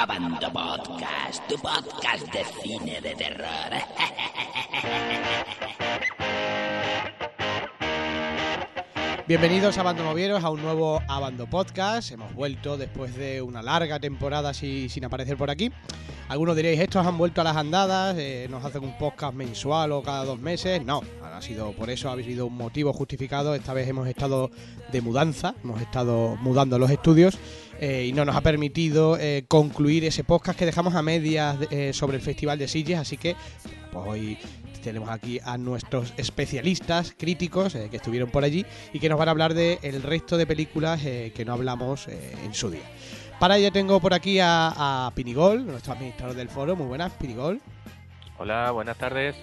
Abando Podcast, tu podcast de cine de terror. Bienvenidos a Abando Movieros a un nuevo Abando Podcast. Hemos vuelto después de una larga temporada así, sin aparecer por aquí. Algunos diréis, estos han vuelto a las andadas, eh, nos hacen un podcast mensual o cada dos meses. No, ha sido por eso, ha sido un motivo justificado. Esta vez hemos estado de mudanza, hemos estado mudando los estudios eh, y no nos ha permitido eh, concluir ese podcast que dejamos a medias sobre el Festival de Sitges. Así que pues hoy tenemos aquí a nuestros especialistas críticos que estuvieron por allí y que nos van a hablar del el resto de películas que no hablamos en su día. Para ello tengo por aquí a, a Pinigol, nuestro administrador del foro. Muy buenas, Pinigol. Hola, buenas tardes.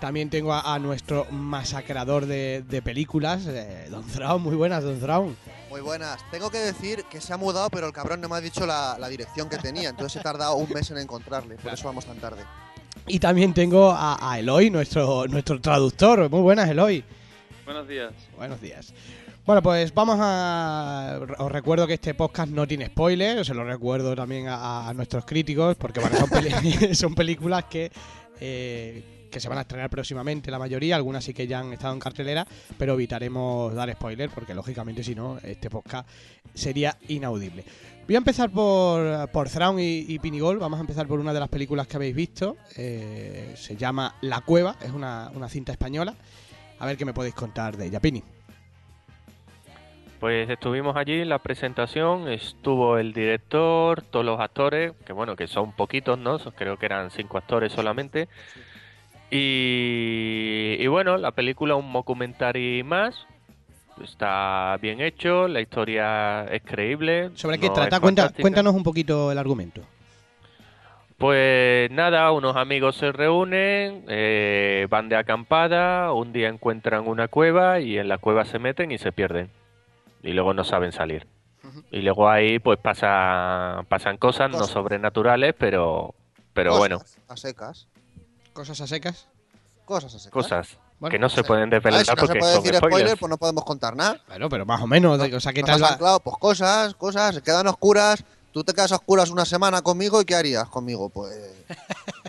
También tengo a, a nuestro masacrador de, de películas, eh, Don Thrawn. Muy buenas, Don Thrawn. Muy buenas. Tengo que decir que se ha mudado, pero el cabrón no me ha dicho la, la dirección que tenía. Entonces he tardado un mes en encontrarle. Por eso vamos tan tarde. Y también tengo a, a Eloy, nuestro, nuestro traductor. Muy buenas, Eloy. Buenos días. Buenos días. Bueno, pues vamos a. Os recuerdo que este podcast no tiene spoilers, se lo recuerdo también a, nuestros críticos, porque son, películas que, eh, que se van a estrenar próximamente, la mayoría, algunas sí que ya han estado en cartelera, pero evitaremos dar spoilers, porque lógicamente si no, este podcast sería inaudible. Voy a empezar por, por Thrawn y, y Pinigol. Vamos a empezar por una de las películas que habéis visto. eh, se llama La Cueva, es una, una cinta española. A ver qué me podéis contar de ella, Pini. Pues estuvimos allí en la presentación, estuvo el director, todos los actores, que bueno, que son poquitos, ¿no? Creo que eran cinco actores solamente. Y, y bueno, la película un documentary más. Está bien hecho, la historia es creíble. ¿Sobre qué no trata? Cuenta- cuéntanos un poquito el argumento. Pues nada, unos amigos se reúnen, eh, van de acampada, un día encuentran una cueva y en la cueva se meten y se pierden. Y luego no saben salir. Y luego ahí pues pasa, pasan cosas, no Cosas. sobrenaturales, pero, pero Cosas bueno, A secas. Cosas a secas. Cosas a secas. cosas Bueno, que no se sí. pueden desvelar si no se porque puede son decir spoiler, spoilers. pues no podemos contar nada. Bueno, pero más o menos. de- o sea, ¿qué tal has va? anclado, pues cosas, cosas, se quedan oscuras. Tú te quedas a oscuras una semana conmigo y ¿qué harías conmigo? Pues.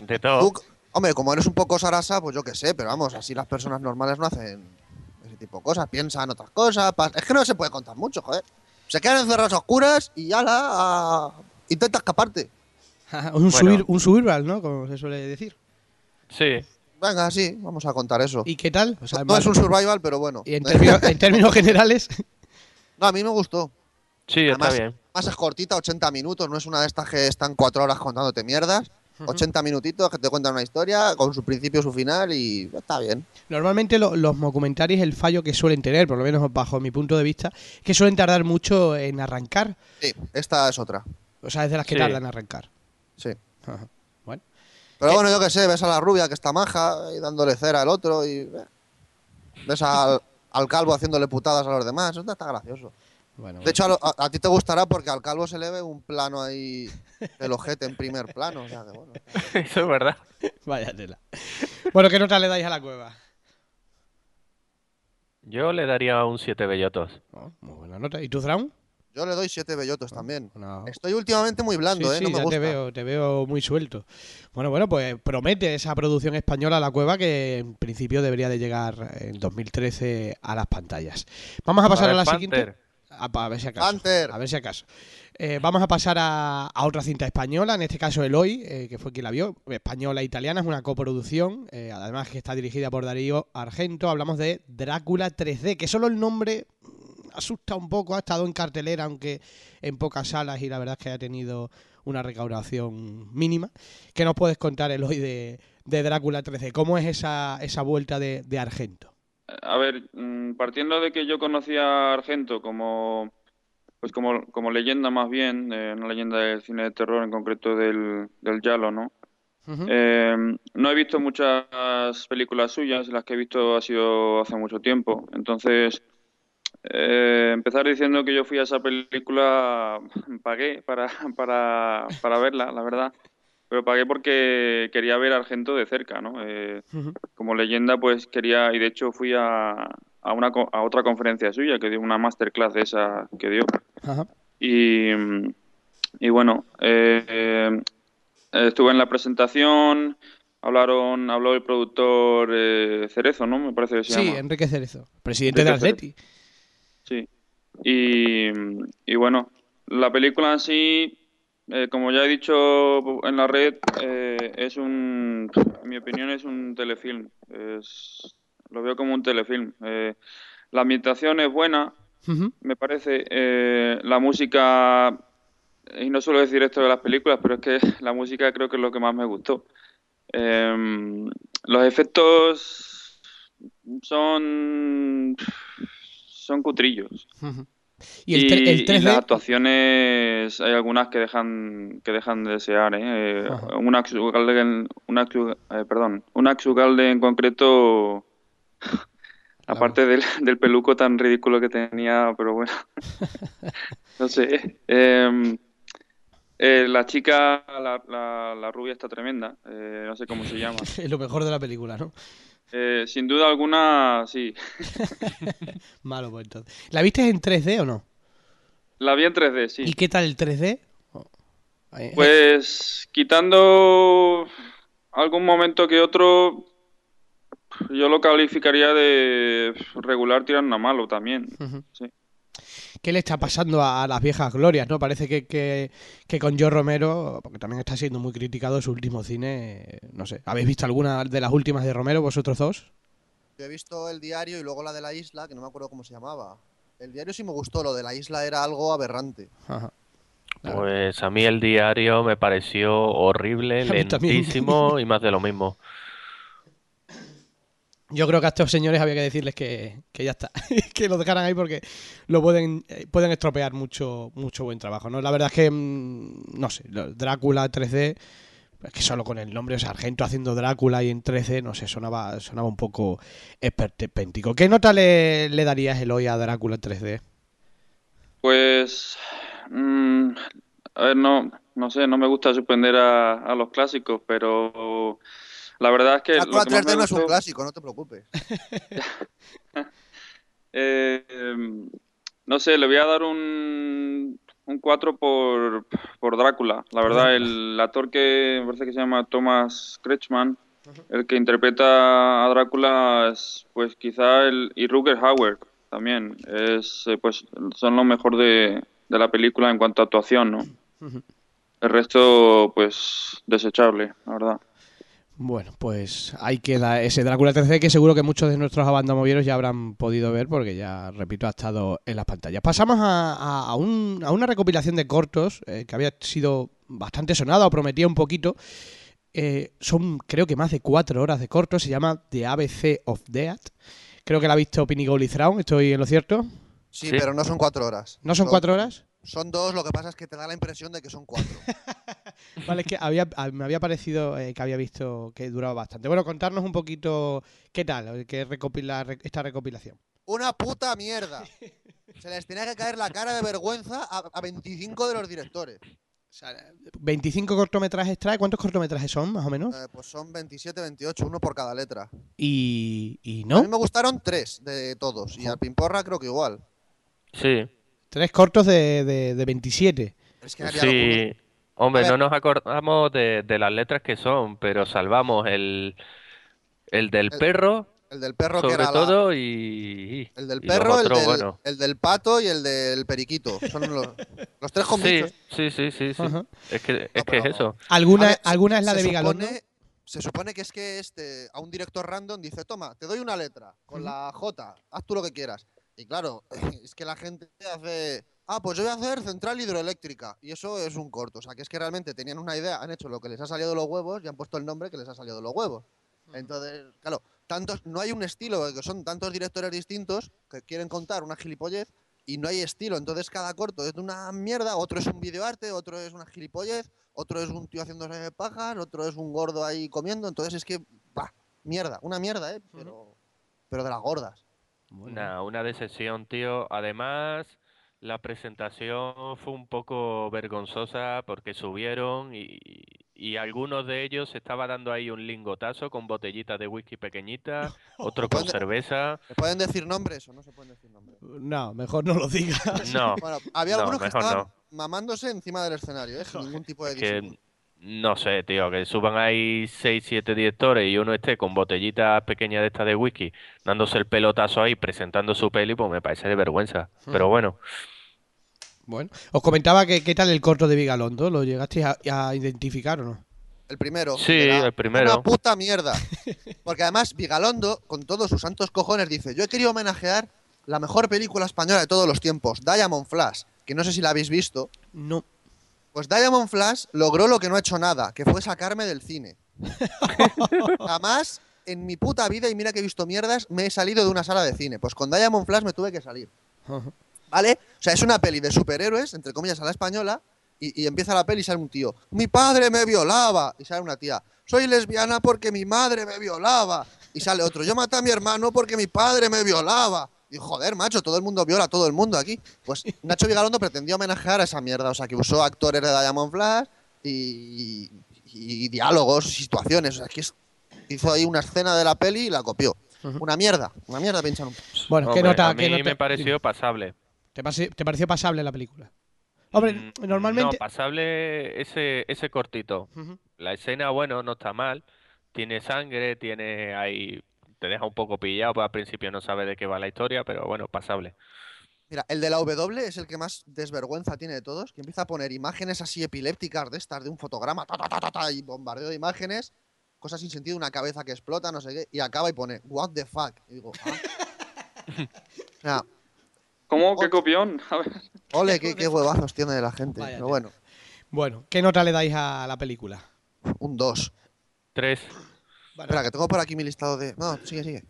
De todo. Tú, hombre, como eres un poco sarasa, pues yo qué sé, pero vamos, así las personas normales no hacen tipo de cosas, piensan otras cosas. Es que no se puede contar mucho, joder. Se quedan encerradas a oscuras y ya la. intenta escaparte. un, Bueno. subir, un survival, ¿no? Como se suele decir. Sí, Venga, sí, vamos a contar eso. ¿Y qué tal? O sea, no es un survival, pero bueno. y en, términos, en términos generales, No, a mí me gustó. sí, está Además, bien. Más es cortita, 80 minutos, no es una de estas que están cuatro horas contándote mierdas. 80 minutitos que te cuentan una historia con su principio, su final y está bien. normalmente lo- los documentaries, el fallo que suelen tener, por lo menos bajo mi punto de vista, que suelen tardar mucho en arrancar. Sí, esta es otra. O sea, es de las que Sí. tardan en arrancar. Sí. Ajá. Bueno. Pero ¿Qué? bueno, yo qué sé, ves a la rubia que está maja y dándole cera al otro y eh, ves al, al calvo haciéndole putadas a los demás. Eso está gracioso. Bueno, De hecho, a, lo- a- a ti te gustará porque al calvo se le ve un plano ahí, el ojete en primer plano. O sea que bueno. Eso es verdad. vaya tela. Bueno, ¿qué nota le dais a la cueva? Yo le daría un 7 bellotos. Oh, muy buena nota. ¿Y tú, Thrawn? Yo le doy siete bellotos también. Estoy últimamente muy blando, sí, ¿eh? sí, no me ya gusta. te veo, te veo muy suelto. Bueno, bueno, pues promete esa producción española La Cueva que en principio debería de llegar en 2013 a las pantallas. Vamos a pasar a, ver, la Panther. siguiente. A, a ver si acaso. A ver si acaso. Eh, vamos a pasar a, a otra cinta española, en este caso Eloy, eh, que fue quien la vio, española e italiana, es una coproducción, eh, además que está dirigida por Darío Argento, hablamos de Drácula 3D, que solo el nombre asusta un poco, ha estado en cartelera, aunque en pocas salas y la verdad es que ha tenido una recaudación mínima. ¿Qué nos puedes contar, Eloy, de, de Drácula 3D? ¿Cómo es esa, esa vuelta de, de Argento? A ver, mm, partiendo de que yo conocía a Argento como, pues como, como leyenda más bien, eh, una leyenda del cine de terror, en concreto del, del Giallo, ¿no? Eh, no he visto muchas películas suyas, las que he visto ha sido hace mucho tiempo. Entonces, eh, empezar diciendo que yo fui a esa película, pagué para, para, para verla, la verdad. Pero pagué porque quería ver a Argento de cerca, ¿no? Eh, como leyenda, pues quería, y de hecho fui a, a, una, a otra conferencia suya, que dio una masterclass de esa que dio. Ajá. Y, y bueno, eh, eh, estuve en la presentación, hablaron, habló el productor eh, Cerezo, ¿no? Me parece que se Sí, llama. Enrique Cerezo, presidente de Atleti. Sí. Y, y bueno, la película en sí, eh, como ya he dicho en la red, eh, es un, en mi opinión es un telefilm. Es, lo veo como un telefilm. Eh, la ambientación es buena, me parece. la música, y no suelo decir esto de las películas, pero es que la música creo que es lo que más me gustó. Em, los efectos son son cutrillos Ujú. Y el, tre- el y 3D. las actuaciones hay algunas que dejan que dejan de desear ¿eh? Ajá. un Axu Galde- un Axu- eh, perdón un Axu Galde en concreto aparte del, del peluco tan ridículo que tenía pero bueno no sé Em, eh, la chica la, la, la rubia está tremenda eh, no sé cómo se llama Es lo mejor de la película, ¿no? Eh, sin duda alguna sí Malo, pues entonces. ¿La viste en 3D o no? la vi en 3D sí ¿Y qué tal el 3D? Oh. Ahí- Pues quitando algún momento que otro, yo lo calificaría de regular tirando a malo también. Sí. ¿Qué le está pasando a, a las viejas glorias, no? Parece que, que, que con Joe Romero, porque también está siendo muy criticado su último cine, no sé. ¿Habéis visto alguna de las últimas de Romero vosotros dos? Yo he visto el diario y luego la de la isla, que no me acuerdo cómo se llamaba. El diario sí me gustó, lo de la isla era algo aberrante. Ajá. Claro. Pues a mí el diario me pareció horrible, lentísimo y más de lo mismo. Yo creo que a estos señores había que decirles que, que ya está, que lo dejaran ahí porque lo pueden, eh, pueden estropear mucho, mucho buen trabajo, ¿no? La verdad es que, mm, no sé, Drácula 3D, es que solo con el nombre, o sea, Argento haciendo Drácula y en 13, no sé, sonaba, sonaba un poco esperpéntico. ¿Qué nota le, le darías, Eloy, a Drácula en 3D? Pues, mm, a ver, no, no sé, no me gusta suspender a, a los clásicos, pero la verdad es que lo Drácula que más 3D me no es un clásico, no te preocupes. Eh, no sé, le voy a dar un, un 4 por, por Drácula. La verdad, el actor que me parece que se llama Thomas Kretschmann, el que interpreta a Drácula es pues quizá el... y Rutger Hauer también. Es, eh, pues son lo mejor de, de la película en cuanto a actuación, ¿no? El resto, pues, desechable, la verdad. Bueno, pues ahí queda ese Drácula 3D que seguro que muchos de nuestros abandomovieros ya habrán podido ver porque ya, repito, ha estado en las pantallas. Pasamos a, a- a un- a una recopilación de cortos eh, que había sido bastante sonada o prometía un poquito. Eh, son creo que más de cuatro horas de cortos, se llama The ABC of Death. Creo que la ha visto Pinigo Lizraun, ¿estoy en lo cierto? Sí, Sí. pero no son cuatro horas. ¿No son cuatro horas? Son dos, lo que pasa es que te da la impresión de que son cuatro. Vale, es que había, a- me había parecido eh, que había visto que duraba bastante. Bueno, contarnos un poquito qué tal, qué recopila esta recopilación. Una puta mierda. Se les tenía que caer la cara de vergüenza a, a 25 de los directores. O sea, 25 cortometrajes trae. ¿Cuántos cortometrajes son, más o menos? Eh, pues son 27, 28, uno por cada letra. Y, y A no. mí me gustaron tres de todos. Y al Pimporra creo que igual. Sí, Tres cortos de, de, de 27. Es que había algunos- sí. Hombre, no nos acordamos de, de las letras que son, pero salvamos el, el del El- perro, El del perro que era la- todo, y... El del perro, el, del, bueno. el del pato y el del periquito. Son los, los tres con Sí, sí, sí, sí, sí. Ajá. Es que, es No, que es eso. ¿Alguna, ver, ¿alguna es la de Vigalondo? supone- Se supone que es que este, a un director random dice, toma, te doy una letra con la J, haz tú lo que quieras. Y claro, es que la gente hace, ah, pues yo voy a hacer central hidroeléctrica. Y eso es un corto. O sea, que es que realmente tenían una idea, han hecho lo que les ha salido de los huevos y han puesto el nombre que les ha salido de los huevos. Entonces, claro, tantos, no hay un estilo, que son tantos directores distintos que quieren contar una gilipollez y no hay estilo. Entonces cada corto es de una mierda, otro es un videoarte, otro es una gilipollez, otro es un tío haciéndose pajas, otro es un gordo ahí comiendo. Entonces es que, bah, mierda, una mierda, ¿eh? Pero, pero de las gordas. Una, una decepción, tío. Además, la presentación fue un poco vergonzosa porque subieron y, y algunos de ellos estaba dando ahí un lingotazo con botellitas de whisky pequeñitas, otro con cerveza. ¿Se pueden decir nombres o no se pueden decir nombres? No, mejor no lo digas. No, Bueno, había No, algunos que estaban no. mamándose encima del escenario, ¿eh? Sin ningún tipo de que. No sé, tío, que suban ahí 6, 7 directores y uno esté con botellitas pequeñas de estas de whisky, dándose el pelotazo ahí, presentando su peli, pues me parece de vergüenza. Pero bueno, Bueno, os comentaba que qué tal el corto de Vigalondo, ¿lo llegasteis a, a identificar o no? El primero. Sí, Era el primero. Una puta mierda. Porque además, Vigalondo, con todos sus santos cojones, dice: Yo he querido homenajear la mejor película española de todos los tiempos, Diamond Flash. Que no sé si la habéis visto. No. Pues Diamond Flash logró lo que no ha hecho nada, que fue sacarme del cine. Jamás en mi puta vida, y mira que he visto mierdas, me he salido de una sala de cine. Pues con Diamond Flash me tuve que salir. ¿Vale? O sea, es una peli de superhéroes, entre comillas, a la española, y, y empieza la peli y sale un tío. Mi padre me violaba. Y sale una tía. Soy lesbiana porque mi madre me violaba. Y sale otro. Yo maté a mi hermano porque mi padre me violaba. Y joder, macho, todo el mundo viola a todo el mundo aquí. Pues Nacho Vigalondo pretendió homenajear a esa mierda. O sea, que usó actores de Diamond Flash y, y- y diálogos, situaciones. O sea, que es- hizo ahí una escena de la peli y la copió. Una mierda, una mierda pinchan un Bueno, ¿qué hombre, nota? a mí qué nota- me pareció pasable. ¿Te, pareció pasable la película? Hombre, Mm, normalmente... No, pasable ese, ese cortito. La escena, bueno, no está mal. Tiene sangre, tiene ahí te deja un poco pillado, pues al principio no sabes de qué va la historia, pero bueno, pasable. Mira, el de la W es el que más desvergüenza tiene de todos, que empieza a poner imágenes así epilépticas de estas, de un fotograma, ta, ta, ta, y bombardeo de imágenes, cosas sin sentido, una cabeza que explota, no sé qué, y acaba y pone, what the fuck. Y digo, ah. o ¿Cómo? ¿Qué copión? A. Ole, qué, huevazos tiene de la gente. Pero bueno. Bueno, ¿qué nota le dais a la película? Un 2. 3. Espera, que tengo por aquí mi listado de. No, sigue, sigue.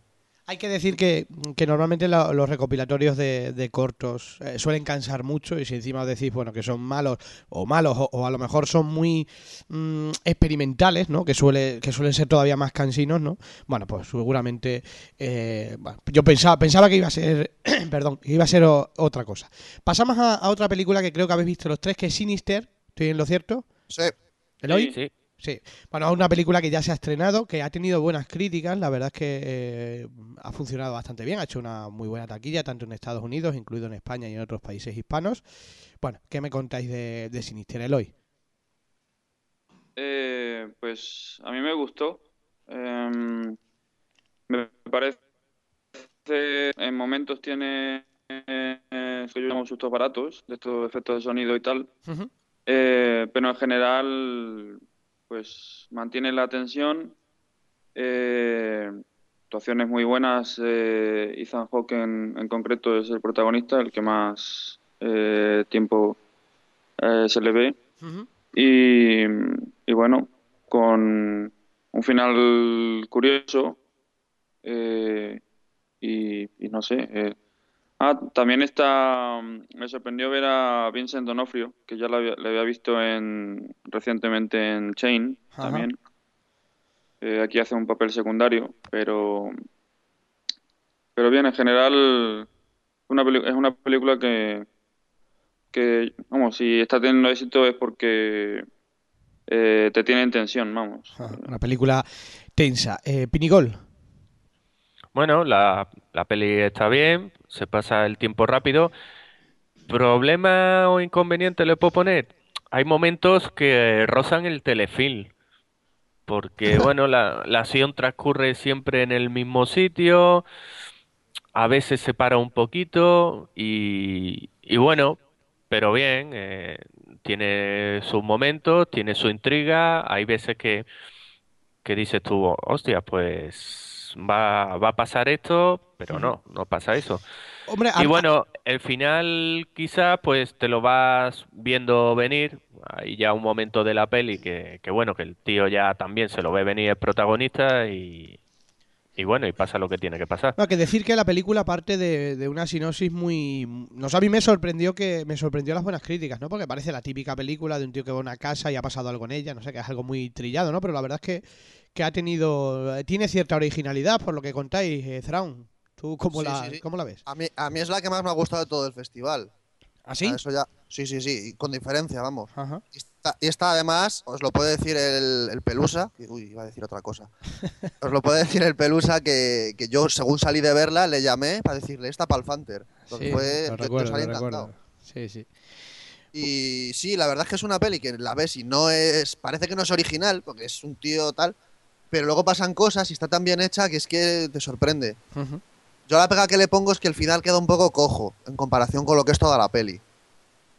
Hay que decir que, que normalmente los recopilatorios de, de cortos eh, suelen cansar mucho y si encima os decís, bueno, que son malos o malos o, a lo mejor son muy mm, experimentales, ¿no? Que, suele, que suelen ser todavía más cansinos, ¿no? Bueno, pues seguramente eh, yo pensaba, pensaba que iba a ser, perdón, que iba a ser otra cosa. Pasamos a, otra película que creo que habéis visto los tres, que es Sinister, ¿estoy en lo cierto? Sí. ¿Eloy? Sí, sí bueno, es una película que ya se ha estrenado, que ha tenido buenas críticas, la verdad es que eh, ha funcionado bastante bien, ha hecho una muy buena taquilla, tanto en Estados Unidos, incluido en España y en otros países hispanos. Bueno, ¿qué me contáis de, de Sinister Eloy? Eh, pues a mí me gustó. Em, me parece en momentos tiene eh, sustos baratos de estos efectos de sonido y tal. Eh, pero en general, pues mantiene la atención. Eh, actuaciones muy buenas. eh, Ethan Hawke en, en concreto es el protagonista, el que más eh, tiempo eh, se le ve. Y, y bueno, con un final curioso. eh, y, y no sé. Ah, también está. Me sorprendió ver a Vincent D'Onofrio, que ya le había, había visto en, recientemente en Chain Ajá. también. Eh, aquí hace un papel secundario, pero. Pero bien, en general. Una es una película que, que, vamos, si está teniendo éxito es porque eh, te tiene en tensión, vamos. Ajá, Una película tensa. Eh, Pinigol. Bueno, la, la peli está bien, se pasa el tiempo rápido. ¿Problema o inconveniente le puedo poner? Hay momentos que rozan el telefilm. Porque, bueno, la, la acción transcurre siempre en el mismo sitio. A veces se para un poquito. Y, y bueno, pero bien. eh, tiene sus momentos, tiene su intriga. Hay veces que, que dices tú, hostia, pues va, va a pasar esto, pero no, no pasa eso. Hombre, Y bueno, el final quizá pues te lo vas viendo venir. Hay ya un momento de la peli que, que bueno, que el tío ya también se lo ve venir el protagonista y, y bueno, y pasa lo que tiene que pasar. No, que decir que la película parte de, de una sinopsis muy... No sé, a mí me sorprendió que me sorprendió las buenas críticas, ¿no? Porque parece la típica película de un tío que va a una casa y ha pasado algo en ella, no sé, que es algo muy trillado, ¿no? Pero la verdad es que, que ha tenido... Tiene cierta originalidad, por lo que contáis, eh, Thrawn. ¿Tú cómo, Sí, la, sí, sí. cómo la ves? A mí, a mí es la que más me ha gustado de todo el festival. Ah, Eso ya, sí, sí, sí, con diferencia, vamos. Ajá. Y esta, y esta, además, os lo puede decir el, el Pelusa, que- uy, iba a decir otra cosa. Os lo puede decir el Pelusa que, que yo, según salí de verla, le llamé para decirle esta para el. Entonces Sí, fue, lo yo- yo recuerdo, salí lo encantado. recuerdo. Sí, sí. Y sí, la verdad es que es una peli que la ves y no es. Parece que no es original, porque es un tío tal. Pero luego pasan cosas y está tan bien hecha que es que te sorprende. Yo la pega que le pongo es que el final queda un poco cojo en comparación con lo que es toda la peli.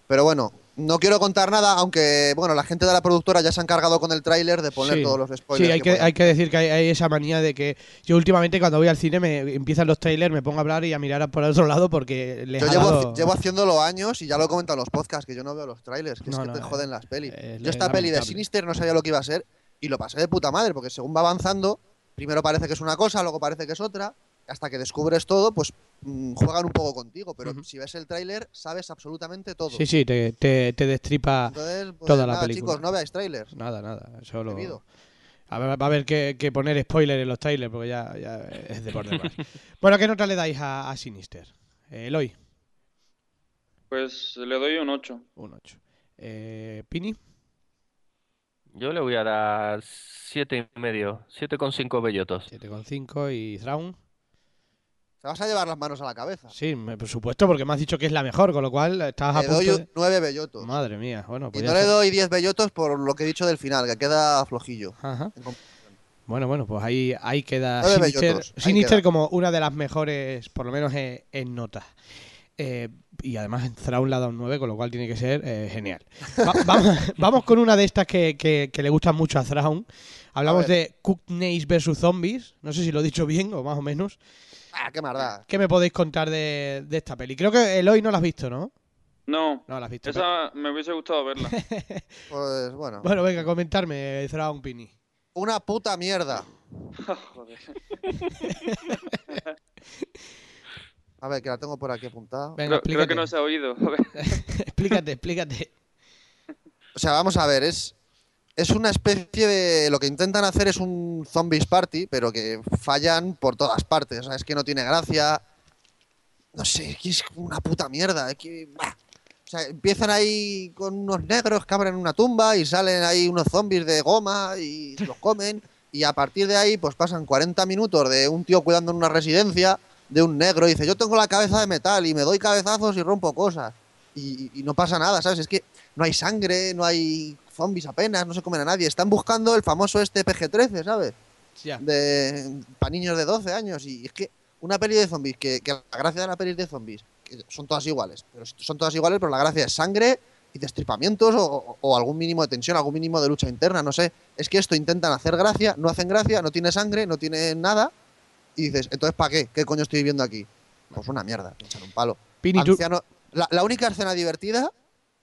Pero bueno, no quiero contar nada, aunque bueno, la gente de la productora ya se ha encargado con el tráiler de poner Sí. todos los spoilers. Sí, hay que, puedan. hay que decir que hay, hay esa manía de que yo últimamente cuando voy al cine me empiezan los trailers, me pongo a hablar y a mirar por el otro lado porque les Yo ha llevo, dado- llevo haciéndolo años y ya lo he comentado en los podcasts, que yo no veo los trailers, que No, es que no, te eh, joden las pelis. eh, yo esta peli de. Sinister no sabía lo que iba a ser y lo pasé de puta madre, porque según va avanzando, primero parece que es una cosa, luego parece que es otra, hasta que descubres todo, pues mm, juegan un poco contigo, pero si ves el tráiler sabes absolutamente todo. Sí, sí, te, te, te destripa Entonces, pues, toda la película. chicos, no veáis trailers. nada, nada. Solo... Debido. A ver, va a haber que, que poner spoiler en los trailers porque ya, ya es de por demás. bueno, ¿qué nota le dais a, a Sinister? Eh, Eloy, Pues le doy un 8. un 8. Eh, Pini, Yo le voy a dar siete y medio, 7,5 bellotos. 7,5 y Thrawn. Te vas a llevar las manos a la cabeza. Sí, me- por supuesto, porque me has dicho que es la mejor, con lo cual estás a Le punto doy de... un 9 bellotos. Madre mía, bueno, Y pues no ya le está. doy 10 bellotos por lo que he dicho del final, que queda flojillo. Ajá. En com- Bueno, bueno, pues ahí, ahí queda Nueve Sinister, bellotos, ahí Sinister queda. como una de las mejores, por lo menos en, en notas. Eh, y además en Thrawn le ha dado un 9, con lo cual tiene que ser eh, genial. Va- vamos, vamos con una de estas que, que- que le gustan mucho a Thrawn. Hablamos A de Cookneys vs Zombies. No sé si lo he dicho bien o más o menos. Ah, qué maldad. ¿Qué me podéis contar de, de esta peli? Creo que Eloy no la has visto, ¿no? No, No la has visto. esa me hubiese gustado verla. Pues bueno. Bueno, venga, comentarme, Thrawn Pini. Una puta mierda. Joder. A ver, que la tengo por aquí apuntada. Venga, Creo, creo que explícate. no se ha oído. explícate, explícate. O sea, vamos a ver, es, es una especie de. Lo que intentan hacer es un zombies party, pero que fallan por todas partes. O sea, es que no tiene gracia. No sé, es que es una puta mierda. Es que. bah. O sea, empiezan ahí con unos negros que abren una tumba y salen ahí unos zombies de goma y los comen. Y a partir de ahí, pues pasan 40 minutos de un tío cuidando en una residencia de un negro. Y dice: Yo tengo la cabeza de metal y me doy cabezazos y rompo cosas. Y, y no pasa nada, ¿sabes? Es que no hay sangre, no hay zombies apenas, no se comen a nadie. Están buscando el famoso este PG-13, ¿sabes? Ya. De, para niños de 12 años. Y es que una peli de zombies, que, que la gracia de la peli de zombies, que son todas iguales, pero son todas iguales, pero la gracia es sangre y destripamientos o- o algún mínimo de tensión, algún mínimo de lucha interna, no sé. Es que esto intentan hacer gracia, no hacen gracia, no tiene sangre, no tiene nada. Y dices, entonces ¿para qué? ¿Qué coño estoy viviendo aquí? Pues una mierda, te echan un palo. Pini, tú... Anciano- la, la única escena divertida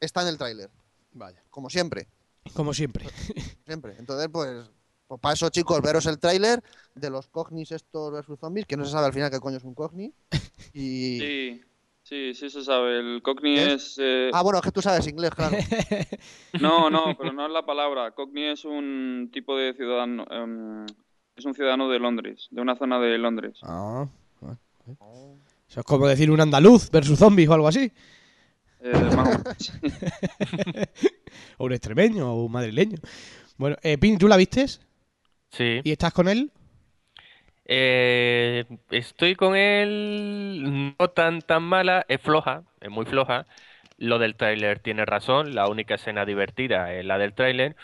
está en el tráiler, Vaya, como siempre. como siempre. Siempre. Entonces, pues, pues para eso, chicos, veros el tráiler de los cognis estos versus zombies, que no se sabe al final qué coño es un cogni. Y. Sí, sí, sí se sabe. El Cockney ¿Es? es... eh, Ah, bueno, es que tú sabes inglés, claro. No, no, pero no es la palabra. Cockney es un tipo de ciudadano... em, es un ciudadano de Londres, de una zona de Londres. Ah, ah, ah. Eso es como decir un andaluz versus zombies o algo así. Eh, más o un extremeño o un madrileño. Bueno, eh, Pini, ¿tú la vistes? Sí. ¿Y estás con él? Eh, estoy con él, no tan tan mala, es floja, es muy floja. Lo del tráiler tiene razón, la única escena divertida es la del tráiler.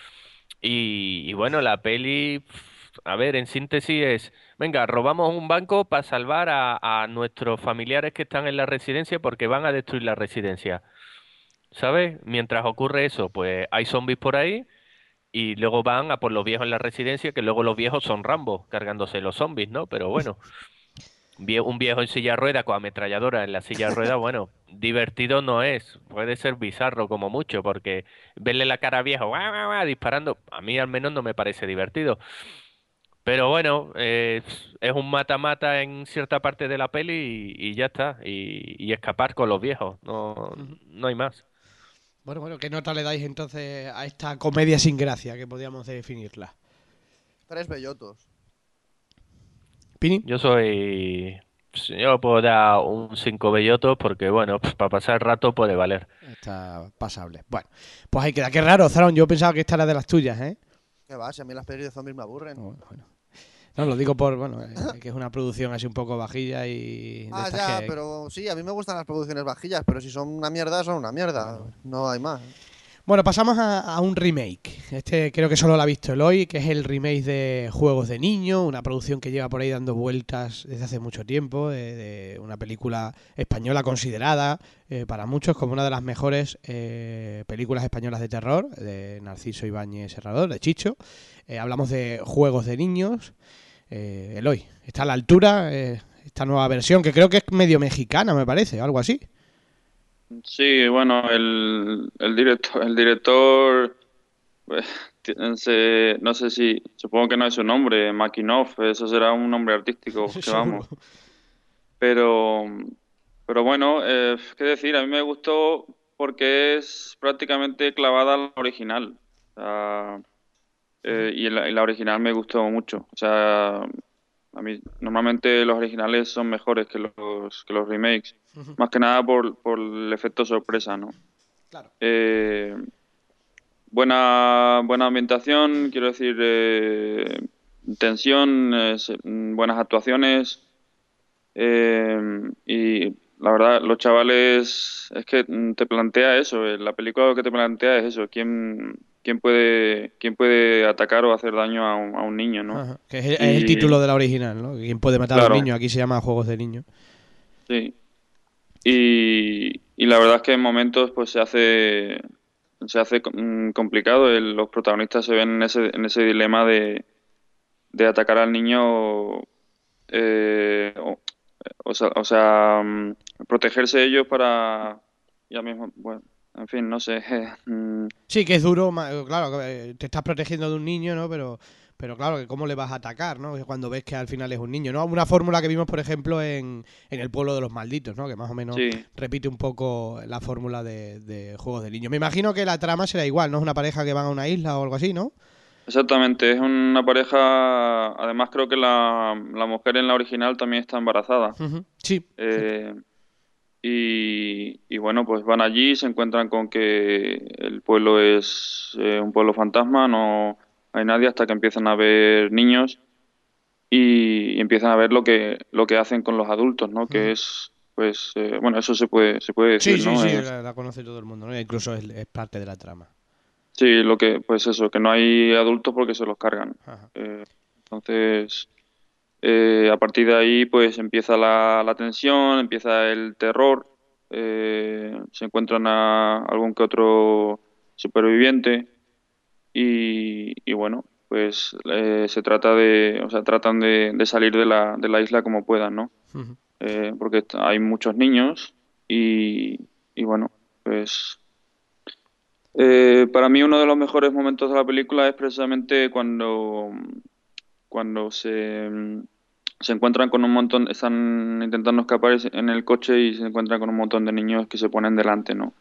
Y, y bueno, la peli, a ver, en síntesis es, venga, robamos un banco para salvar a, nuestros familiares que están en la residencia porque van a destruir la residencia. ¿Sabes? Mientras ocurre eso, pues hay zombies por ahí y luego van a por los viejos en la residencia, que luego los viejos son Rambo, cargándose los zombies, ¿no? Pero bueno, un viejo en silla de ruedas con ametralladora en la silla de ruedas, bueno, divertido no es, puede ser bizarro como mucho, porque verle la cara viejo, guau, guau, disparando, a mí al menos no me parece divertido. Pero bueno, eh, es un mata-mata en cierta parte de la peli y, y ya está, y, y escapar con los viejos, no, no hay más. Bueno, bueno, ¿qué nota le dais entonces a esta comedia sin gracia que podríamos definirla? Tres bellotos. Pini, Yo soy. Yo puedo dar un 5 bellotos porque, bueno, pues, para pasar el rato puede valer. está pasable. Bueno, pues ahí queda. Qué raro, Zaron. Yo pensaba que esta era de las tuyas, ¿eh? ¿Qué va? Si a mí las pelis de zombies me aburren. Bueno, bueno. No, lo digo por, bueno, eh, que es una producción así un poco vajilla y... Ah, ya, que- pero sí, a mí me gustan las producciones vajillas, pero si son una mierda, son una mierda. No hay más. Bueno, pasamos a, a un remake. Este creo que solo lo ha visto Eloy, que es el remake de Juegos de Niño, una producción que lleva por ahí dando vueltas desde hace mucho tiempo, de, de una película española considerada eh, para muchos como una de las mejores eh, películas españolas de terror, de Narciso Ibáñez Serrador, de Chicho. Eh, hablamos de Juegos de Niños. Eh, Eloy, ¿está a la altura eh, esta nueva versión, que creo que es medio mexicana, me parece, algo así? Sí, bueno, el, el director, el director pues, se- no sé si, supongo que no es su nombre, Makinov, eso será un nombre artístico, que vamos. Pero, pero bueno, eh, qué decir, a mí me gustó porque es prácticamente clavada a la original. O sea, eh, y, la, y la original me gustó mucho. O sea, a mí normalmente los originales son mejores que los, que los remakes. Más que nada por, por el efecto sorpresa, ¿no? Claro. Eh, buena, buena ambientación, quiero decir, eh, tensión, mm, buenas actuaciones. eh, y la verdad, los chavales, es que mm, te plantea eso, eh, la película lo que te plantea es eso, quién, quién, puede, quién puede atacar o hacer daño a un, a un niño, ¿no? Ajá, que es, el- es el Y- título de la original, ¿no? ¿Quién puede matar a un niño? Aquí se llama Juegos de Niño. Sí. Y, y la verdad es que en momentos pues se hace se hace mm, complicado. El- los protagonistas se ven en ese, en ese dilema de, de atacar al niño eh, o, o sea, o sea, mm, protegerse ellos para ya mismo, bueno, en fin, no sé. mm, Sí, que es duro, claro, eh, te estás protegiendo de un niño, ¿no? Pero, pero claro, que cómo le vas a atacar, ¿no? Cuando ves que al final es un niño, ¿no? Una fórmula que vimos, por ejemplo, en, en El Pueblo de los Malditos, ¿no? Que más o menos Sí. repite un poco la fórmula de, de Juegos de Niño. Me imagino que la trama será igual, ¿no? Es una pareja que van a una isla o algo así, ¿no? Exactamente, es una pareja, además creo que la, la mujer en la original también está embarazada. Ujú, Sí. Eh, y, y bueno, pues van allí, se encuentran con que el pueblo es eh, un pueblo fantasma, no hay nadie hasta que empiezan a ver niños y, y empiezan a ver lo que lo que hacen con los adultos, ¿no? Que es, pues, eh, bueno, eso se puede se puede Sí, decir, sí, ¿no? sí, Es- la, la conoce todo el mundo, ¿no? Incluso es, es parte de la trama. sí, lo que, pues eso, que no hay adultos porque se los cargan. Ajá. Eh, entonces, eh, a partir de ahí, pues empieza la, la tensión, empieza el terror, eh, se encuentran a algún que otro superviviente y, y bueno, pues eh, se trata de, o sea, tratan de, de salir de la, de la isla como puedan, ¿no? Eh, porque hay muchos niños y, y bueno, pues eh, para mí uno de los mejores momentos de la película es precisamente cuando, cuando se, se encuentran con un montón, están intentando escapar en el coche y se encuentran con un montón de niños que se ponen delante, ¿no?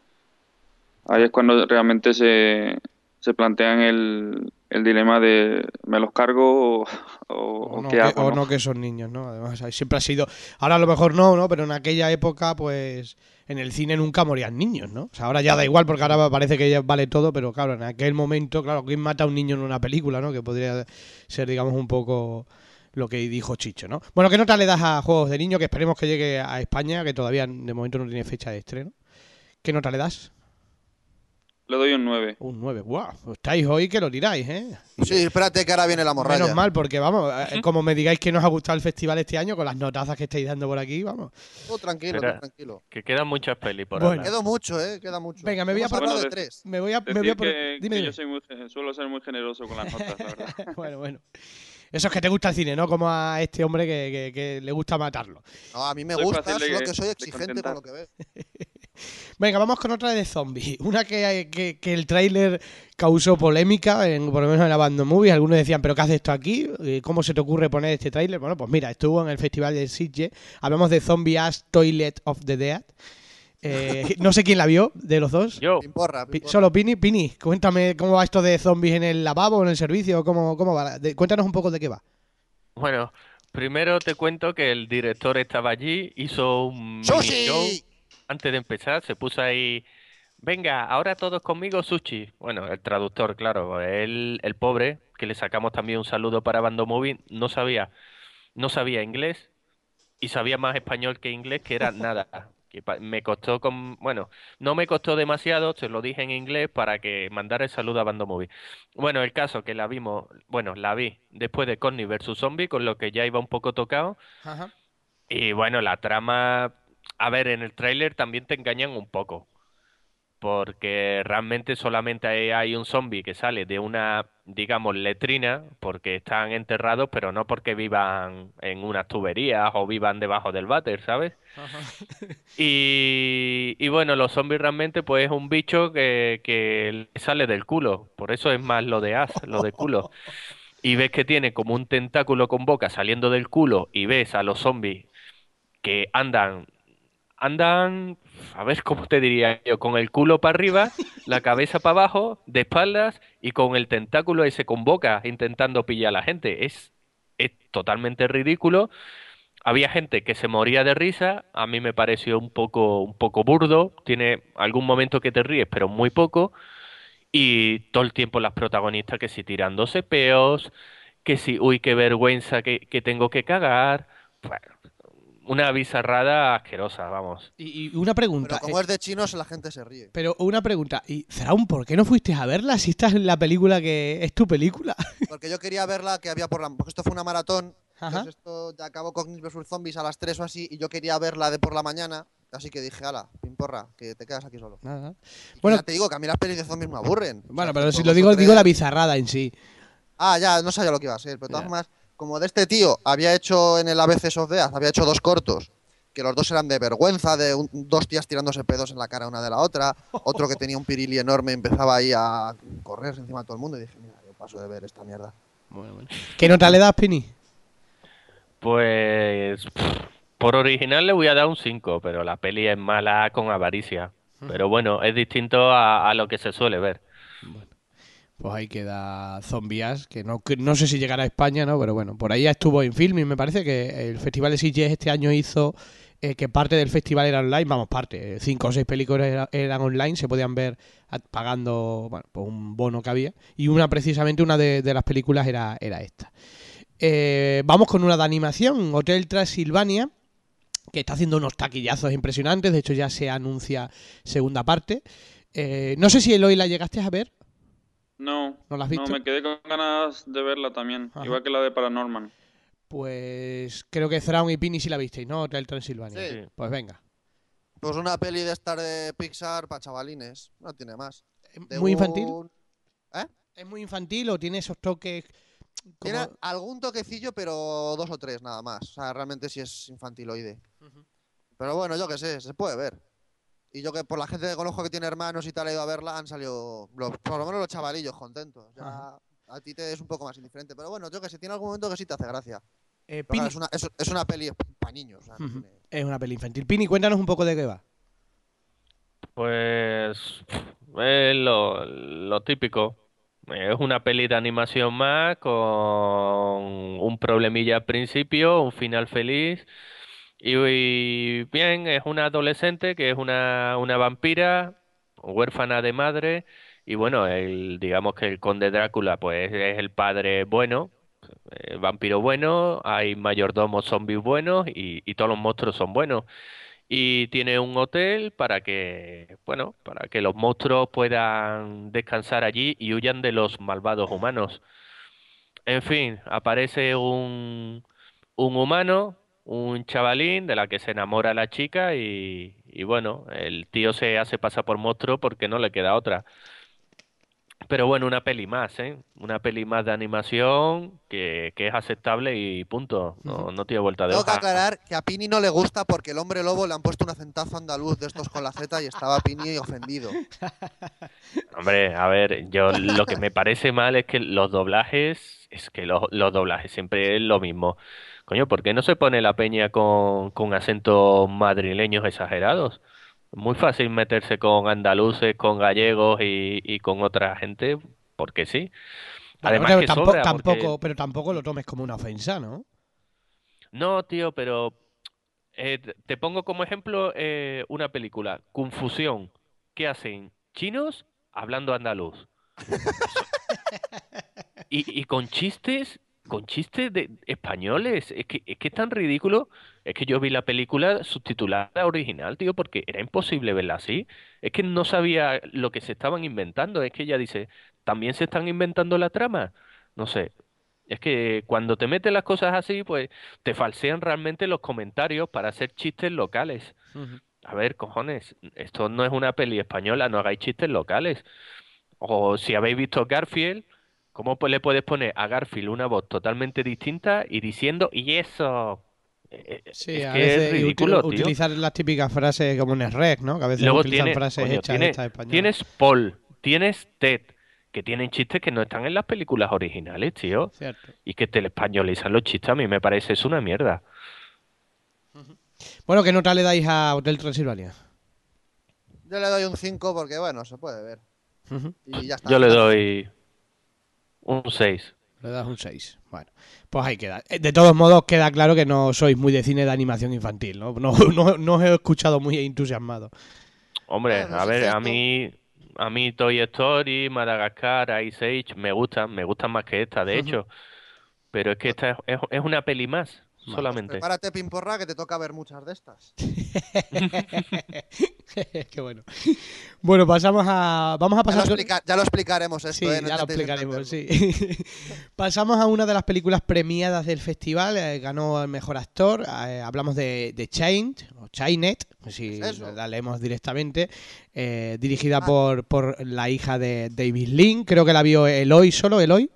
Ahí es cuando realmente se, se plantean el, el dilema de ¿me los cargo o, o- O, o no, qué que, hago? o no? no que son niños, ¿no? Además, siempre ha sido. Ahora a lo mejor no, ¿no? Pero en aquella época, pues. En el cine nunca morían niños, ¿no? O sea, ahora ya da igual porque ahora parece que ya vale todo, pero claro, en aquel momento, claro, ¿quién mata a un niño en una película, ¿no? Que podría ser, digamos, un poco lo que dijo Chicho, ¿no? Bueno, ¿qué nota le das a Juegos de Niño? Que esperemos que llegue a España, que todavía de momento no tiene fecha de estreno. ¿Qué nota le das? Le doy un 9. Un 9. ¡Guau! Estáis hoy que lo tiráis, ¿eh? Sí, espérate que ahora viene la morralla. Menos mal, porque vamos, eh, como me digáis que nos ha gustado el festival este año, con las notazas que estáis dando por aquí, vamos. Tú tranquilo, tú tranquilo. Que quedan muchas pelis por Bueno. Quedó mucho, ¿eh? Queda mucho. Venga, me voy a poner- Bueno, de- tres. Me voy a, me voy a poner- que, dime, que dime. yo soy muy, gen- suelo ser muy generoso con las notas, la verdad. bueno, bueno. Eso es que te gusta el cine, ¿no? Como a este hombre que, que- que le gusta matarlo. No, a mí me Soy gusta, solo que soy exigente con lo que veo. Venga, vamos con otra de zombies. Una que, que, que el tráiler causó polémica, en, por lo menos en la Abandon Movies. Algunos decían, ¿pero qué hace esto aquí? Eh, ¿Cómo se te ocurre poner este tráiler? Bueno, pues mira, estuvo en el festival de Sitges. Hablamos de Zombie Ass Toilet of the Dead. Eh, no sé quién la vio de los dos. Yo, Pimporra, Pi- pimporra. Solo Pini, Pini, cuéntame cómo va esto de zombies en el lavabo, en el servicio, cómo, cómo va. De- cuéntanos un poco de qué va. bueno, primero te cuento que el director estaba allí, hizo un mini show. ¡Sushi! Antes de empezar, se puso ahí, venga, ahora todos conmigo sushi. Bueno, el traductor, claro, él, el pobre, que le sacamos también un saludo para Bando Movie, no sabía, no sabía inglés y sabía más español que inglés, que era nada. Que me costó con, bueno, no me costó demasiado, se lo dije en inglés para que mandara el saludo a Bando Movie. Bueno, el caso que la vimos, bueno, la vi después de Connie vs Zombie, con lo que ya iba un poco tocado. Ajá. Y bueno, la trama, a ver, en el tráiler también te engañan un poco, porque realmente solamente hay, un zombie que sale de una, digamos, letrina, porque están enterrados, pero no porque vivan en unas tuberías o vivan debajo del váter, ¿sabes? Ajá. Y, y bueno, los zombies realmente pues es un bicho que, que le sale del culo, por eso es más lo de as, lo de culo. Y ves que tiene como un tentáculo con boca saliendo del culo y ves a los zombies que andan, andan, a ver cómo te diría yo, con el culo para arriba, la cabeza para abajo, de espaldas y con el tentáculo ese con boca intentando pillar a la gente. Es, es totalmente ridículo. Había gente que se moría de risa, a mí me pareció un poco, un poco burdo, tiene algún momento que te ríes, pero muy poco, y todo el tiempo las protagonistas que si tirándose peos, que si, uy, qué vergüenza que, que tengo que cagar, bueno, una bizarrada asquerosa, vamos. Y, y una pregunta. Pero como eh, es de chinos, la gente se ríe. pero una pregunta. ¿Y Zraun, por qué no fuiste a verla si estás en la película que es tu película? Porque yo quería verla que había por la. Porque esto fue una maratón. Ajá. Entonces esto ya acabó con vs Zombies a las 3 o así. Y yo quería verla de por la mañana. Así que dije, ala, pimporra, que te quedas aquí solo. Que Bueno- ya te digo que a mí las pelis de zombies me aburren. O Bueno, sea, pero si lo digo, digo la bizarrada en sí. Ah, ya, no sabía lo que iba a ser. Pero de todas formas, como de este tío había hecho en el ABC of Death, había hecho dos cortos. Que los dos eran de vergüenza, de un- dos tías tirándose pedos en la cara una de la otra. Otro que tenía un pirili enorme empezaba ahí a correr encima de todo el mundo. Y dije, mira, yo paso de ver esta mierda. ¿Qué nota le das, Pini? Pues pff, por original le voy a dar un 5, pero la peli es mala con avaricia. Pero bueno, es distinto a, a lo que se suele ver. Pues ahí queda Zombias, que no, no sé si llegará a España, ¿no? Pero bueno, por ahí ya estuvo en film y me parece que el Festival de Sitges este año hizo eh, que parte del festival era online, vamos, parte, eh, cinco o seis películas era- eran online, se podían ver pagando, bueno, pues un bono que había. Y una, precisamente, una de, las películas era, era esta. Eh, vamos con una de animación, Hotel Transilvania, que está haciendo unos taquillazos impresionantes, de hecho ya se anuncia segunda parte. No sé si Eloy la llegaste a ver. No, ¿No la has no, visto? me quedé con ganas de verla también, Ajá. igual que la de Paranorman. Pues creo que Thrawn y Pini sí la visteis, ¿no? Hotel Transilvania. Sí. Pues venga. Pues una peli de estar de Pixar para chavalines. No tiene más. ¿Es De muy infantil? un- ¿Es muy infantil o tiene esos toques como- Tiene algún toquecillo, pero dos o tres nada más. O sea, realmente sí es infantiloide. Ujú. Pero bueno, yo qué sé, se puede ver. Y yo que por la gente que conozco que tiene hermanos y tal, ha ido a verla, han salido, los- por lo menos los chavalillos, contentos. Ya a ti te es un poco más indiferente. Pero bueno, yo que sé, tiene algún momento que sí te hace gracia. Eh, Pini- es, una, es, es una peli para niños. o sea, no Ujú. tiene- Es una peli infantil. Pini, cuéntanos un poco de qué va. Pues es lo, lo típico. Es una peli de animación más con un problemilla al principio, un final feliz. Y, bien, es una adolescente que es una, una vampira, huérfana de madre. Y bueno, el, digamos que el conde Drácula pues es el padre bueno, el vampiro bueno, hay mayordomos zombies buenos y, y todos los monstruos son buenos y tiene un hotel para que, bueno, para que los monstruos puedan descansar allí y huyan de los malvados humanos. En fin, aparece un, un humano, un chavalín de la que se enamora la chica y, y bueno, el tío se hace pasar por monstruo porque no le queda otra. Pero bueno, una peli más, ¿eh? Una peli más de animación que, que es aceptable y punto. No, no tiene vuelta de Tengo que aclarar que a Pini no le gusta porque el hombre lobo le han puesto un acentazo andaluz de estos con la Z y estaba Pini ofendido. Hombre, a ver, yo lo que me parece mal es que los doblajes, es que los, los doblajes siempre es lo mismo. Coño, ¿por qué no se pone la peña con, con acentos madrileños exagerados? Muy fácil meterse con andaluces, con gallegos y, y con otra gente, porque sí. Además pero que tampoco, sobra, porque- tampoco- pero tampoco lo tomes como una ofensa, ¿no? No, tío, pero eh, te- te pongo como ejemplo eh, una película, Confusión. ¿Qué hacen? Chinos hablando andaluz. y, y con chistes, con chistes de españoles. Es que, es que es tan ridículo. Es que yo vi la película subtitulada original, tío, porque era imposible verla así. Es que no sabía lo que se estaban inventando. Es que ella dice, ¿también se están inventando la trama? No sé. Es que cuando te meten las cosas así, pues te falsean realmente los comentarios para hacer chistes locales. A ver, cojones, esto no es una peli española, no hagáis chistes locales. O si habéis visto Garfield, ¿cómo pues le puedes poner a Garfield una voz totalmente distinta y diciendo, y eso? Eh, eh, Sí, es a que es veces uti- ridículo, utilizar las típicas frases como en Shrek, ¿no? Que a veces Luego utilizan tiene- frases coño, hechas tiene- hechas españolas. tienes Paul, tienes Ted, que tienen chistes que no están en las películas originales, tío. Cierto. Y que te le españolizan los chistes, a mí me parece es una mierda. Bueno, ¿qué nota le dais a Hotel Transilvania? Yo le doy un 5 porque, bueno, se puede ver. Y ya está. Yo le doy un 6. Le das un 6. Bueno, pues ahí queda. Eh, De todos modos, queda claro que no sois muy de cine de animación infantil, ¿no? No, no, no os he escuchado muy entusiasmado. Hombre, a ver, a mí, a mí Toy Story, Madagascar, Ice Age me gustan, me gustan más que esta, de hecho. Pero es que esta es, es- es una peli más, solamente. Prepárate, Pimporra, que te toca ver muchas de estas. Qué bueno. Bueno, pasamos a. Vamos a Ya lo, pasar. explica- ya lo explicaremos esto, Sí, ¿eh? No ya lo explicaremos, sí. Pasamos a una de las películas premiadas del festival. eh, ganó el mejor actor. eh, hablamos de, de Chained, o Chainet, si la leemos directamente. eh, dirigida Ah. por, por la hija de David Lynn. Creo que la vio Eloy solo, Eloy.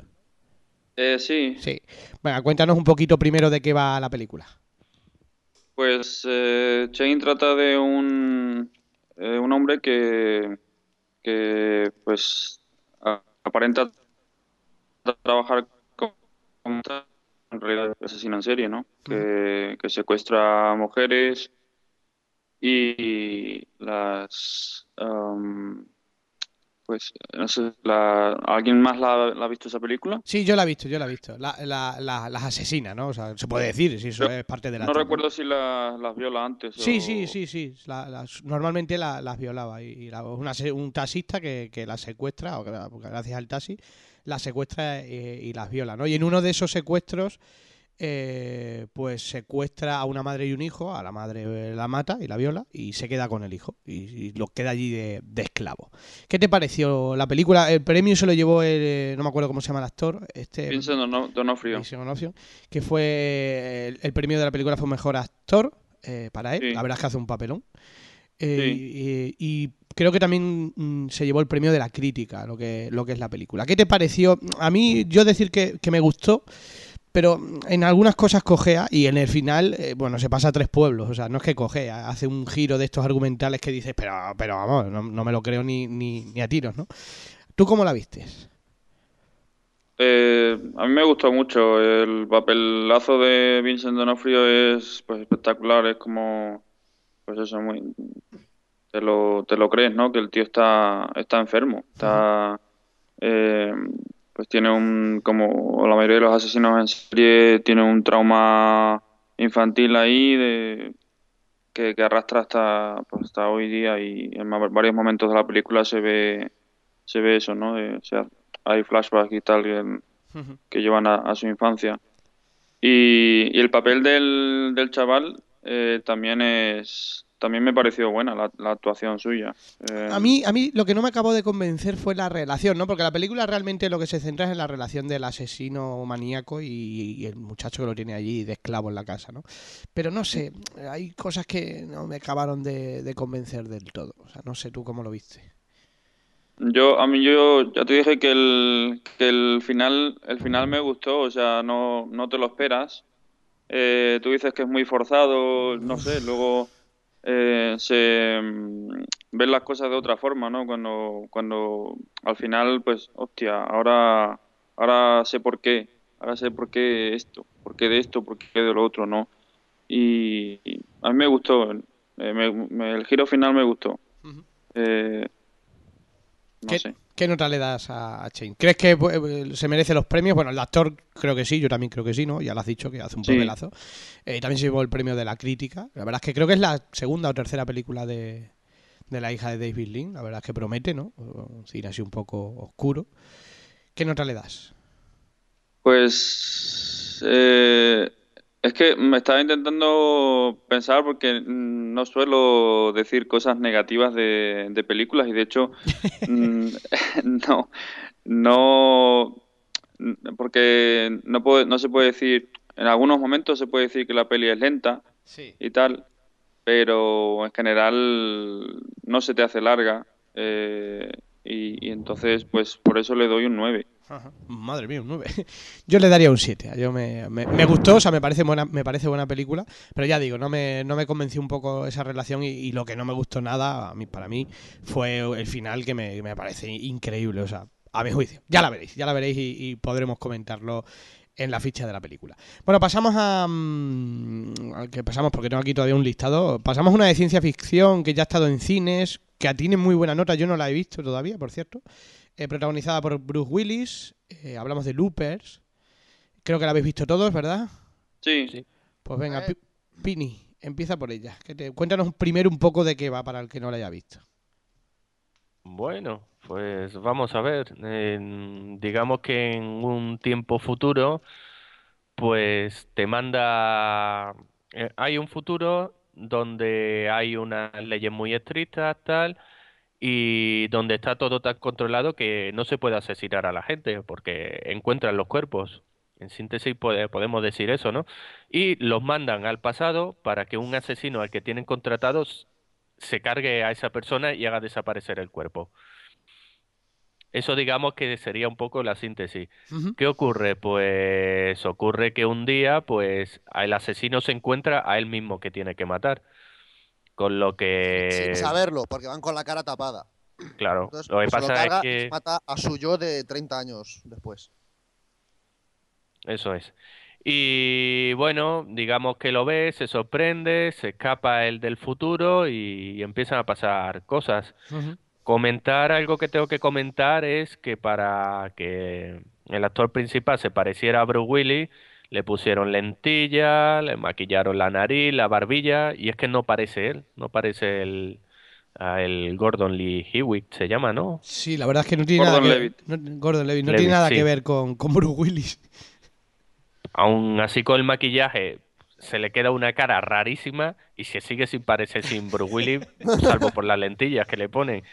Eh, sí, Sí. Venga, cuéntanos un poquito primero de qué va la película. pues eh, Chain trata de un, eh, un hombre que, que pues a- aparenta trabajar como como tal, en realidad es asesino en serie, ¿no? Que, que secuestra mujeres y las am, pues no sé, la, ¿alguien más la, la ha visto esa película? Sí, yo la he visto, yo la he visto. La- la- la- las asesina, ¿no? O sea, se puede decir, si eso Yo es parte de la No trama. recuerdo si la- las viola antes Sí, o- sí, sí, sí. Normalmente la- las violaba. Y, y la- una un taxista que, que las secuestra, o que, gracias al taxi, las secuestra eh, y las viola, ¿no? Y en uno de esos secuestros, eh, pues secuestra a una madre y un hijo, a la madre eh, la mata y la viola, y se queda con el hijo. Y, y lo queda allí de, de esclavo. ¿Qué te pareció la película? El premio se lo llevó, el, eh, no me acuerdo cómo se llama el actor, este... Vincent Dono- D'Onofrio. D'Onofrio, que fue el, el premio de la película fue mejor actor eh, para él. Sí. La verdad es que hace un papelón. Eh, y, y creo que también mm, se llevó el premio de la crítica, lo que, lo que es la película. ¿Qué te pareció? A mí, yo decir que, que me gustó, pero en algunas cosas cojea y en el final, eh, bueno, se pasa a tres pueblos. O sea, no es que cojea, hace un giro de estos argumentales que dices, pero, pero vamos, no, no me lo creo ni, ni, ni a tiros, ¿no? ¿Tú cómo la vistes? Eh, a mí me gustó mucho. El papelazo de Vincent D'Onofrio es pues espectacular. Es como, pues eso, muy, te lo, te lo crees, ¿no? Que el tío está, está enfermo. Está, eh, pues tiene un, como la mayoría de los asesinos en serie, tiene un trauma infantil ahí de que, que arrastra hasta, pues, hasta hoy día y en varios momentos de la película se ve, se ve eso, ¿no? De- o sea, hay flashbacks y tal que, que llevan a, a su infancia. Y, y el papel del, del chaval eh, también es también me pareció buena la, la actuación suya. Eh, A mí, a mí lo que no me acabó de convencer fue la relación, ¿no? Porque la película realmente lo que se centra es en la relación del asesino maníaco y, y el muchacho que lo tiene allí de esclavo en la casa, ¿no? Pero no sé, hay cosas que no me acabaron de, de convencer del todo. O sea, no sé tú cómo lo viste. Yo, a mí yo ya te dije que el, que el final, el final me gustó, o sea, no, no te lo esperas. Eh, tú dices que es muy forzado, no sé, luego eh, se mm, ven las cosas de otra forma, ¿no? Cuando, cuando al final, pues, hostia, ahora, ahora sé por qué, ahora sé por qué esto, por qué de esto, por qué de lo otro, ¿no? Y, y a mí me gustó, eh, me- me- el giro final me gustó. Eh, no ¿Qué, sé. Qué nota le das a, a Chain? ¿Crees que eh, se merece los premios? Bueno, el actor creo que sí, yo también creo que sí, ¿no? Ya lo has dicho, que hace un Sí. papelazo. Eh, también se llevó el premio de la crítica. La verdad es que creo que es la segunda o tercera película de, de la hija de David Lynn. La verdad es que promete, ¿no? Un cine así un poco oscuro. ¿Qué nota le das? Pues eh, es que me estaba intentando pensar porque mm, no suelo decir cosas negativas de, de películas y de hecho mm, no, no, porque no, puede, no se puede decir, en algunos momentos se puede decir que la peli es lenta Sí. y tal, pero en general no se te hace larga eh, y, y entonces pues por eso le doy un 9. Ajá. Madre mía, un 9. Yo le daría un 7. Yo me, me- gustó, o sea, me parece buena, me parece buena película, pero ya digo, no me, no me convenció un poco esa relación y, lo que no me gustó nada, a mí, para mí, fue el final que me, me parece increíble, o sea, a mi juicio. Ya la veréis, ya la veréis y, podremos comentarlo en la ficha de la película. Bueno, pasamos a... mm, que pasamos, porque tengo aquí todavía un listado, pasamos a una de ciencia ficción que ya ha estado en cines, que tiene muy buena nota, yo no la he visto todavía, por cierto eh, protagonizada por Bruce Willis. eh, hablamos de Loopers. Creo que la habéis visto todos, ¿verdad? Sí, Sí. Pues venga, Eh. Pi- Pini, empieza por ella. Que te, cuéntanos primero un poco de qué va para el que no la haya visto. Bueno, pues vamos a ver. Digamos que en un tiempo futuro, pues te manda... eh, hay un futuro donde hay unas leyes muy estrictas, tal, y donde está todo tan controlado que no se puede asesinar a la gente porque encuentran los cuerpos. En síntesis pode- podemos decir eso, ¿no? Y los mandan al pasado para que un asesino al que tienen contratados se cargue a esa persona y haga desaparecer el cuerpo. Eso digamos que sería un poco la síntesis. ¿Qué ocurre? Pues ocurre que un día, pues el asesino se encuentra a él mismo que tiene que matar. Con lo que, Sin saberlo, porque van con la cara tapada. claro, Entonces, lo que lo pasa carga es que se mata a su yo de 30 años después. Eso es. Y bueno, digamos que lo ve, se sorprende, se escapa el del futuro y, empiezan a pasar cosas. Comentar algo que tengo que comentar es que para que el actor principal se pareciera a Bruce Willis, le pusieron lentillas, le maquillaron la nariz, la barbilla, y es que no parece él, no parece el, el Gordon Lee Hewitt, se llama, ¿no? Sí, la verdad es que no tiene Gordon nada que no- Gordon Levitt, no Levitt, tiene nada sí. que ver con, con Bruce Willis. Aún así con el maquillaje se le queda una cara rarísima y se sigue sin parecer sin Bruce Willis, salvo por las lentillas que le ponen.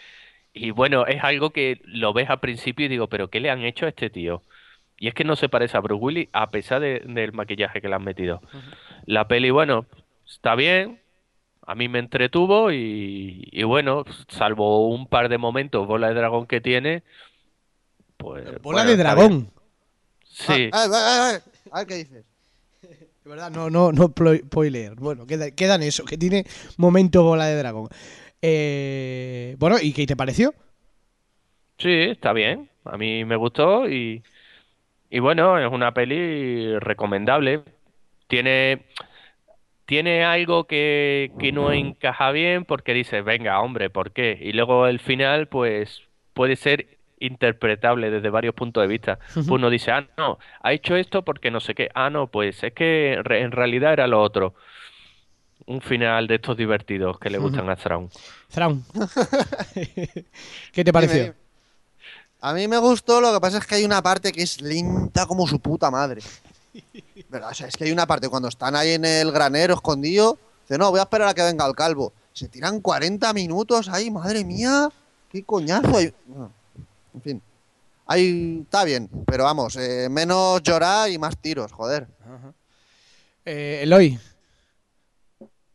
Y bueno, es algo que lo ves al principio y digo, pero ¿qué le han hecho a este tío? Y es que no se parece a Bruce Willis a pesar de- del maquillaje que le han metido. La peli, bueno, está bien, a mí me entretuvo y, y bueno, salvo un par de momentos, bola de dragón que tiene, pues... Bola bueno, de dragón. Sí. Ah, ah, ah, ah, a ver qué dices. De verdad, no, no, no spoiler. Bueno, queda, queda en eso, que tiene momento bola de dragón. Eh, bueno, ¿y qué te pareció? Sí, está bien. A mí me gustó y, y bueno, es una peli recomendable. Tiene, tiene algo que, que no encaja bien porque dices, venga, hombre, ¿por qué? Y luego el final, pues, puede ser interpretable desde varios puntos de vista. Uno dice, ah, no, ha hecho esto porque no sé qué. Ah, no, pues es que re- en realidad era lo otro. Un final de estos divertidos que le gustan a Thrawn. Thrawn. ¿Qué te pareció? A mí me gustó, lo que pasa es que hay una parte que es lenta como su puta madre. ¿Verdad? O sea, es que hay una parte cuando están ahí en el granero escondido, dice, no, voy a esperar a que venga el calvo. Se tiran 40 minutos ahí, madre mía, qué coñazo. hay- en fin. Ahí está bien, pero vamos, eh, menos llorar y más tiros, joder. Eh, Eloy.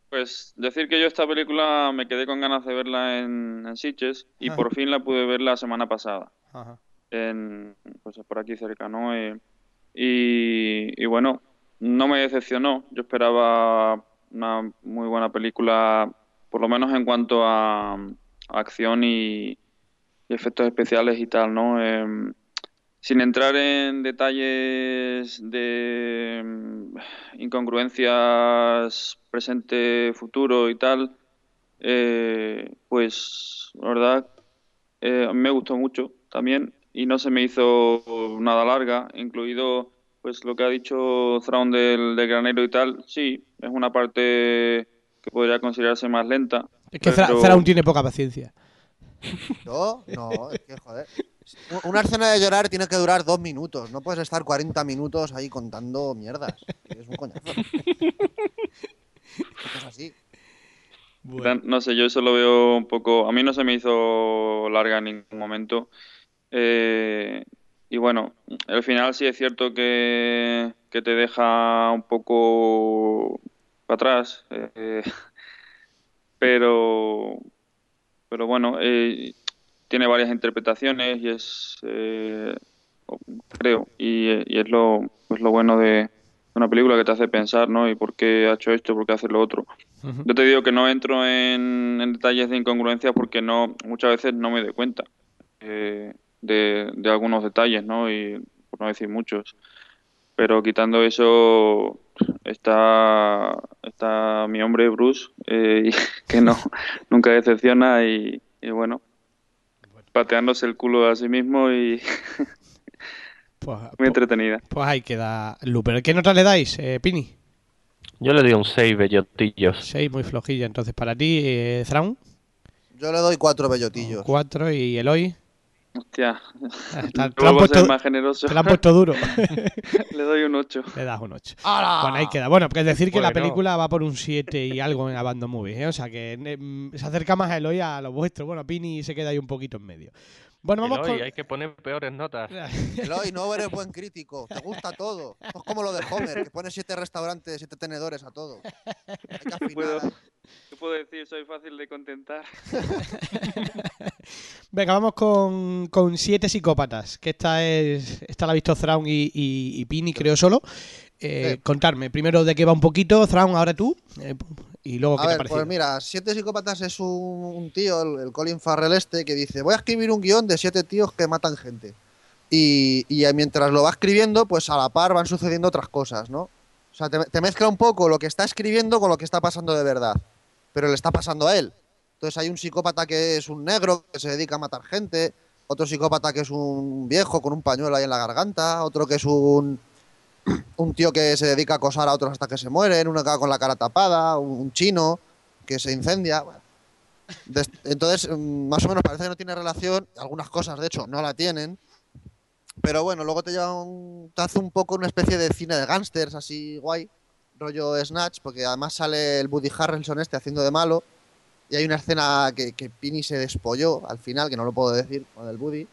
Pues decir que yo esta película me quedé con ganas de verla en, en Sitges y Ajá. por fin la pude ver la semana pasada. Ajá. en, pues por aquí cerca, ¿no? Eh, y, y bueno, no me decepcionó. Yo esperaba una muy buena película, por lo menos en cuanto a, a acción y, y efectos especiales y tal, ¿no? Eh, sin entrar en detalles de mm, incongruencias presente-futuro y tal, eh, pues la verdad eh, me gustó mucho también y no se me hizo nada larga, incluido pues lo que ha dicho Thrawn del, del granero y tal. Sí, es una parte que podría considerarse más lenta. Es que pero- Thrawn tiene poca paciencia. No, no, es que joder. Una escena de llorar tiene que durar dos minutos. No puedes estar 40 minutos ahí contando mierdas. Es un coñazo. Es así. No sé, yo eso lo veo un poco. A mí no se me hizo larga en ningún momento. Eh, y bueno, al final sí es cierto que, que te deja un poco para atrás. eh, pero, pero bueno, eh, tiene varias interpretaciones y es, eh, creo, y, y es lo, es lo bueno de una película que te hace pensar, ¿no? Y por qué ha hecho esto, por qué hace lo otro. Yo te digo que no entro en, en detalles de incongruencias porque no muchas veces no me doy cuenta eh, de, de algunos detalles, ¿no? Y por no decir muchos. Pero quitando eso, está, está mi hombre Bruce, eh, y que no nunca decepciona y, y bueno, pateándose el culo a sí mismo y Pues, muy pues, entretenida. pues ahí queda Looper. ¿Qué nota le dais, eh, Pini? Yo le doy un 6 bellotillos. 6, muy flojilla. Entonces, para ti, eh, Thrawn, Yo le doy cuatro bellotillos. 4 y Eloy. Hostia, Te, te lo han puesto, más generoso. te lo han puesto duro. Le doy un 8. Le das un 8. ¡Hala! Bueno, ahí queda. Bueno, pues decir que la película va por un 7 y algo en Abandon Movies, ¿eh? O sea que mm, se acerca más a Eloy a lo vuestro. Bueno, Pini se queda ahí un poquito en medio. Bueno, vamos Eloy, con... hay que poner peores notas. Eloy, no eres buen crítico. Te gusta todo. Es como lo de Homer, que pone siete restaurantes, siete tenedores a todo. Hay que afinar. puedo. ¿Qué puedo decir? Soy fácil de contentar. Venga, vamos con, con Siete Psicópatas, que esta es esta la ha visto Thrawn y, y- y Pini, creo solo. Eh, Sí. Contarme, primero de qué va un poquito, Thrawn, ahora tú, eh, y luego qué A te ver, pareció. pues mira, Siete Psicópatas es un, un tío, el, el Colin Farrell este, que dice, voy a escribir un guion de siete tíos que matan gente. Y, y mientras lo va escribiendo, pues a la par van sucediendo otras cosas, ¿no? O sea, te, te mezcla un poco lo que está escribiendo con lo que está pasando de verdad. Pero le está pasando a él. Entonces hay un psicópata que es un negro, que se dedica a matar gente. Otro psicópata que es un viejo con un pañuelo ahí en la garganta. Otro que es un, un tío que se dedica a acosar a otros hasta que se mueren. Uno que va con la cara tapada. Un, chino que se incendia. Entonces, mm, más o menos parece que no tiene relación. Algunas cosas, de hecho, no la tienen. Pero bueno, luego te, lleva te hace un poco una especie de cine de gángsters así guay. Rollo Snatch, porque además sale el Woody Harrelson este haciendo de malo. Y hay una escena que, que Pini se despolló al final, que no lo puedo decir, con el Woody.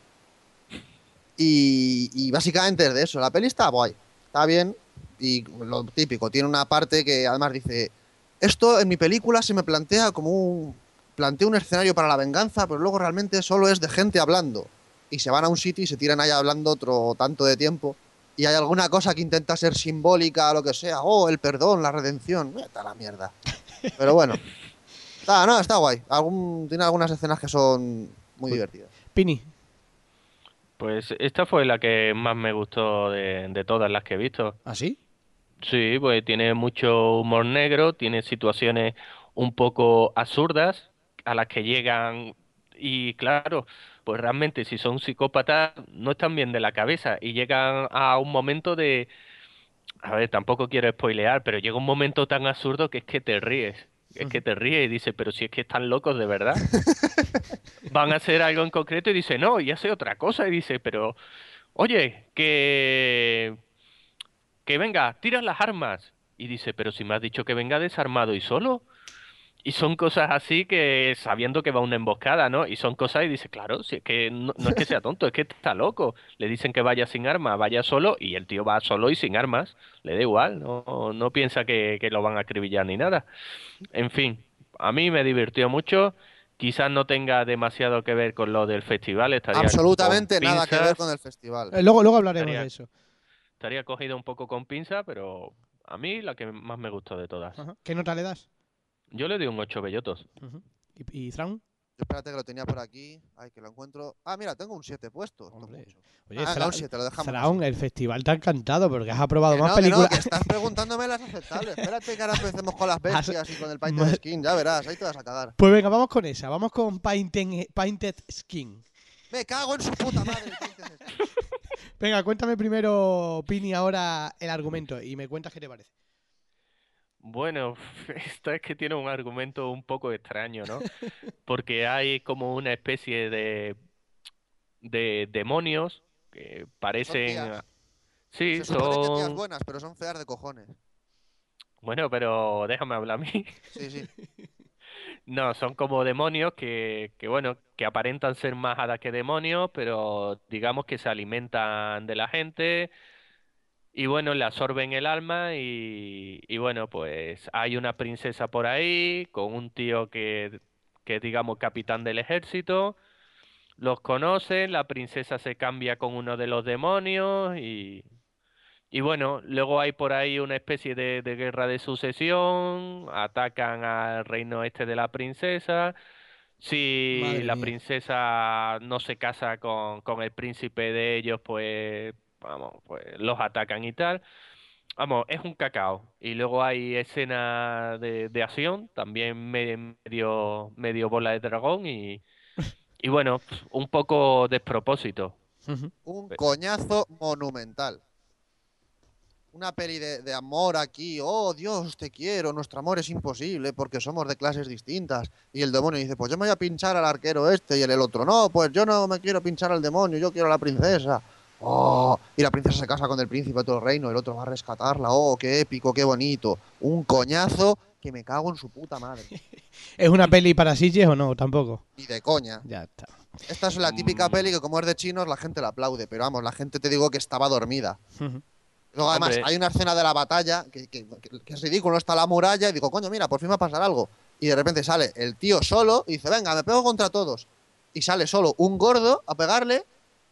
Y, y básicamente es de eso. La peli está guay, está bien. Y lo típico, tiene una parte que además dice: Esto en mi película se me plantea como un. Planteo un escenario para la venganza, pero luego realmente solo es de gente hablando. Y se van a un sitio y se tiran ahí hablando otro tanto de tiempo. Y hay alguna cosa que intenta ser simbólica o lo que sea. Oh, el perdón, la redención. A la mierda. Pero bueno. Está, no, está guay. Algún, tiene algunas escenas que son muy divertidas. Pini, Pues esta fue la que más me gustó de, de todas las que he visto. ¿así? Sí, pues tiene mucho humor negro, tiene situaciones un poco absurdas a las que llegan y claro, pues realmente si son psicópatas no están bien de la cabeza y llegan a un momento de... A ver, tampoco quiero spoilear, pero llega un momento tan absurdo que es que te ríes. Es que te ríes y dices, pero si es que están locos de verdad. Van a hacer algo en concreto y dice, no, y hace otra cosa y dice, pero, oye, que que venga, tira las armas. Y dice, pero si me has dicho que venga desarmado y solo. Y son cosas así que sabiendo que va una emboscada, ¿no? Y son cosas y dice, claro, si es que no, no es que sea tonto, es que está loco. Le dicen que vaya sin armas, vaya solo y el tío va solo y sin armas. Le da igual, no, no piensa que, que lo van a acribillar ni nada. En fin, a mí me divirtió mucho. Quizás no tenga demasiado que ver con lo del festival. Estaría Absolutamente nada que ver con el festival. Eh, luego, luego hablaremos Estaría- de eso. Estaría cogido un poco con pinza, pero a mí la que más me gustó de todas. Ajá. ¿Qué nota le das? Yo le doy un 8 bellotos. Ujú. ¿Y, y Thrawn? Yo espérate que lo tenía por aquí. Ay, que lo encuentro. Ah, mira, tengo un 7 puesto. Oye, Ah, un 7, lo dejamos. Thrawn, el festival te ha encantado porque has aprobado Que más no, que no, películas. que estás preguntándome las aceptables. Espérate que ahora empecemos con las bestias y con el Painted Skin. Ya verás, ahí te vas a cagar. Pues venga, vamos con esa. Vamos con Painted, Painted Skin. Me cago en su puta madre. Venga, cuéntame primero, Pini, ahora el argumento y me cuentas qué te parece. Bueno, esta es que tiene un argumento un poco extraño, ¿no? Porque hay como una especie de de demonios que parecen... tías. Sí, Se supone que tías son... buenas, pero son feas de cojones. Bueno, pero déjame hablar a mí. Sí, sí. No, son como demonios que, que, bueno, que aparentan ser más hadas que demonios, pero digamos que se alimentan de la gente y bueno, le absorben el alma y, y bueno, pues hay una princesa por ahí con un tío que, que digamos capitán del ejército, los conocen, la princesa se cambia con uno de los demonios y, y bueno, luego hay por ahí una especie de, de guerra de sucesión, atacan al reino este de la princesa. Si Madre la mía. princesa no se casa con, con el príncipe de ellos, pues vamos, pues los atacan y tal. Vamos, es un cacao. Y luego hay escena de, de acción, también me- medio, medio bola de dragón y, y bueno, un poco despropósito. Un Pues- coñazo monumental. Una peli de, de amor aquí. Oh, Dios, te quiero. Nuestro amor es imposible porque somos de clases distintas. Y el demonio dice, pues yo me voy a pinchar al arquero este. Y el, el otro, no, pues yo no me quiero pinchar al demonio, yo quiero a la princesa. Oh, y la princesa se casa con el príncipe de todo el reino. El otro va a rescatarla. Oh, qué épico, qué bonito. Un coñazo que me cago en su puta madre. ¿Es una peli para Sitges o no? Tampoco. Y de coña. Ya está. Esta es la típica Mm. peli que como es de chinos la gente la aplaude. Pero vamos, la gente te digo que estaba dormida. Luego, además, Hombre. hay una escena de la batalla que, que- que- que es ridículo. Está la muralla y digo, coño, mira, por fin va a pasar algo. Y de repente sale el tío solo y dice, venga, me pego contra todos. Y sale solo un gordo a pegarle,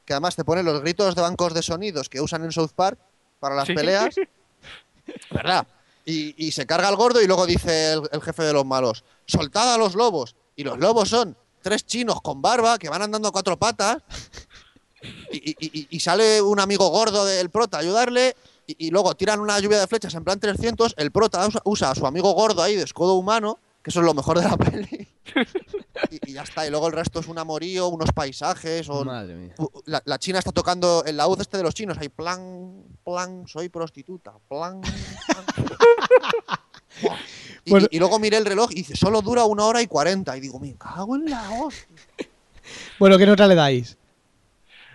que además te pone los gritos de bancos de sonidos que usan en South Park para las Sí. peleas. ¿Verdad? Y, y se carga el gordo y luego dice el, el jefe de los malos, soltad a los lobos. Y los lobos son tres chinos con barba que van andando a cuatro patas. Y, y- sale un amigo gordo del prota a ayudarle. Y, y luego tiran una lluvia de flechas en plan 300. El prota usa, usa a su amigo gordo ahí de escudo humano, que eso es lo mejor de la peli. Y, y ya está. Y luego el resto es un amorío, unos paisajes. o- Madre mía. la, la china está tocando el laúd este de los chinos. Hay plan, plan, soy prostituta. Plan. plan. Y, Bueno. y- y luego miré el reloj y dice, solo dura una hora y cuarenta. Y digo, me cago en la hostia. Bueno, ¿qué nota le dais?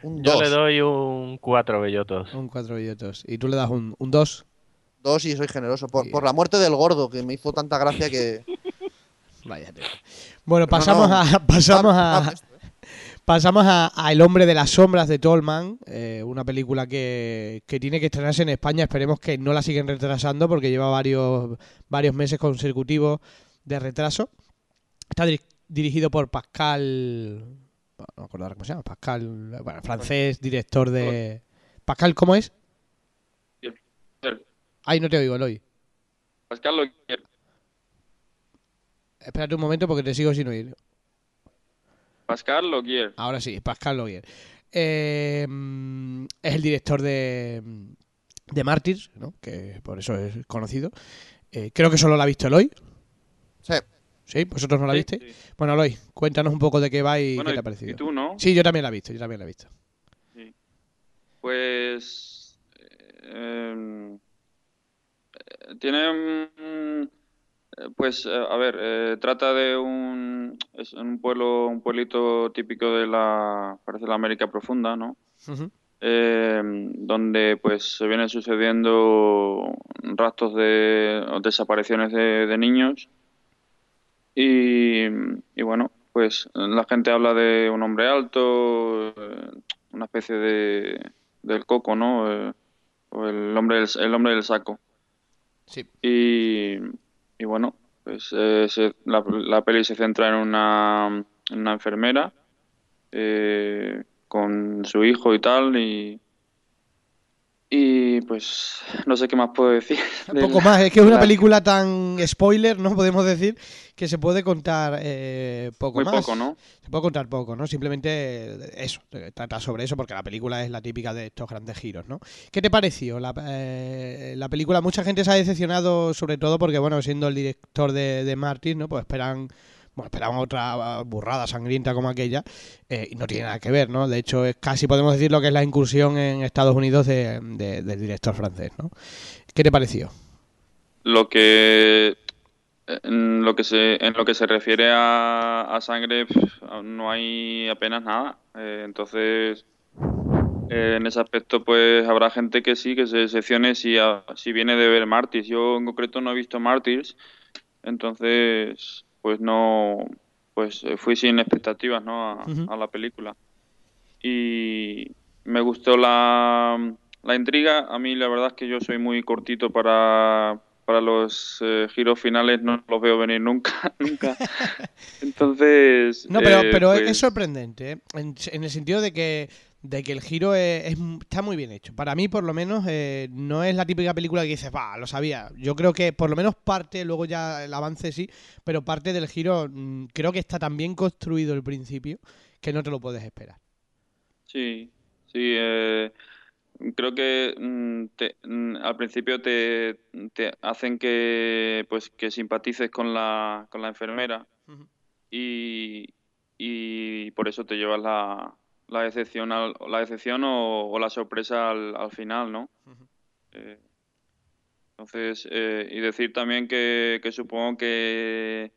Un Yo dos. le doy un cuatro bellotos. Un 4 billetos. Y tú le das un 2. Dos y soy generoso. Por, por la muerte del gordo, que me hizo tanta gracia que. Vaya. Bueno, no, pasamos no. a. Pasamos Ah, a. ¿eh? Pasamos a, a El hombre de las sombras de Tolman, eh, una película que, que tiene que estrenarse en España. Esperemos que no la siguen retrasando porque lleva varios, varios meses consecutivos de retraso. Está diri- dirigido por Pascal. bueno, No me acuerdo ahora cómo se llama. Pascal. Bueno, francés, director de. Pascal, ¿cómo es? Ay, no te oigo, Eloy. Pascal lo quiere. Espérate un momento porque te sigo sin oír. Pascal lo quiere. Ahora sí, Pascal Logier. Eh, es el director de, de Mártires, ¿no? que por eso es conocido. Eh, creo que solo la ha visto Eloy. Sí. ¿Sí? ¿Vosotros no la Sí, visteis? sí. Bueno, Eloy, cuéntanos un poco de qué va y Bueno, qué te ha parecido. y tú, ¿no? Sí, yo también la he visto, yo también la he visto. Pues. eh, eh, tiene. Pues, eh, a ver, eh, trata de un. Es un pueblo, un pueblito típico de la. Parece la América Profunda, ¿no? Eh, donde pues se vienen sucediendo raptos de o desapariciones de, de niños y, y bueno pues la gente habla de un hombre alto eh, una especie de del coco no Eh, o el hombre del, el hombre del saco Sí. y, y bueno pues eh, se- la, la peli se centra en una, una enfermera eh, con su hijo y tal y y pues no sé qué más puedo decir Un poco más, es que es una la- película tan spoiler, ¿no? Podemos decir que se puede contar eh, poco muy más. poco no Se puede contar poco, ¿no? Simplemente eso, eh, trata sobre eso, porque la película es la típica de estos grandes giros, ¿no? ¿Qué te pareció la, eh, la película? Mucha gente se ha decepcionado, sobre todo porque, bueno, siendo el director de, de Martin, ¿no? Pues esperan, bueno, esperaban otra burrada sangrienta como aquella, eh, y no tiene nada que ver, ¿no? De hecho, es casi podemos decir lo que es la incursión en Estados Unidos de- de- del director francés, ¿no? ¿Qué te pareció? lo que En lo que se, en lo que se refiere a, a sangre, no hay apenas nada. Eh, entonces, eh, en ese aspecto, pues habrá gente que sí, que se decepcione si, a- si viene de ver Martyrs. Yo en concreto no he visto Martyrs, entonces, pues no, pues eh, fui sin expectativas, ¿no? A, la película. Y me gustó la, la intriga. A mí la verdad es que yo soy muy cortito para, para los eh, giros finales, no los veo venir nunca, nunca. Entonces, No, pero, eh, pero es- pues, es sorprendente, ¿eh? en, en el sentido de que, de que el giro es, es- está muy bien hecho. Para mí, por lo menos, eh, no es la típica película que dices, va, lo sabía. Yo creo que por lo menos parte, luego ya el avance sí, pero parte del giro mm, creo que está tan bien construido el principio que no te lo puedes esperar. Sí, sí. eh, creo que mm, te- mm, al principio te, te hacen que pues que simpatices con la, con la enfermera y, y por eso te llevas la, la decepción, al- la decepción o, o la sorpresa al, al final, ¿no? Eh, entonces, eh, y decir también que, que supongo que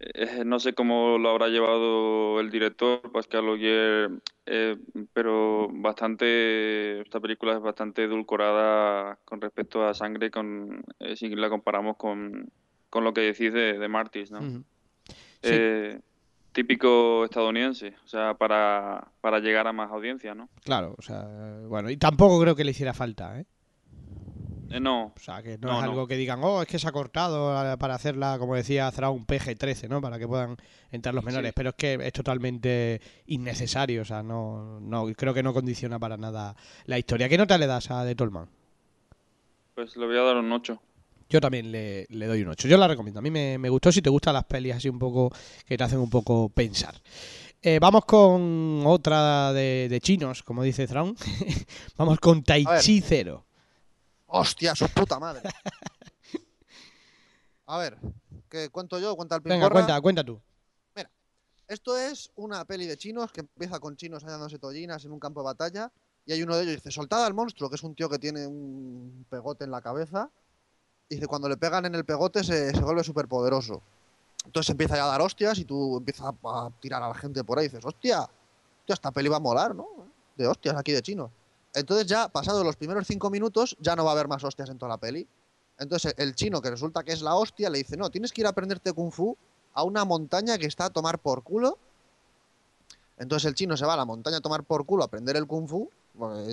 eh, no sé cómo lo habrá llevado el director, Pascal Ogier, eh, pero bastante, esta película es bastante edulcorada con respecto a sangre, con, si la comparamos con, con lo que decís de, de Martyrs, ¿no? Ujú. Sí. Típico estadounidense, o sea, para, para llegar a más audiencia, ¿no? Claro, o sea, bueno, y tampoco creo que le hiciera falta, ¿eh? Eh, no, O sea, que no, No, es no. algo que digan, oh, es que se ha cortado eh, para hacerla, como decía Zara, un PG-13, ¿no? Para que puedan entrar los menores. Sí. Pero es que es totalmente innecesario, o sea, no, no creo que no condiciona para nada la historia. ¿Qué nota le das a The Tolman? pues le voy a dar un 8. Yo también le, le doy un 8. Yo la recomiendo. A mí me, me gustó si te gustan las pelis así un poco que te hacen un poco pensar. Eh, vamos con otra de, de chinos, como dice Thrawn. vamos con Tai. Chi Zero. Hostia, su puta madre. A ver, ¿qué cuento yo? ¿Cuenta el Venga, Pincorra? cuenta, cuenta tú. Esto es una peli de chinos que empieza con chinos hallándose tollinas en un campo de batalla y hay uno de ellos que dice, soltad al monstruo, que es un tío que tiene un pegote en la cabeza. Dice, cuando le pegan en el pegote se, vuelve súper poderoso. Entonces empieza ya a dar hostias y tú empiezas a, tirar a la gente por ahí y dices, hostia, esta peli va a molar, ¿no? De hostias aquí de chinos. Entonces ya, pasados los primeros cinco minutos, ya no va a haber más hostias en toda la peli. Entonces el chino, que resulta que es la hostia, le dice, no, tienes que ir a aprenderte kung fu a una montaña que está a tomar por culo. Entonces el chino se va a la montaña a tomar por culo a aprender el kung fu.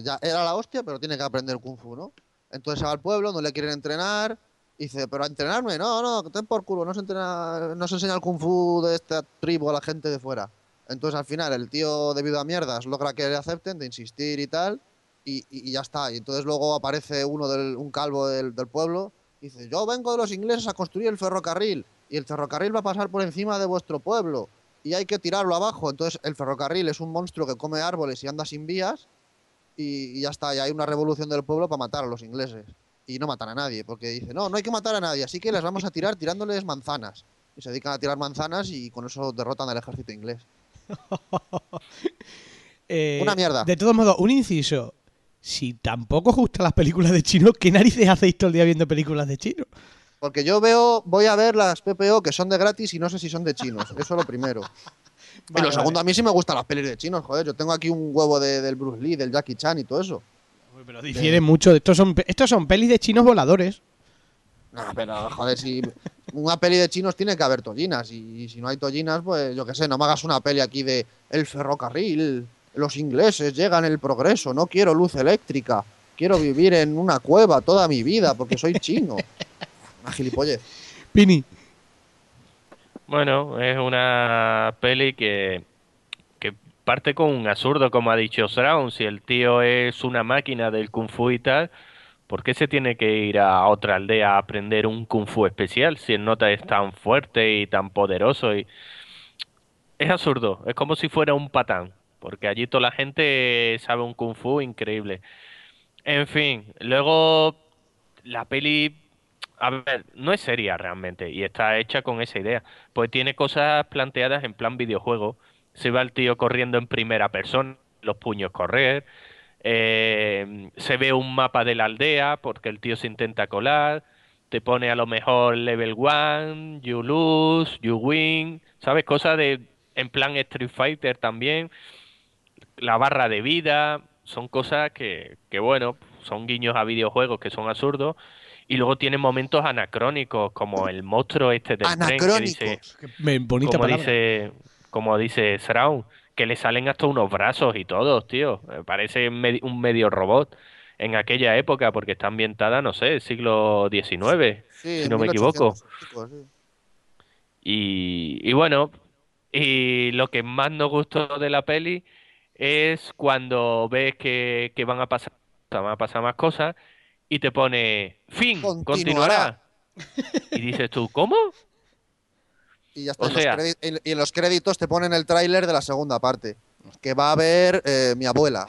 Ya era la hostia, pero tiene que aprender kung fu, ¿no? Entonces se va al pueblo, no le quieren entrenar. Y dice, pero a entrenarme, no, no, ten por culo, no se, entrena, no se enseña el kung fu de esta tribu a la gente de fuera. Entonces al final el tío, debido a mierdas, logra que le acepten, de insistir y tal, y, y- y ya está. Y entonces luego aparece uno del, un calvo del, del pueblo, y dice, yo vengo de los ingleses a construir el ferrocarril, y el ferrocarril va a pasar por encima de vuestro pueblo, y hay que tirarlo abajo. Entonces el ferrocarril es un monstruo que come árboles y anda sin vías, y, y ya está, y hay una revolución del pueblo para matar a los ingleses. Y no matan a nadie, porque dice, no, no hay que matar a nadie, así que les vamos a tirar tirándoles manzanas. Y se dedican a tirar manzanas y con eso derrotan al ejército inglés. Eh, Una mierda. De todos modos, un inciso. Si tampoco os gustan las películas de chinos, ¿qué narices hacéis todo el día viendo películas de chinos? Porque yo veo, voy a ver las PPO que son de gratis y no sé si son de chinos. Eso es lo primero. Y Vale, lo segundo, a mí sí me gustan las pelis de chinos, joder. Yo tengo aquí un huevo de- del Bruce Lee, del Jackie Chan y todo eso. Pero difieren mucho. Estos son, estos son pelis de chinos voladores. No, pero joder, si una peli de chinos tiene que haber tollinas. Y si no hay tollinas, pues yo qué sé, no me hagas una peli aquí de el ferrocarril, los ingleses llegan el progreso, no quiero luz eléctrica. Quiero vivir en una cueva toda mi vida porque soy chino. Una gilipollez. Pini. Bueno, es una peli que, que parte con un absurdo, como ha dicho Sraun. Si el tío es una máquina del kung fu y tal, ¿por qué se tiene que ir a otra aldea a aprender un kung fu especial si el nota es tan fuerte y tan poderoso? Y... Es absurdo, es como si fuera un patán, porque allí toda la gente sabe un kung fu increíble. En fin, luego la peli a ver, no es seria realmente y está hecha con esa idea. Pues tiene cosas planteadas en plan videojuego. Se va el tío corriendo en primera persona, los puños correr. eh, se ve un mapa de la aldea porque el tío se intenta colar. te pone a lo mejor level 1, you lose, you win, ¿sabes? Cosas de en plan Street Fighter también, la barra de vida, son cosas que, que bueno, son guiños a videojuegos que son absurdos. Y luego tiene momentos anacrónicos, como el monstruo este del tren que dice. Me- bonita como palabra. dice, como dice Sraun, que le salen hasta unos brazos y todos, tío. Parece un medio robot en aquella época, porque está ambientada, no sé, siglo XIX, Sí, si no me equivoco. 1800 y pico, sí. Y, y bueno, y lo que más nos gustó de la peli es cuando ves que, que van a pasar, van a pasar más cosas y te pone fin, Continuará. continuará. Y dices tú, ¿cómo? Y ya está. O en los sea- crédi- en- y en los créditos te ponen el tráiler de la segunda parte. Que va a ver eh, mi abuela.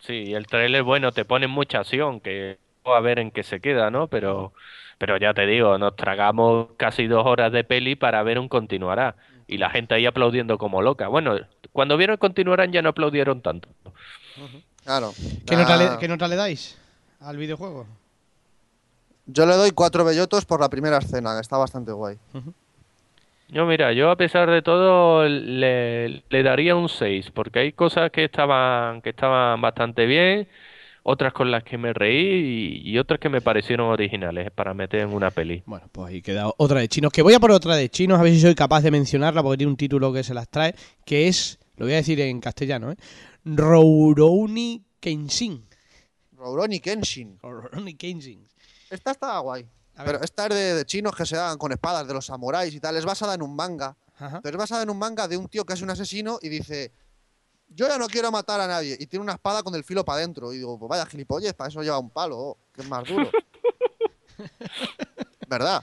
Sí, el trailer, bueno, te pone mucha acción, que a ver en qué se queda, ¿no? Pero, pero ya te digo, nos tragamos casi dos horas de peli para ver un continuará. Y la gente ahí aplaudiendo como loca. Bueno, cuando vieron continuarán ya no aplaudieron tanto. Claro. ¿Qué, nota le, qué nota le dais al videojuego? Yo le doy cuatro bellotos por la primera escena, que está bastante guay. Yo, mira, yo a pesar de todo le, le daría un 6, porque hay cosas que estaban, que estaban bastante bien, otras con las que me reí y, y otras que me parecieron originales para meter en una peli. Bueno, pues ahí queda otra de chinos. Que voy a por otra de chinos, a ver si soy capaz de mencionarla, porque tiene un título que se las trae, que es, lo voy a decir en castellano, ¿eh? Rurouni Kenshin. Rurouni Kenshin. Rurouni Kenshin. Esta está guay. A ver. Pero esta es de, de chinos que se dan con espadas, de los samuráis y tal. Es basada en un manga. Ajá. Pero es basada en un manga de un tío que es un asesino y dice: Yo ya no quiero matar a nadie. Y tiene una espada con el filo para adentro. Y digo: Pues vaya gilipollas, para eso lleva un palo, oh, que es más duro. ¿Verdad?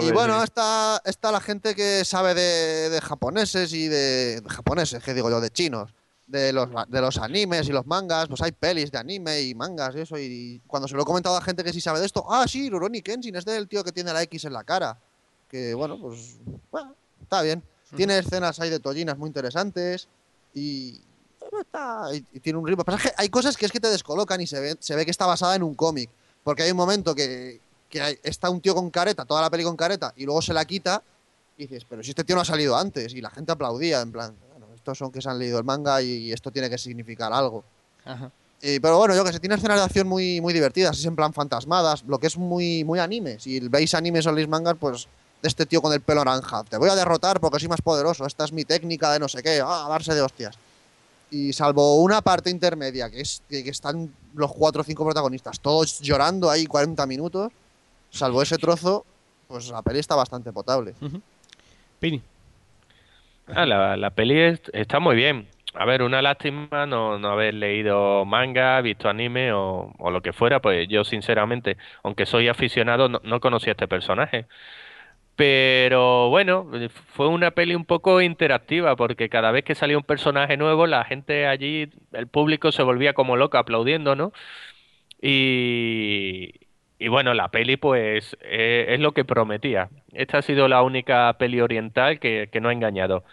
Y bueno, está, está la gente que sabe de, de japoneses y de, de japoneses, que digo yo, de chinos, de los, de los animes y los mangas, pues hay pelis de anime y mangas y eso, y cuando se lo he comentado a gente que sí sabe de esto, ah, sí, Rurouni Kenshin, es del tío que tiene la X en la cara, que bueno, pues, bueno, está bien. Tiene escenas ahí de tollinas muy interesantes y, está, y, y tiene un ritmo. Que hay cosas que es que te descolocan y se ve, se ve que está basada en un cómic, porque hay un momento que, que hay- está un tío con careta, toda la peli con careta, y luego se la quita y dices, pero si este tío no ha salido antes, y la gente aplaudía, en plan, estos son que se han leído el manga y esto tiene que significar algo. Ajá. Y- pero bueno, yo que sé, tiene escenas de acción muy, muy divertidas, es en plan fantasmadas, lo que es muy, muy anime. Si veis animes o leéis mangas, pues este tío con el pelo naranja, te voy a derrotar porque soy más poderoso, esta es mi técnica de no sé qué, ah, a darse de hostias. Y salvo una parte intermedia, que es que, que están los cuatro o cinco protagonistas, todos llorando ahí 40 minutos, salvo ese trozo, pues la peli está bastante potable. Pini. Ah, la, la peli es- está muy bien. A ver, una lástima no, no haber leído manga, visto anime o, o lo que fuera, pues yo sinceramente, aunque soy aficionado, no, no conocía a este personaje. Pero bueno, fue una peli un poco interactiva porque cada vez que salía un personaje nuevo, la gente allí, el público se volvía como loca aplaudiendo, ¿no? Y, y bueno, la peli pues eh, es lo que prometía. Esta ha sido la única peli oriental que, que no ha engañado.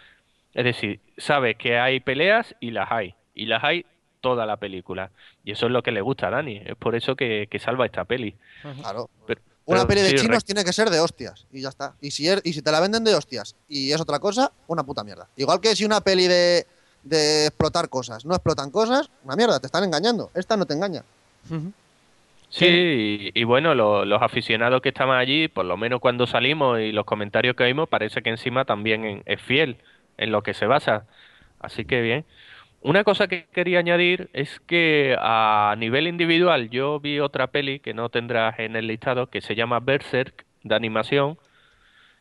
Es decir, sabes que hay peleas y las hay. Y las hay toda la película. Y eso es lo que le gusta a Dani. Es por eso que, que salva esta peli. Claro. Pero- Una pero peli de sí, chinos re- tiene que ser de hostias y ya está. Y si, er- y si te la venden de hostias y es otra cosa, una puta mierda. Igual que si una peli de, de explotar cosas no explotan cosas, una mierda, te están engañando. Esta no te engaña. Sí, y, y bueno, lo- los aficionados que estaban allí, por lo menos cuando salimos y los comentarios que vimos, parece que encima también es fiel en lo que se basa. Así que bien. Una cosa que quería añadir es que a nivel individual yo vi otra peli que no tendrás en el listado que se llama Berserk de animación,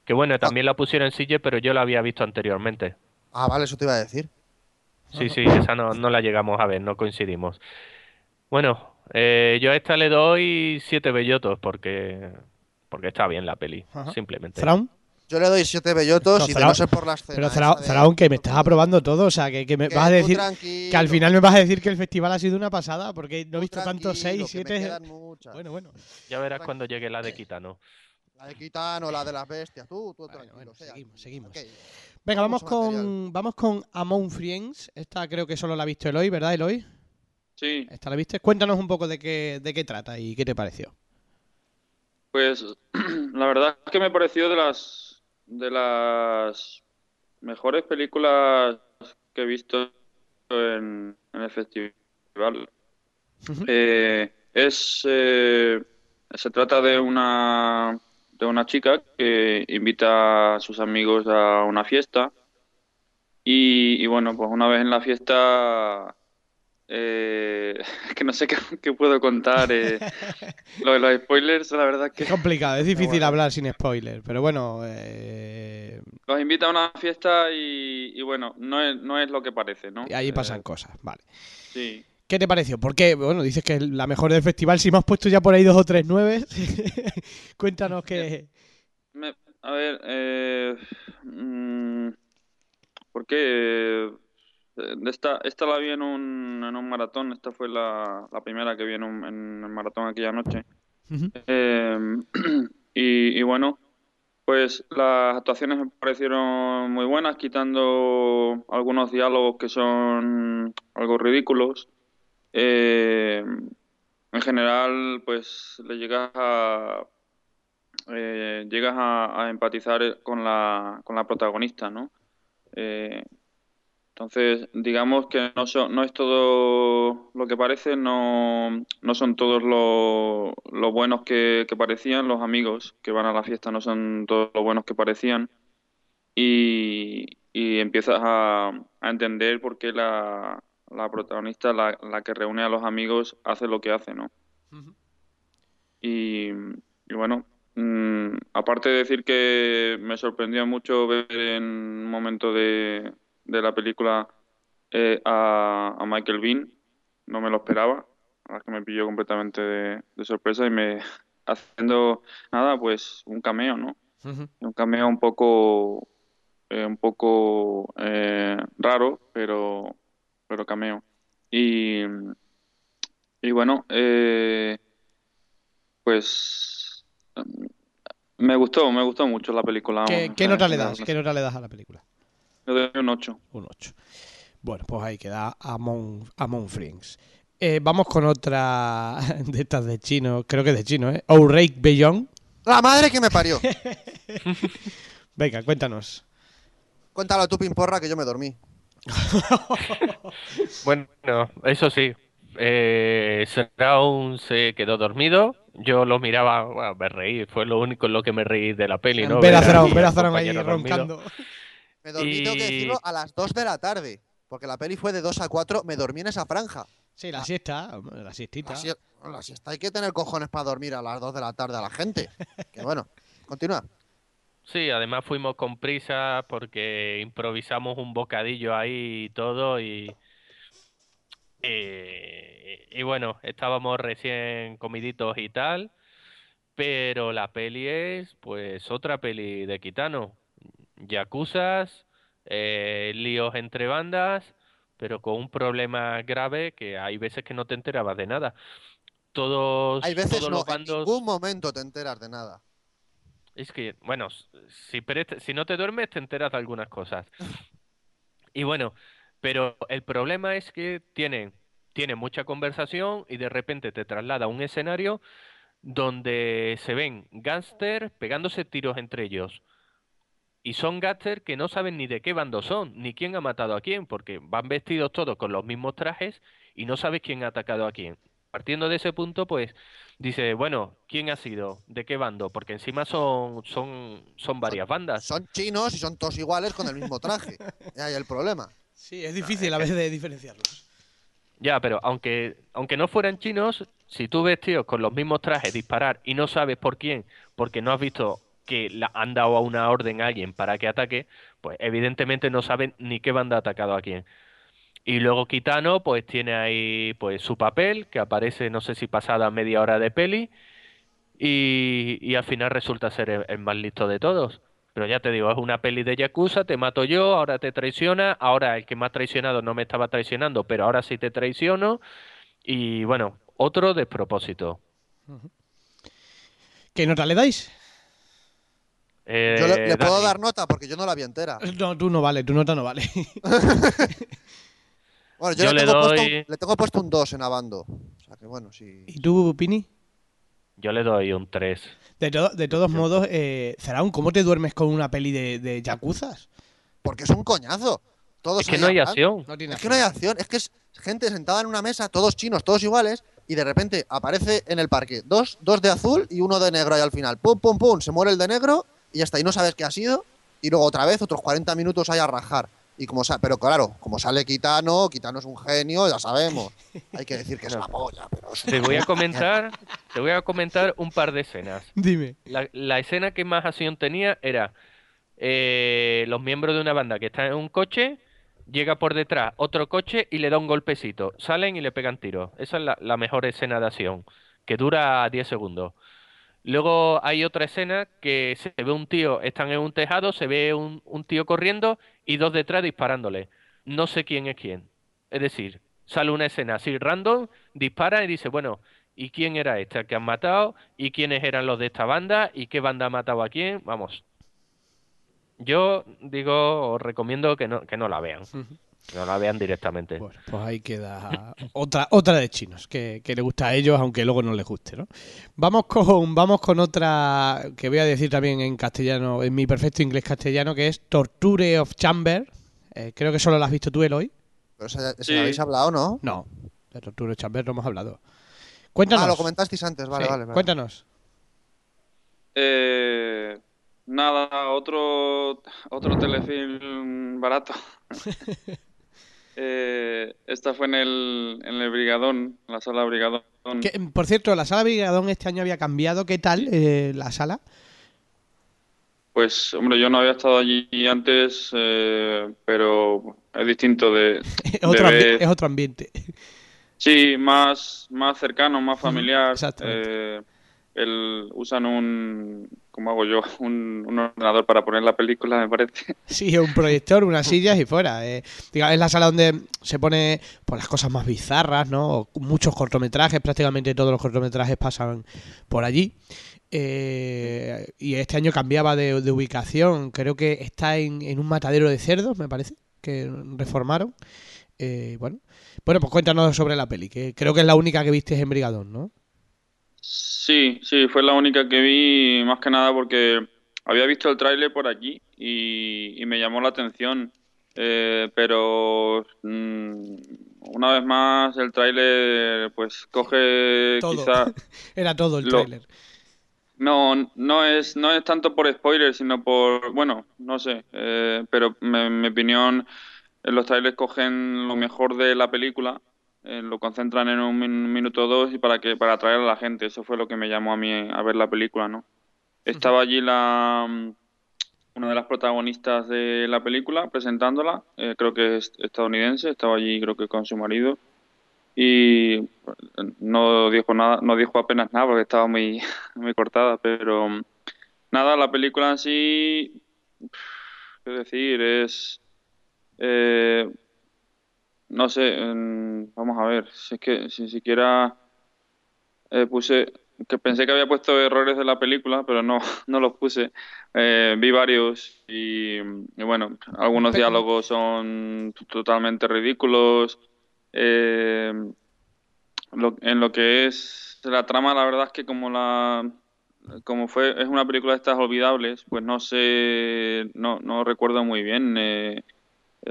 que bueno, también la pusieron en silla, pero yo la había visto anteriormente. Ah, vale, eso te iba a decir. Sí, sí, esa no, no la llegamos a ver, no coincidimos. Bueno, eh, yo a esta le doy siete bellotos porque porque está bien la peli, Ajá. simplemente. Zraun. Yo le doy siete bellotos No, y de no ser por la escena. Pero Zraun, que me estás aprobando todo. O sea, que, que me Que vas a decir. Que al final me vas a decir que el festival ha sido una pasada porque no he visto tantos tranquilo, 6, que me 7. quedan muchas. Bueno, bueno. Ya verás cuando llegue la de Kitano. La de Kitano, la de las bestias, tú, tú Bueno, tranquilo. bueno, sea. seguimos, seguimos. Ok. Venga, vamos material. con, vamos con Among Friends. Esta creo que solo la ha visto Eloy, ¿verdad, Eloy? Sí, Esta la viste. Cuéntanos un poco de qué, de qué trata y qué te pareció. Pues la verdad es que me pareció de las de las mejores películas que he visto en, en el festival. Eh, es eh, se trata de una de una chica que invita a sus amigos a una fiesta y, y bueno, pues una vez en la fiesta eh, es que no sé qué, qué puedo contar. eh. Lo de los spoilers, la verdad es que Es complicado, es difícil bueno. hablar sin spoiler, pero bueno, eh, los invita a una fiesta y, y bueno, no es, no es lo que parece, ¿no? ahí Eh, pasan cosas, vale. sí. ¿Qué te pareció? Porque, bueno, dices que es la mejor del festival, si me has puesto ya por ahí dos o tres nueves, cuéntanos. Me- a ver, eh, mm, ¿por qué? Eh, Esta, esta la vi en un, en un maratón, esta fue la, la primera que vi en, un, en el maratón aquella noche. Eh, y, y bueno, pues las actuaciones me parecieron muy buenas, quitando algunos diálogos que son algo ridículos. Eh, en general, pues le llegas a eh, llegas a, a empatizar con la, con la protagonista, ¿no? Eh, entonces, digamos que no, so- no es todo lo que parece, no, no son todos lo- los buenos que, que parecían, los amigos que van a la fiesta no son todos los buenos que parecían, y, y empiezas a, a entender por qué la, la protagonista, la, la que reúne a los amigos, hace lo que hace, ¿no? Y, y bueno, mm, aparte de decir que me sorprendió mucho ver en un momento de, de la película eh, a, a Michael Bean, no me lo esperaba, la verdad es que me pilló completamente de, de sorpresa y me haciendo nada, pues un cameo, ¿no? Un cameo un poco eh, un poco eh, raro, pero pero cameo. Y y bueno, eh, pues mm, me gustó, me gustó mucho la película. ¿Qué, nota le das? ¿Qué nota le das a la película? Yo doy un 8. Un 8. Bueno, pues ahí queda Among, Among Friends. Eh, vamos con otra de estas de chino, creo que es de chino, ¿eh? Outrake Beyond. La madre que me parió. Venga, cuéntanos. Cuéntalo tú, Pimporra, que yo me dormí. Bueno, eso sí. Eh, se quedó dormido. Yo lo miraba, bueno, me reí. Fue lo único en lo que me reí de la peli, ¿no? ver a ver ahí dormido. roncando. Me dormí, tengo que Y- decirlo, a las 2 de la tarde. Porque la peli fue de 2 a 4, me dormí en esa franja. Sí, la siesta, la siestita. La, sie- la siesta hay que tener cojones para dormir a las 2 de la tarde a la gente. Que bueno, continúa. Sí, además fuimos con prisa porque improvisamos un bocadillo ahí y todo y, y, y bueno, estábamos recién comiditos y tal, pero la peli es pues otra peli de Kitano, yacuzas, eh, líos entre bandas, pero con un problema grave que hay veces que no te enterabas de nada. Todos, Hay veces todos no, los en ningún momento te enteras de nada. Es que, bueno, si, si no te duermes te enteras de algunas cosas. Y bueno, pero el problema es que tienen, tienen mucha conversación y de repente te traslada a un escenario donde se ven gángsters pegándose tiros entre ellos. Y son gángsters que no saben ni de qué bando son, ni quién ha matado a quién, porque van vestidos todos con los mismos trajes y no sabes quién ha atacado a quién. Partiendo de ese punto, pues dice, bueno, ¿quién ha sido? ¿De qué bando? Porque encima son, son, son varias bandas. Son chinos y son todos iguales con el mismo traje. Y ahí el problema. Sí, es difícil a veces de diferenciarlos. Ya, pero aunque, aunque no fueran chinos, si tú ves tíos con los mismos trajes disparar y no sabes por quién, porque no has visto que la, han dado a una orden a alguien para que ataque, pues evidentemente no saben ni qué banda ha atacado a quién. Y luego Kitano, pues tiene ahí pues su papel, que aparece no sé si pasada media hora de peli, y, al final resulta ser el, el más listo de todos. Pero ya te digo, es una peli de Yakuza, te mato yo, ahora te traiciona, ahora el que ha traicionado no me estaba traicionando, pero ahora sí te traiciono. Y bueno, otro despropósito. ¿Qué nota le dais? Eh, Yo le, le puedo Dani, dar nota porque yo no la vi entera. No, tú no vale, tu nota no vale. Bueno, yo, Yo le, tengo puesto doy- un, le tengo puesto un 2 en Abando. O sea que bueno, sí. ¿Y tú, Pini? Yo le doy un 3. De, to- de todos modos, eh, Zaraun, ¿cómo te duermes con una peli de, de yakuzas? Porque es un coñazo. Todos Es que no hay acción. No tiene Es que no hay acción, es que es gente sentada en una mesa, todos chinos, todos iguales, y de repente aparece en el parque dos, dos de azul y uno de negro ahí al final. Pum, pum, pum, se muere el de negro y ya está, y no sabes qué ha sido, y luego otra vez otros 40 minutos ahí a rajar. Y como sa- pero claro, como sale Kitano, Kitano es un genio, ya sabemos. Hay que decir que es la polla, pero es Te voy a comentar, te voy a comentar un par de escenas. Dime. La, la escena que más acción tenía era eh, los miembros de una banda que están en un coche, llega por detrás otro coche y le da un golpecito. Salen y le pegan tiros. Esa es la, la mejor escena de acción, que dura 10 segundos. Luego hay otra escena que se ve un tío, están en un tejado, se ve un, tío corriendo y dos detrás disparándole. No sé quién es quién. Es decir, sale una escena así random, dispara y dice, bueno, ¿y quién era al que han matado? ¿Y quiénes eran los de esta banda? ¿Y qué banda ha matado a quién? Vamos. Yo digo, os recomiendo que no, que no la vean. No la vean directamente. Bueno, pues ahí queda otra, otra de chinos, que, que le gusta a ellos, aunque luego no les guste, ¿no? Vamos con, vamos con otra que voy a decir también en castellano, en mi perfecto inglés castellano, que es Torture of Chamber. Eh, creo que solo la has visto tú, Eloy. Pero ese Sí. habéis hablado, ¿no? No, de Torture of Chamber no hemos hablado. Cuéntanos. Ah, lo comentasteis antes, vale, Sí, vale. vale. Cuéntanos. Eh, nada, otro, otro telefilm barato. Eh, esta fue en el, en el Brigadón, en la sala Brigadón. Que, por cierto, la sala Brigadón este año había cambiado. ¿Qué tal eh, la sala? Pues, hombre, yo no había estado allí antes, eh, pero es distinto de, Es otro, de ambi- ver- es otro ambiente. Sí, más, más cercano, más familiar. exactamente. Eh, el- usan un, ¿cómo hago yo? Un, un ordenador para poner la película, me parece. Sí, un proyector, unas sillas y fuera. Eh, diga, es la sala donde se pone pues, las cosas más bizarras, ¿no? Muchos cortometrajes, prácticamente todos los cortometrajes pasan por allí. Eh, y este año cambiaba de, de ubicación. Creo que está en, en un matadero de cerdos, me parece, que reformaron. Eh, bueno. bueno, pues cuéntanos sobre la peli, que creo que es la única que viste en Brigadón, ¿no? Sí, sí, fue la única que vi, más que nada porque había visto el tráiler por aquí y, y me llamó la atención. Eh, pero mm, una vez más el tráiler pues coge Todo. quizá Era todo el Lo- tráiler. No, no es, no es tanto por spoiler, sino por, bueno, no sé, eh, pero en mi opinión eh, los trailers cogen lo mejor de la película, eh, lo concentran en un min- minuto o dos y para que para atraer a la gente, eso fue lo que me llamó a mí a ver la película, ¿no? Estaba allí la mm, una de las protagonistas de la película presentándola, eh, creo que es estadounidense, estaba allí creo que con su marido. Y no dijo nada, no dijo apenas nada porque estaba muy, muy cortada, pero mm, nada, la película en sí, qué decir, es, eh, no sé, vamos a ver, si es que si siquiera eh, puse, que pensé que había puesto errores de la película, pero no, no los puse, Eh, vi varios y, y bueno, algunos Pero- diálogos son totalmente ridículos. Eh, lo- en lo que es la trama, la verdad es que como la como fue es una película de estas olvidables, pues no sé, no, no recuerdo muy bien eh,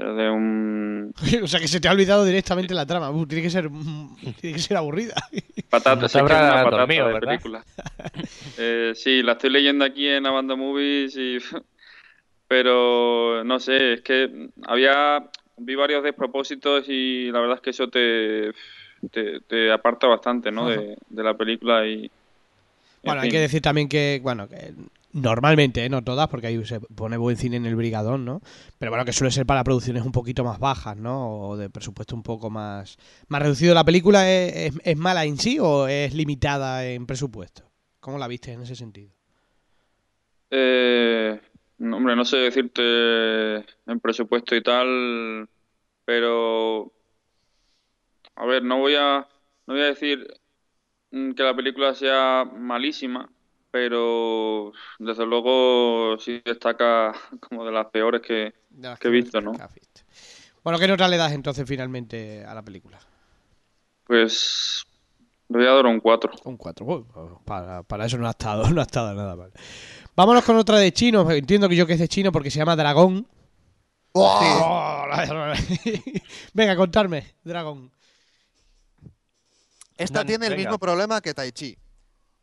de un o sea que se te ha olvidado directamente la trama. Uh, tiene que ser mm, tiene que ser aburrida. patata, No una patata dormido, de ¿verdad? película. Eh, sí, la estoy leyendo aquí en Abando Movies y pero no sé, es que había vi varios despropósitos y la verdad es que eso te te, te aparta bastante, ¿no? De, de la película y en Bueno, hay que decir también que, bueno, que normalmente, ¿eh? no todas, porque ahí se pone buen cine en el Brigadón, ¿no? Pero bueno, que suele ser para producciones un poquito más bajas, ¿no? O de presupuesto un poco más, más reducido. ¿La película es, es- mala en sí o es limitada en presupuesto? ¿Cómo la viste en ese sentido? Eh, no, hombre, no sé decirte en presupuesto y tal, pero a ver, no voy a no voy a decir que la película sea malísima, pero desde luego sí destaca como de las peores que De las Que he visto, ¿no? que has visto. Bueno, ¿qué nota le das entonces finalmente a la película? pues Le voy a dar un 4. Un 4. para, para eso no ha estado, no ha estado nada mal. Vámonos con otra de chino. Entiendo que yo que es de chino porque se llama Dragón. Oh, Venga, contarme, Dragón. Esta tiene el venga. mismo problema que Tai Chi.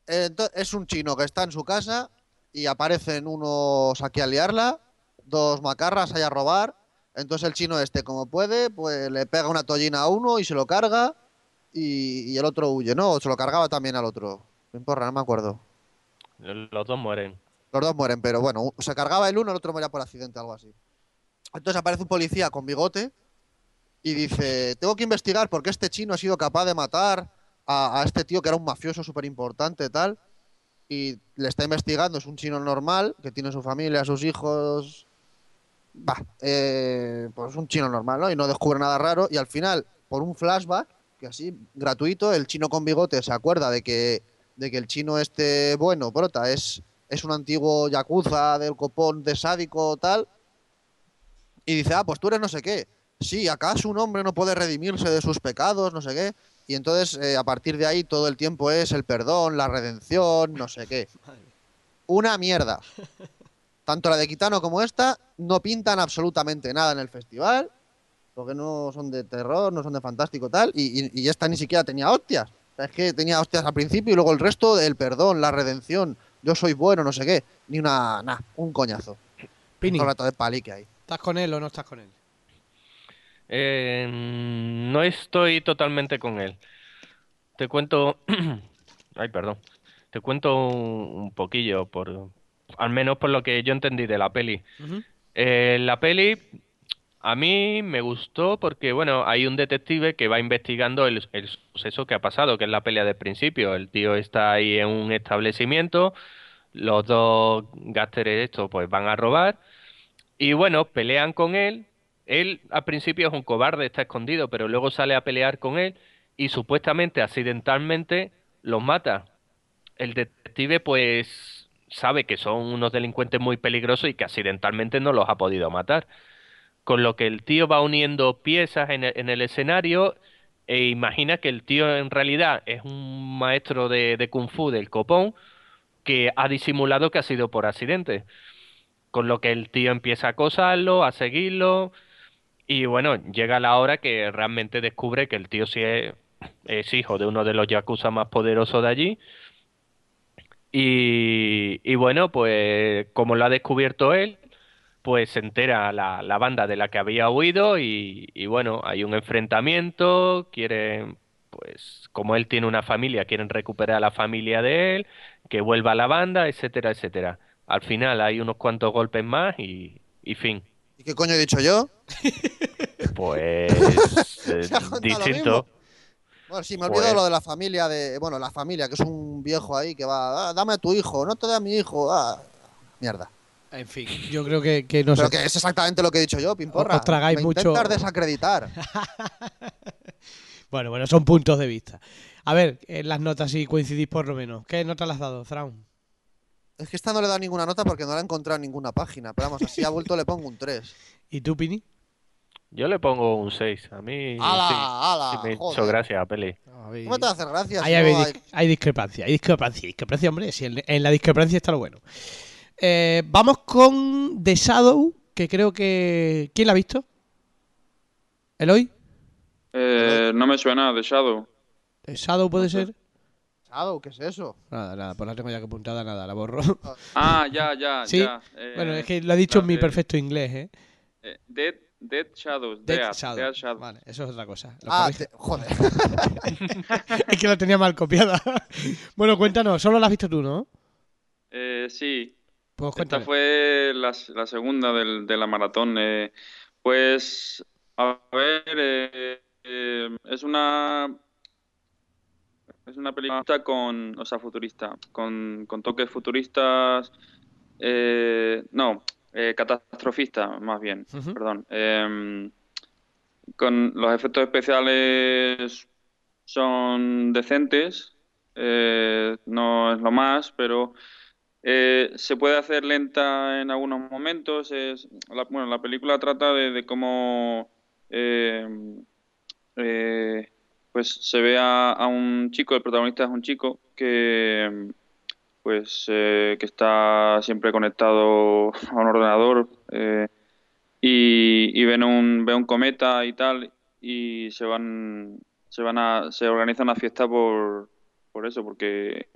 Es un chino que está en su casa y aparecen unos aquí a liarla, dos macarras ahí a robar. Entonces el chino este, como puede, pues le pega una tollina a uno y se lo carga y, y el otro huye, ¿no? O se lo cargaba también al otro. No importa, no me acuerdo. Los dos mueren. Los dos mueren, pero bueno, se cargaba el uno, el otro moría por accidente, algo así. Entonces aparece un policía con bigote y dice, tengo que investigar por qué este chino ha sido capaz de matar a, este tío que era un mafioso súper importante tal. Y le está investigando, es un chino normal, que tiene su familia, sus hijos... Va, eh, pues un chino normal, ¿no? Y no descubre nada raro. Y al final, por un flashback, que así, gratuito, el chino con bigote se acuerda de que, de que el chino este bueno, prota, es, es un antiguo yakuza del copón de sádico tal. Y dice, ah, pues tú eres no sé qué. Sí, ¿acaso un hombre no puede redimirse de sus pecados, no sé qué? Y entonces, eh, a partir de ahí, todo el tiempo es el perdón, la redención, no sé qué. Una mierda. Tanto la de Kitano como esta no pintan absolutamente nada en el festival, porque no son de terror, no son de fantástico tal, y, y- y esta ni siquiera tenía hostias. O sea, es que tenía hostias al principio y luego el resto, el perdón, la redención, yo soy bueno, no sé qué, ni una, nada, un coñazo. Pini, Un rato de palique ahí. ¿estás con él o no estás con él? Eh, no estoy totalmente con él. Te cuento, ay, perdón. Te cuento un, poquillo por, al menos por lo que yo entendí de la peli. Eh, la peli a mí me gustó porque, bueno, hay un detective que va investigando el, el suceso que ha pasado, que es la pelea del principio. El tío está ahí en un establecimiento, los dos gásteres estos pues van a robar y bueno, pelean con él. Él al principio es un cobarde, está escondido, pero luego sale a pelear con él y supuestamente accidentalmente los mata. El detective pues sabe que son unos delincuentes muy peligrosos y que accidentalmente no los ha podido matar. Con lo que el tío va uniendo piezas en el, en el escenario e imagina que el tío en realidad es un maestro de, kung fu del copón que ha disimulado que ha sido por accidente. Con lo que el tío empieza a acosarlo, a seguirlo y bueno, llega la hora que realmente descubre que el tío sí es, hijo de uno de los yakuza más poderosos de allí. Y, y bueno, pues como lo ha descubierto él, pues se entera la, la banda de la que había huido y, y bueno, hay un enfrentamiento, quieren, pues como él tiene una familia, quieren recuperar a la familia de él, que vuelva a la banda, etcétera, etcétera. Al final hay unos cuantos golpes más y, y fin. ¿Y qué coño he dicho yo? Pues eh, distinto. mismo. Bueno, sí, me he olvidado Pues- lo de la familia de. Bueno, la familia, que es un viejo ahí que va. "Ah, dame a tu hijo, no te da a mi hijo. Ah, mierda. En fin, yo creo que, que no Pero sé. que es exactamente lo que he dicho yo, Pimporra. Os tragáis Me mucho- Intentar desacreditar. Bueno, bueno, son puntos de vista. A ver, en las notas si coincidís por lo menos. ¿Qué nota le has dado, Thrawn? Es que esta no le he dado ninguna nota porque no la he encontrado en ninguna página. Pero vamos, así a vuelto le pongo un 3. ¿Y tú, Pini? Yo le pongo un 6. A mí ¡Hala, sí, hala! sí me hizo gracia peli. ¿Cómo te hace gracia? Ahí hay, no dis- hay discrepancia, hay discrepancia, discrepancia, hombre. Si en, en la discrepancia está lo bueno. Eh, vamos con The Shadow, que creo que. ¿Quién la ha visto? ¿Eloy? Eh, no me suena de Shadow. ¿The Shadow puede ser? ¿Qué es eso? Nada, nada, pues la tengo ya que apuntada, nada, la borro. Ah, ya, ya, Sí. ya. Eh, bueno, es que lo ha dicho en mi eh, perfecto inglés, ¿eh? eh, Dead, Dead Shadows. Dead Dead, Shadow. Dead Shadows. Vale, eso es otra cosa. Lo Ah, te- joder. es que lo tenía mal copiada. bueno, cuéntanos, solo la has visto tú, ¿no? Eh, sí, Pues Esta fue la, la segunda del- de la maratón. eh, pues, a ver, eh, eh, es una es una película con, o sea, futurista, con, con toques futuristas, eh, no, eh, catastrofista, más bien, perdón. Em, con los efectos especiales son decentes, eh, no es lo más, pero eh, se puede hacer lenta en algunos momentos. Es, la, bueno, la película trata de, de cómo eh, eh, pues se ve a, a un chico, el protagonista es un chico que pues eh, que está siempre conectado a un ordenador eh, y, y ven un, ve un cometa y tal y se van se van a se organiza una fiesta por, por eso porque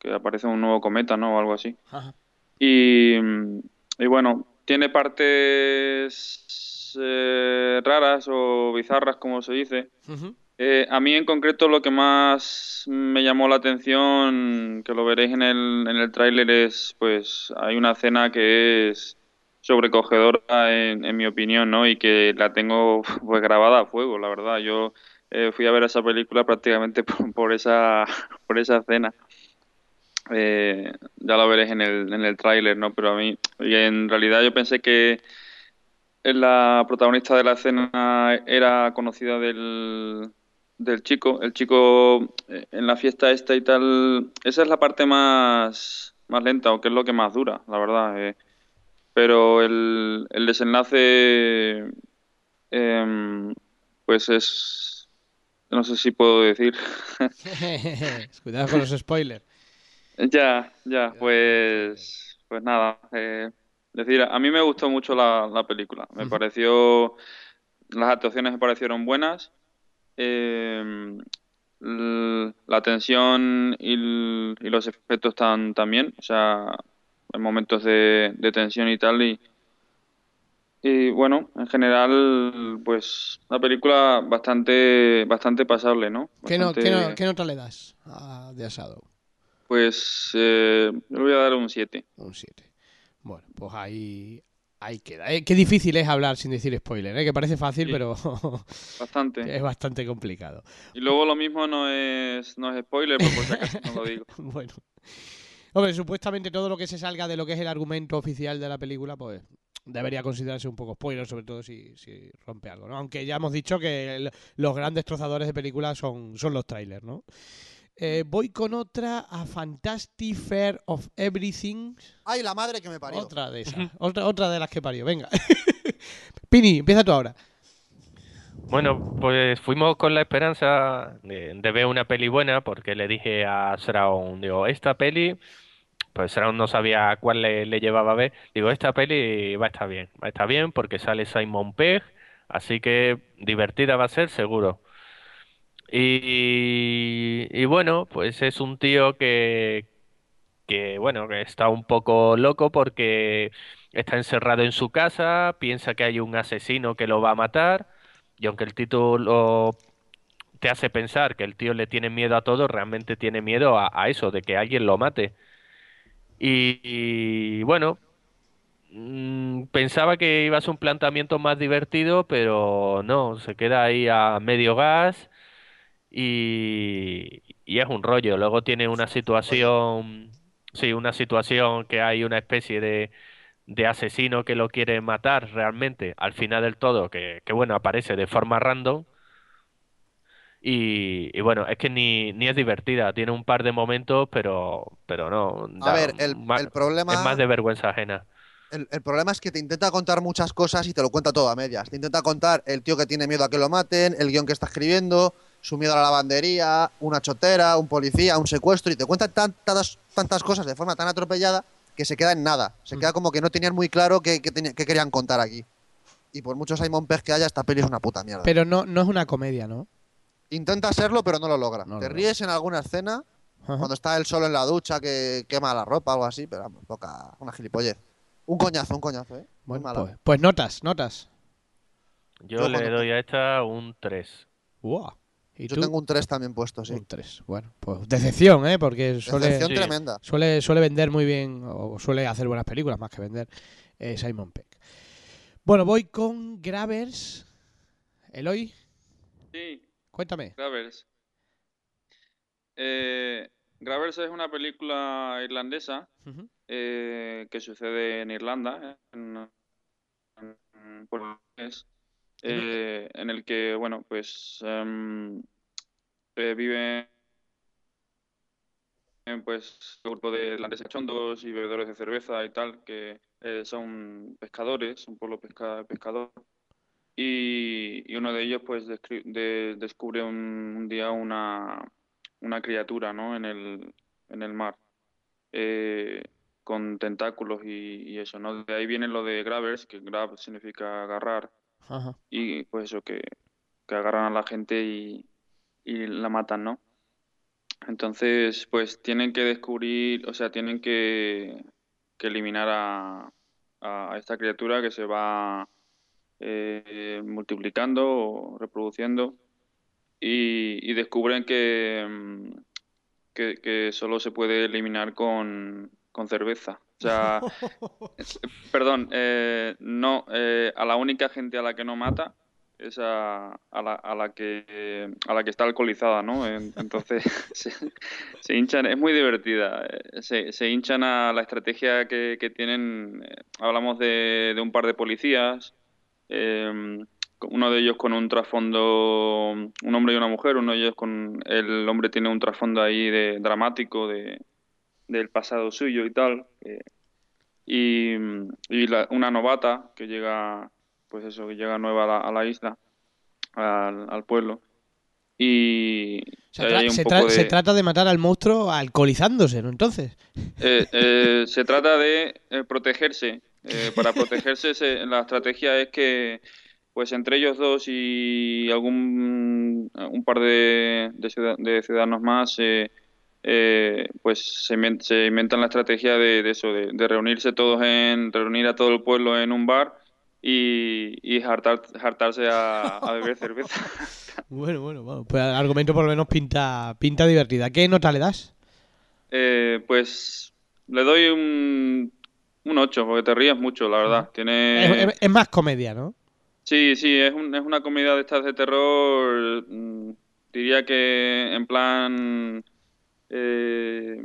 que aparece un nuevo cometa no o algo así Ajá. y, y bueno tiene partes eh, raras o bizarras como se dice. Eh, a mí en concreto lo que más me llamó la atención, que lo veréis en el, en el tráiler, es pues hay una escena que es sobrecogedora en, en mi opinión, ¿no? Y que la tengo pues grabada a fuego, la verdad. Yo eh, fui a ver esa película prácticamente por, por esa por esa escena. Eh, ya lo veréis en el, en el tráiler, ¿no? Pero a mí, y en realidad yo pensé que la protagonista de la escena era conocida del, del chico. El chico eh, en la fiesta esta y tal, esa es la parte más, más lenta, o que es lo que más dura, la verdad. eh. Pero el, el desenlace, em, pues es, no sé si puedo decir. Cuidado con los spoilers. Ya, ya, pues, pues nada. eh, decir, a mí me gustó mucho la, la película. Me pareció, las actuaciones me parecieron buenas. Eh, l- la tensión y, los efectos están también. O sea, en momentos de, de tensión y tal. Y, y bueno, en general, pues la película bastante, bastante pasable, ¿no? ¿Qué, no, Bastante- qué, no- qué nota le das a The Shadow? Pues eh, le voy a dar un 7. Un 7. Bueno, pues ahí, ahí queda. Eh, qué difícil es hablar sin decir spoiler, ¿eh? que parece fácil, Sí. pero Bastante. es bastante complicado. Y luego lo mismo no es, no es spoiler, pero por si acaso no lo digo. Bueno. Hombre, supuestamente todo lo que se salga de lo que es el argumento oficial de la película, pues debería considerarse un poco spoiler, sobre todo si, si rompe algo, ¿no? Aunque ya hemos dicho que el- los grandes trozadores de películas son, son los trailers, ¿no? Eh, voy con otra a Fantastic Fair of Everything. Ay, la madre que me parió. Otra de esas. otra, otra de las que parió. Venga. Pini, empieza tú ahora. Bueno, pues fuimos con la esperanza de, de ver una peli buena porque le dije a Sraun, digo, esta peli, pues Sraun no sabía cuál le, le llevaba a ver, digo, esta peli va a estar bien, va a estar bien porque sale Simon Pegg, así que divertida va a ser seguro. Y, bueno, pues es un tío que, que bueno, que está un poco loco porque está encerrado en su casa, piensa que hay un asesino que lo va a matar, y aunque el título te hace pensar que el tío le tiene miedo a todo, realmente tiene miedo a, a eso, de que alguien lo mate. Y, y, bueno, mm, pensaba que iba a ser un planteamiento más divertido, pero no, se queda ahí a medio gas y, y es un rollo. Luego tiene una situación, sí, una situación que hay una especie de, de asesino que lo quiere matar realmente al final del todo, que, que bueno, aparece de forma random. Y, y bueno, es que ni, ni es divertida, tiene un par de momentos, pero, pero no. A ver, el problema... es más de vergüenza ajena. El, el problema es que te intenta contar muchas cosas y te lo cuenta todo a medias. Te intenta contar el tío que tiene miedo a que lo maten, el guion que está escribiendo, su miedo a la lavandería, una chotera, un policía, un secuestro, y te cuenta tantas, tantas cosas de forma tan atropellada que se queda en nada. Se Mm. queda como que no tenían muy claro qué, qué tenía- qué querían contar aquí. Y por mucho Simon Pegg que haya, esta peli es una puta mierda. Pero no, no es una comedia, ¿no? Intenta serlo, pero no lo logra. No lo te logra. ríes en alguna escena, Ajá. cuando está él solo en la ducha que quema la ropa o algo así, pero vamos, poca, una gilipollez. Un coñazo, un coñazo, ¿eh? Muy Bueno, mala. pues, pues notas, notas. Yo Yo le doy a esta un 3. Uah. ¿Y Yo tú? tengo un 3 también puesto, sí. Un 3. Bueno, pues decepción, ¿eh? Porque suele, Decepción Sí. tremenda. suele, suele vender muy bien, o suele hacer buenas películas más que vender eh, Simon Peck. Bueno, voy con Gravers. Eloy, Sí, cuéntame. Gravers. Eh, Gravers es una película irlandesa eh, que sucede en Irlanda, en, en Puerto Inglés, eh, en el que, bueno, pues em, eh, viven eh, pues un grupo de irlandeses cachondos y bebedores de cerveza y tal, que eh, son pescadores, un pueblo pesca, pescador. y, uno de ellos pues de- descubre un, un día una, una criatura, ¿no? En el, en el mar, eh, con tentáculos y, y eso, ¿no? De ahí viene lo de grabbers, que grab significa agarrar, Y pues eso, que, que agarran a la gente y, y la matan, ¿no? Entonces, pues tienen que descubrir, o sea, tienen que, que eliminar a, a esta criatura que se va eh, multiplicando o reproduciendo y, descubren mm, que, que solo se puede eliminar con, con cerveza. O sea, perdón, eh, no, eh, a la única gente a la que no mata es a, a la, a la que a la que está alcoholizada, ¿no? En- Entonces se, se hinchan, es muy divertida. eh, Se, se hinchan a la estrategia que, que tienen. eh, Hablamos de, de un par de policías, eh, uno de ellos con un trasfondo, un hombre y una mujer, uno de ellos con el hombre tiene un trasfondo ahí de dramático de del pasado suyo y tal. eh, y y la- una novata que llega, pues eso, que llega nueva a la, a la isla, al, al pueblo. Y Se, tra- se poco tra- de- se trata de matar al monstruo alcoholizándose, ¿no? Entonces. eh, eh, se trata de eh, protegerse. Eh, para protegerse, se- la estrategia es que, pues entre ellos dos y algún un par de, de, ciudad- de ciudadanos más, eh, eh, pues se, inven- se inventan la estrategia de, de eso, de, de reunirse todos en, reunir a todo el pueblo en un bar y, y hartar- hartarse a, a beber cerveza. Bueno, bueno, bueno. Pues el argumento por lo menos pinta, pinta divertida. ¿Qué nota le das? Eh, pues le doy un, un 8, porque te ríes mucho, la verdad. Tiene... Es, es- es más comedia, ¿no? Sí, sí, es, un- es una comedia de estas de terror. mm, diría que en plan. Eh,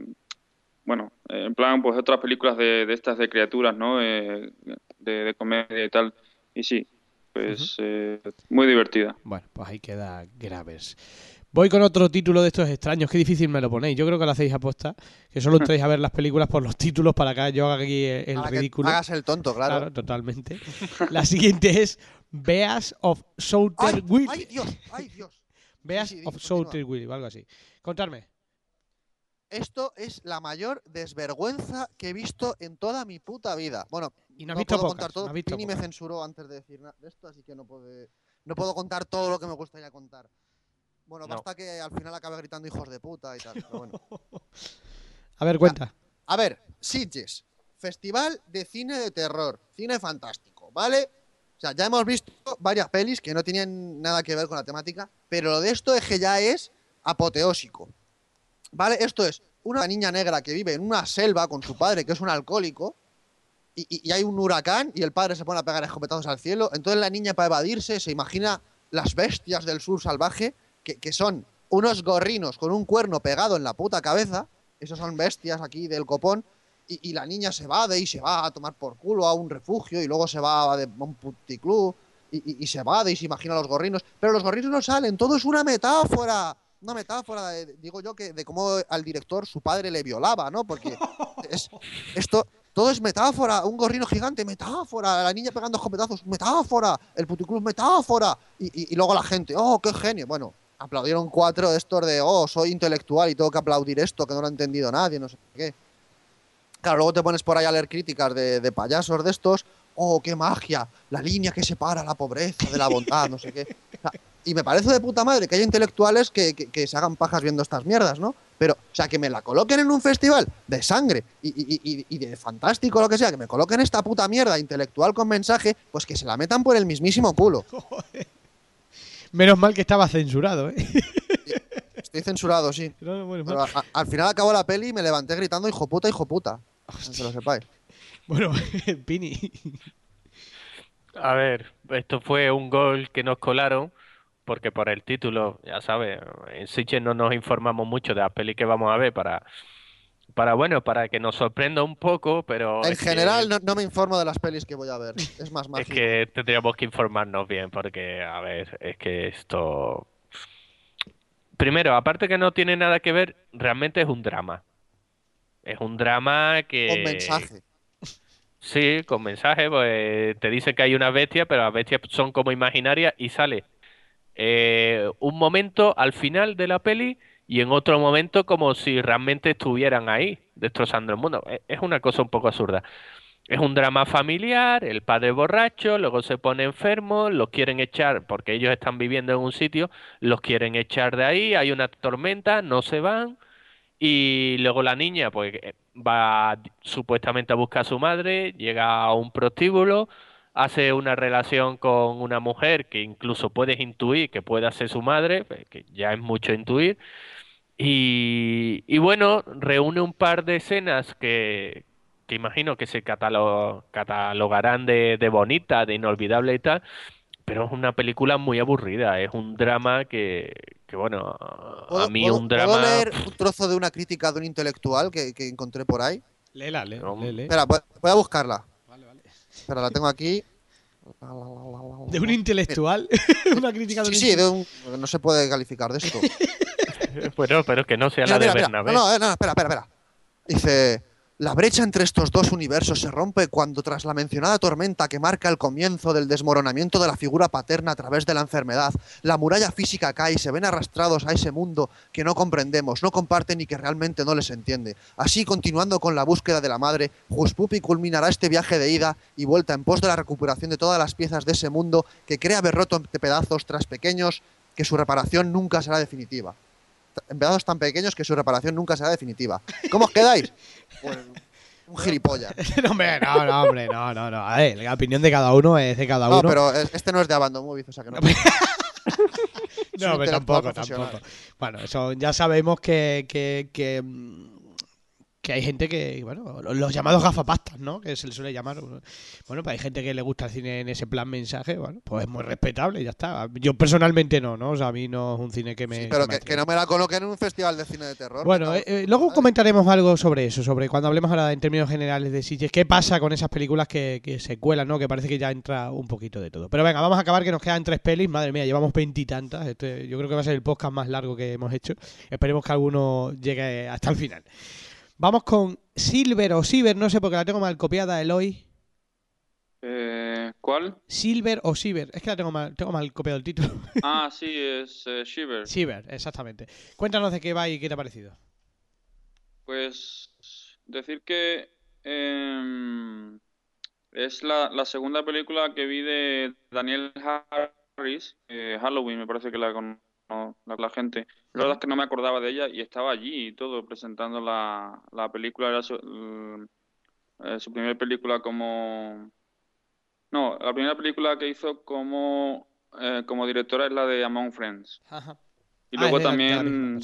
bueno, en plan, pues otras películas de, de estas de criaturas, ¿no? Eh, de, de comedia y tal. Y sí, pues eh, muy divertida. Bueno, pues ahí queda Graves. Voy con otro título de estos extraños. Qué difícil me lo ponéis. Yo creo que lo hacéis aposta. Que solo entréis a ver las películas por los títulos para que yo haga aquí el, el Para que ridículo. hagas el tonto, claro. Claro, totalmente. La siguiente es Beas of Souter ¡Ay, Will. ay, Dios! ¡Ay, Dios! Beas sí, sí, of. Souter Will, o algo así. Contadme. Esto es la mayor desvergüenza que he visto en toda mi puta vida. Bueno, Y no puedo pocas, contar todo. no Pini me censuró antes de decir nada de esto, así que no puedo, no puedo contar todo lo que me gustaría contar. Bueno, No. basta que al final acabe gritando hijos de puta y tal. pero bueno. A ver, cuenta. A ver, Sitges, Festival de Cine de Terror, cine fantástico, ¿vale? O sea, ya hemos visto varias pelis que no tenían nada que ver con la temática, pero lo de esto es que ya es apoteósico. ¿Vale? Esto es una niña negra que vive en una selva con su padre, que es un alcohólico, y, y- hay un huracán y el padre se pone a pegar escopetazos al cielo. Entonces la niña, para evadirse, se imagina las bestias del sur salvaje, que, que son unos gorrinos con un cuerno pegado en la puta cabeza. Esos son bestias aquí del copón. Y, y la niña se va de y se va a tomar por culo a un refugio y luego se va a un puticlub y, y- y se va de y se imagina a los gorrinos. Pero los gorrinos no salen, todo es una metáfora. Una metáfora, de- digo yo, que de cómo al director su padre le violaba, ¿no? Porque es, esto, todo es metáfora. Un gorrino gigante, metáfora. La niña pegando escopetazos, metáfora. El puticlub, metáfora. Y, y- y luego la gente, oh, qué genio. Bueno, aplaudieron cuatro de estos de, oh, soy intelectual y tengo que aplaudir esto, que no lo ha entendido nadie, no sé qué. Claro, luego te pones por ahí a leer críticas de, de payasos de estos. Oh, qué magia, la línea que separa la pobreza de la bondad, no sé qué. O sea, y me parece de puta madre que haya intelectuales que, que- que se hagan pajas viendo estas mierdas, ¿no? Pero, o sea, que me la coloquen en un festival de sangre y, y- y- y de fantástico lo que sea, que me coloquen esta puta mierda intelectual con mensaje, pues que se la metan por el mismísimo culo. Menos mal que estaba censurado, ¿eh? Estoy censurado, sí. No, no, bueno, Pero a- al final acabó la peli y me levanté gritando hijo puta, hijo puta. Que lo sepáis. bueno, Pini. A ver, esto fue un gol que nos colaron, porque por el título, ya sabes, en Sitges no nos informamos mucho de la peli que vamos a ver para, para bueno, para que nos sorprenda un poco, pero En es que- general no, no me informo de las pelis que voy a ver. Es más es mágico. que tendríamos que informarnos bien, porque, a ver, es que esto... Primero, aparte que no tiene nada que ver, realmente es un drama. Es un drama que... Con mensaje. Sí, con mensajes, pues te dice que hay una bestia, pero las bestias son como imaginarias y sale eh, un momento al final de la peli y en otro momento como si realmente estuvieran ahí, destrozando el mundo. Es- Es una cosa un poco absurda. Es un drama familiar, el padre borracho, luego se pone enfermo, los quieren echar porque ellos están viviendo en un sitio, los quieren echar de ahí, hay una tormenta, no se van. Y luego la niña, pues eh, va supuestamente a buscar a su madre, llega a un prostíbulo, hace una relación con una mujer que incluso puedes intuir que pueda ser su madre, pues, que ya es mucho intuir. Y, y bueno, reúne un par de escenas que, que imagino que se catalo- catalogarán de, de bonita, de inolvidable y tal, pero es una película muy aburrida, es un drama que, que bueno, a ¿Puedo, mí puedo- un puedo drama... leer un trozo de una crítica de un intelectual que, que encontré por ahí? Léela, lé, No. lé, lé. Espera, voy a buscarla. Espera, la tengo aquí. De un intelectual, una crítica de un Sí, sí, de un... No se puede calificar de esto. Bueno, pero que no sea Mira, la de mira. Bernabé. No, no, no, espera, espera, espera. Dice, la brecha entre estos dos universos se rompe cuando tras la mencionada tormenta que marca el comienzo del desmoronamiento de la figura paterna a través de la enfermedad, la muralla física cae y se ven arrastrados a ese mundo que no comprendemos, no comparten y que realmente no les entiende. Así, continuando con la búsqueda de la madre, Juspupi culminará este viaje de ida y vuelta en pos de la recuperación de todas las piezas de ese mundo que cree haber roto en pedazos tras pequeños que su reparación nunca será definitiva en pedazos tan pequeños que su reparación nunca será definitiva. ¿Cómo os quedáis? Pues, un gilipollas. No, hombre, no, no, hombre, no, no, no. A ver, la opinión de cada uno es de cada No, uno. pero es- este no es de Abandon Movies, o sea que no. No, No, pero tampoco, tampoco. Bueno, eso ya sabemos que, que, que, mm, que hay gente que, bueno, los llamados gafapastas, ¿no? Que se le suele llamar. Bueno, pues hay gente que le gusta el cine en ese plan mensaje, bueno, pues es muy respetable y ya está. Yo personalmente no, ¿no? O sea, a mí no es un cine que me. Sí, pero me que, no me la coloquen en un festival de cine de terror. Bueno, eh, eh, luego comentaremos algo sobre eso, sobre cuando hablemos ahora en términos generales de sitches. ¿Qué pasa con esas películas que, que se cuelan, no? Que parece que ya entra un poquito de todo. Pero venga, vamos a acabar que nos quedan tres pelis. Madre mía, llevamos veintitantas. Este, yo creo que va a ser el podcast más largo que hemos hecho. Esperemos que alguno llegue hasta el final. Vamos con Silver o Silver, no sé porque la tengo mal copiada, Eloy. Eh, ¿Cuál? Silver o Silver. Es que la tengo mal, tengo mal copiado el título. Ah, sí, es eh, Shiver. Silver, exactamente. Cuéntanos de qué va y qué te ha parecido. Pues decir que em, es la, la segunda película que vi de Daniel Harris, eh, Halloween, me parece que la con la, la gente. La verdad es que no me acordaba de ella y estaba allí y todo presentando la, la película. Era su, l- eh, su primera película como... No, la primera película que hizo como, eh, como directora es la de Among Friends. Ajá. Y Ah, luego también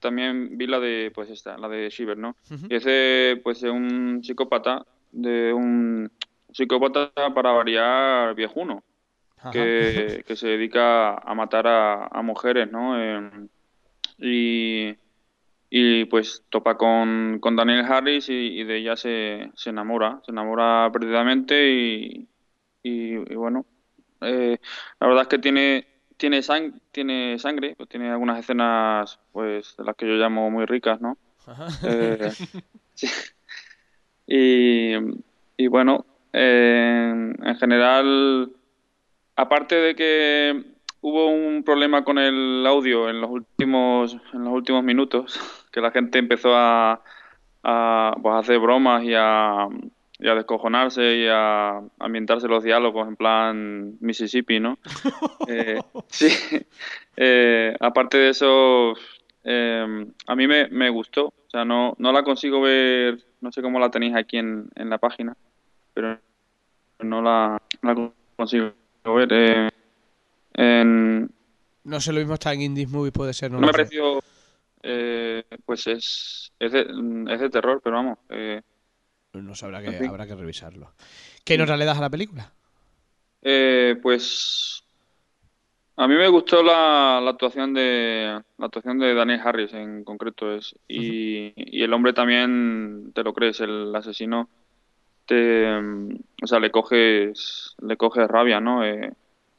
también vi la de, pues esta, la de Shiver, ¿no? Ujú. Y es de, pues, un psicópata, de un psicópata para variar viejuno. Que, que se dedica a matar a, a mujeres, ¿no? Eh, y, y pues topa con, con Daniel Harris y, y de ella se, se enamora, se enamora perdidamente y, y, bueno, eh, la verdad es que tiene tiene sang- tiene sangre, pues tiene algunas escenas pues de las que yo llamo muy ricas, ¿no? Ajá. Eh, sí. Y, y bueno, en general, aparte de que hubo un problema con el audio en los últimos, en los últimos minutos, que la gente empezó a, a, pues, a hacer bromas y a, y a descojonarse y a ambientarse los diálogos en plan Mississippi, ¿no? Eh, sí. Eh, aparte de eso, eh, a mí me, me gustó. O sea, no, no la consigo ver, no sé cómo la tenéis aquí en, en la página, pero no la, la consigo ver. Eh, en- No sé, lo mismo está en Indies Movie, puede ser. No, no me pareció, eh, pues es, es, de, es de terror, pero vamos. eh, No sé, habrá que, En fin. habrá que revisarlo. ¿Qué nota le das a la película? Eh, pues a mí me gustó la, la actuación de la actuación de Daniel Harris en concreto es y, y el hombre también te lo crees el asesino te o sea le coges le coges rabia no Eh,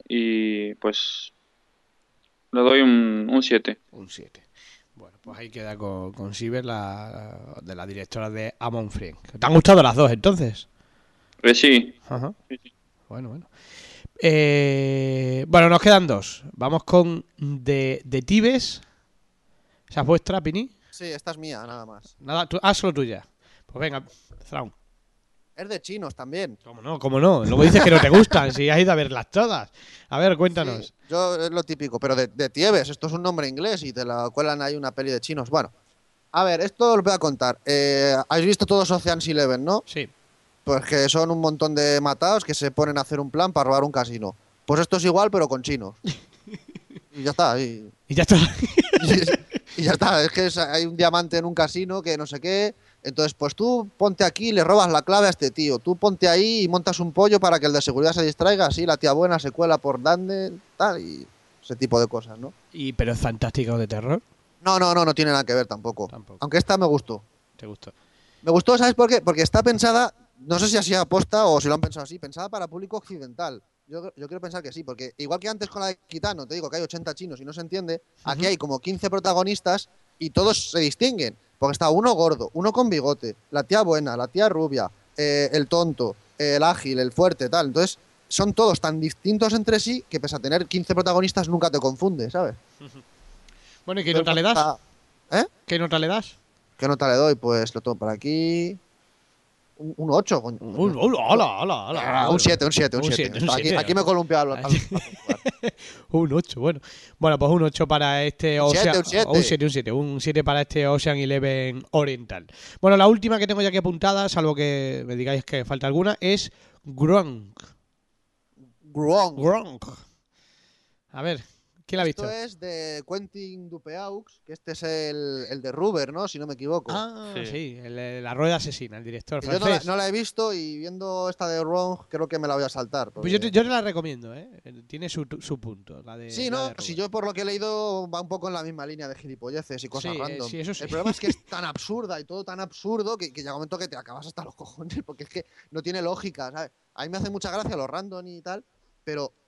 y pues le doy un 7 Un 7. Bueno, pues ahí queda con, con Silver, la, de la directora de Amon Friend. ¿Te han gustado las dos entonces? Eh, sí, Ajá. Bueno, bueno. Eh, bueno, nos quedan dos. Vamos con de, de Tibes. ¿Esa es vuestra, Pini? Sí, esta es mía, nada más. Nada, tú- ah, solo tuya. Pues venga, Thrawn. Es de chinos también. ¿Cómo no? ¿Cómo no? Luego dices que no te gustan, si has ido a verlas todas. A ver, cuéntanos. Sí, yo es lo típico, pero de, de Tieves, esto es un nombre inglés y te la cuelan ahí una peli de chinos. Bueno, a ver, esto os voy a contar. Eh, ¿Habéis visto todos Ocean's Eleven, no? Sí. Pues que son un montón de matados que se ponen a hacer un plan para robar un casino. Pues esto es igual, pero con chinos. Y ya está. Y, Y ya está. y ya está. Es que es- hay un diamante en un casino que no sé qué. Entonces, pues tú ponte aquí y le robas la clave a este tío. Tú ponte ahí y montas un pollo para que el de seguridad se distraiga. Así la tía buena se cuela por dande, tal, y ese tipo de cosas, ¿no? Y, pero es fantástico de terror. No, no, no, no tiene nada que ver tampoco. Tampoco. Aunque esta me gustó. ¿Te gustó? Me gustó, ¿sabes por qué? Porque está pensada, no sé si así aposta o si lo han pensado así, pensada para público occidental. Yo, yo quiero pensar que sí, porque igual que antes con la de Kitano, te digo que hay 80 chinos y no se entiende, aquí hay como 15 protagonistas y todos se distinguen. Porque está uno gordo, uno con bigote, la tía buena, la tía rubia, eh, el tonto, el ágil, el fuerte, tal. Entonces, son todos tan distintos entre sí que pese a tener 15 protagonistas nunca te confunde, ¿sabes? Bueno, ¿y qué nota le das? Está- ¿Eh? ¿Qué nota le das? ¿Qué nota le doy? Pues lo tomo por aquí. Un, un 8. coño. Un, hola, hola, hola, hola. Ah, un 7, un 7, un Un 7. siete, un Aquí, aquí me he columpiado al, al- al. Un 8, bueno. Bueno, pues un 8 para este Un Ocean. un siete. Un 7, un 7. Un 7 para este Ocean Eleven Oriental. Bueno, la última que tengo ya aquí apuntada, salvo que me digáis que falta alguna, es Gronk. Gruong. Gronk. A ver, ¿quién la ha visto? Esto es de Quentin Dupeaux, que este es el, el de Ruber, ¿no? Si no me equivoco. Ah, sí, Sí. el de la rueda asesina, el director Que yo no la, francés. no la he visto y viendo esta de Wrong creo que me la voy a saltar. Pues yo te, yo te la recomiendo, ¿eh? Tiene su, su punto. La de, Sí, la no, de si yo por lo que he leído va un poco en la misma línea de gilipolleces y cosas Sí, eh, random. sí, eso sí. El problema es que es tan absurda y todo tan absurdo que, que llega un momento que te acabas hasta los cojones porque es que no tiene lógica, ¿sabes? A mí me hace mucha gracia los random y tal, pero eh,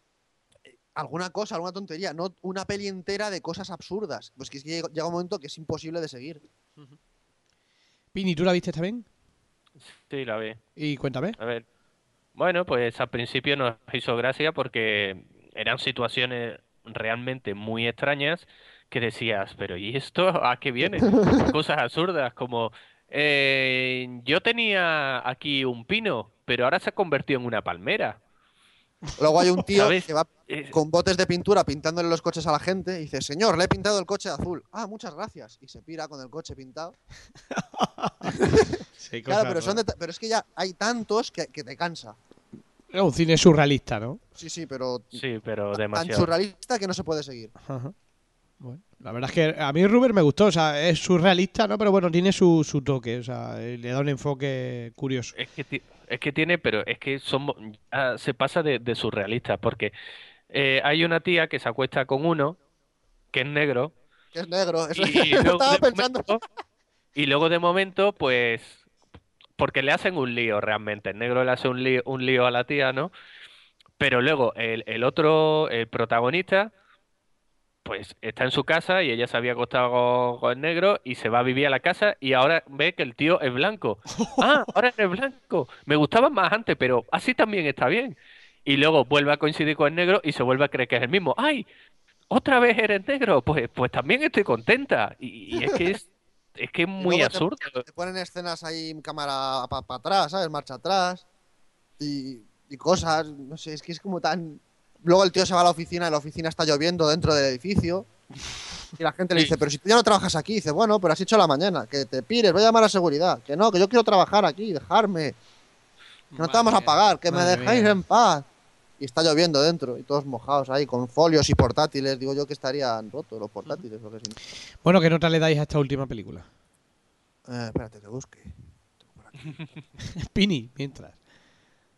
alguna cosa, alguna tontería, no una peli entera de cosas absurdas. Pues que es que llega un momento que es imposible de seguir. Pini, ¿tú la viste también? Sí, la ve. Y cuéntame. A ver. Bueno, pues al principio nos hizo gracia porque eran situaciones realmente muy extrañas que decías, pero ¿y esto a qué viene? Cosas absurdas como, eh, yo tenía aquí un pino, pero ahora se ha convertido en una palmera. Luego hay un tío ¿Sabes? que va Eh, con botes de pintura pintándole los coches a la gente y dice, señor, le he pintado el coche de azul. Ah, muchas gracias. Y se pira con el coche pintado. Sí, Claro, pero, son es que ya hay tantos que, que te cansa. Es un cine surrealista, ¿no? Sí, sí, pero Sí, pero tan demasiado. surrealista que no se puede seguir. Ajá. Bueno, la verdad es que a mí Ruber me gustó, o sea, es surrealista, ¿no? Pero bueno, tiene su, su toque, o sea, eh, le da un enfoque curioso. Es que, es que tiene, pero es que ya se pasa de, de surrealista, porque eh, hay una tía que se acuesta con uno que es negro Que es negro. Eso, y luego estaba pensando. momento, y luego de momento, pues, porque le hacen un lío realmente, el negro le hace un lío, un lío a la tía, ¿no? Pero luego el, el otro, el protagonista, pues está en su casa y ella se había acostado con, con el negro y se va a vivir a la casa y ahora ve que el tío es blanco. Ah, ahora eres blanco. Me gustaba más antes, pero así también está bien. Y luego vuelve a coincidir con el negro y se vuelve a creer que es el mismo. ¡Ay! ¿Otra vez eres negro? Pues, pues también estoy contenta. Y, y es que es, es que es muy te- absurdo. Te, ponen escenas ahí en cámara para atrás, ¿sabes? Marcha atrás. Y, y cosas. No sé, es que es como tan. Luego el tío se va a la oficina y la oficina está lloviendo dentro del edificio. Y la gente le dice, pero si tú ya no trabajas aquí, dice, bueno, pero has hecho la mañana, que te pires, voy a llamar a seguridad. Que no, que yo quiero trabajar aquí, dejarme. Que no te vamos a pagar, que me mía. en paz. Y está lloviendo dentro, y todos mojados ahí, con folios y portátiles. Digo yo que estarían rotos los portátiles, o que. Bueno, ¿qué nota le dais a esta última película? Eh, espérate, que busque. Pini, mientras.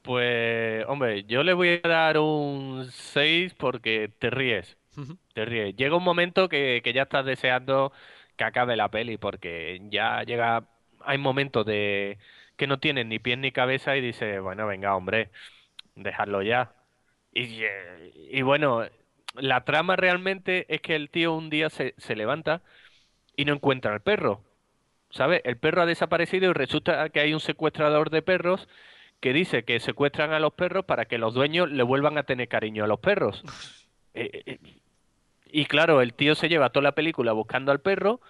Pues, hombre, yo le voy a dar un 6 porque te ríes. Te ríes. Llega un momento que, que ya estás deseando que acabe la peli porque ya llega. Hay momentos de que no tienen ni pies ni cabeza y dices, bueno, venga, hombre, dejadlo ya. Y, eh, y bueno, la trama realmente es que el tío un día se, se levanta y no encuentra al perro. ¿Sabes? El perro ha desaparecido y resulta que hay un secuestrador de perros que dice que secuestran a los perros para que los dueños le vuelvan a tener cariño a los perros. Eh, eh, y claro, el tío se lleva toda la película buscando al perro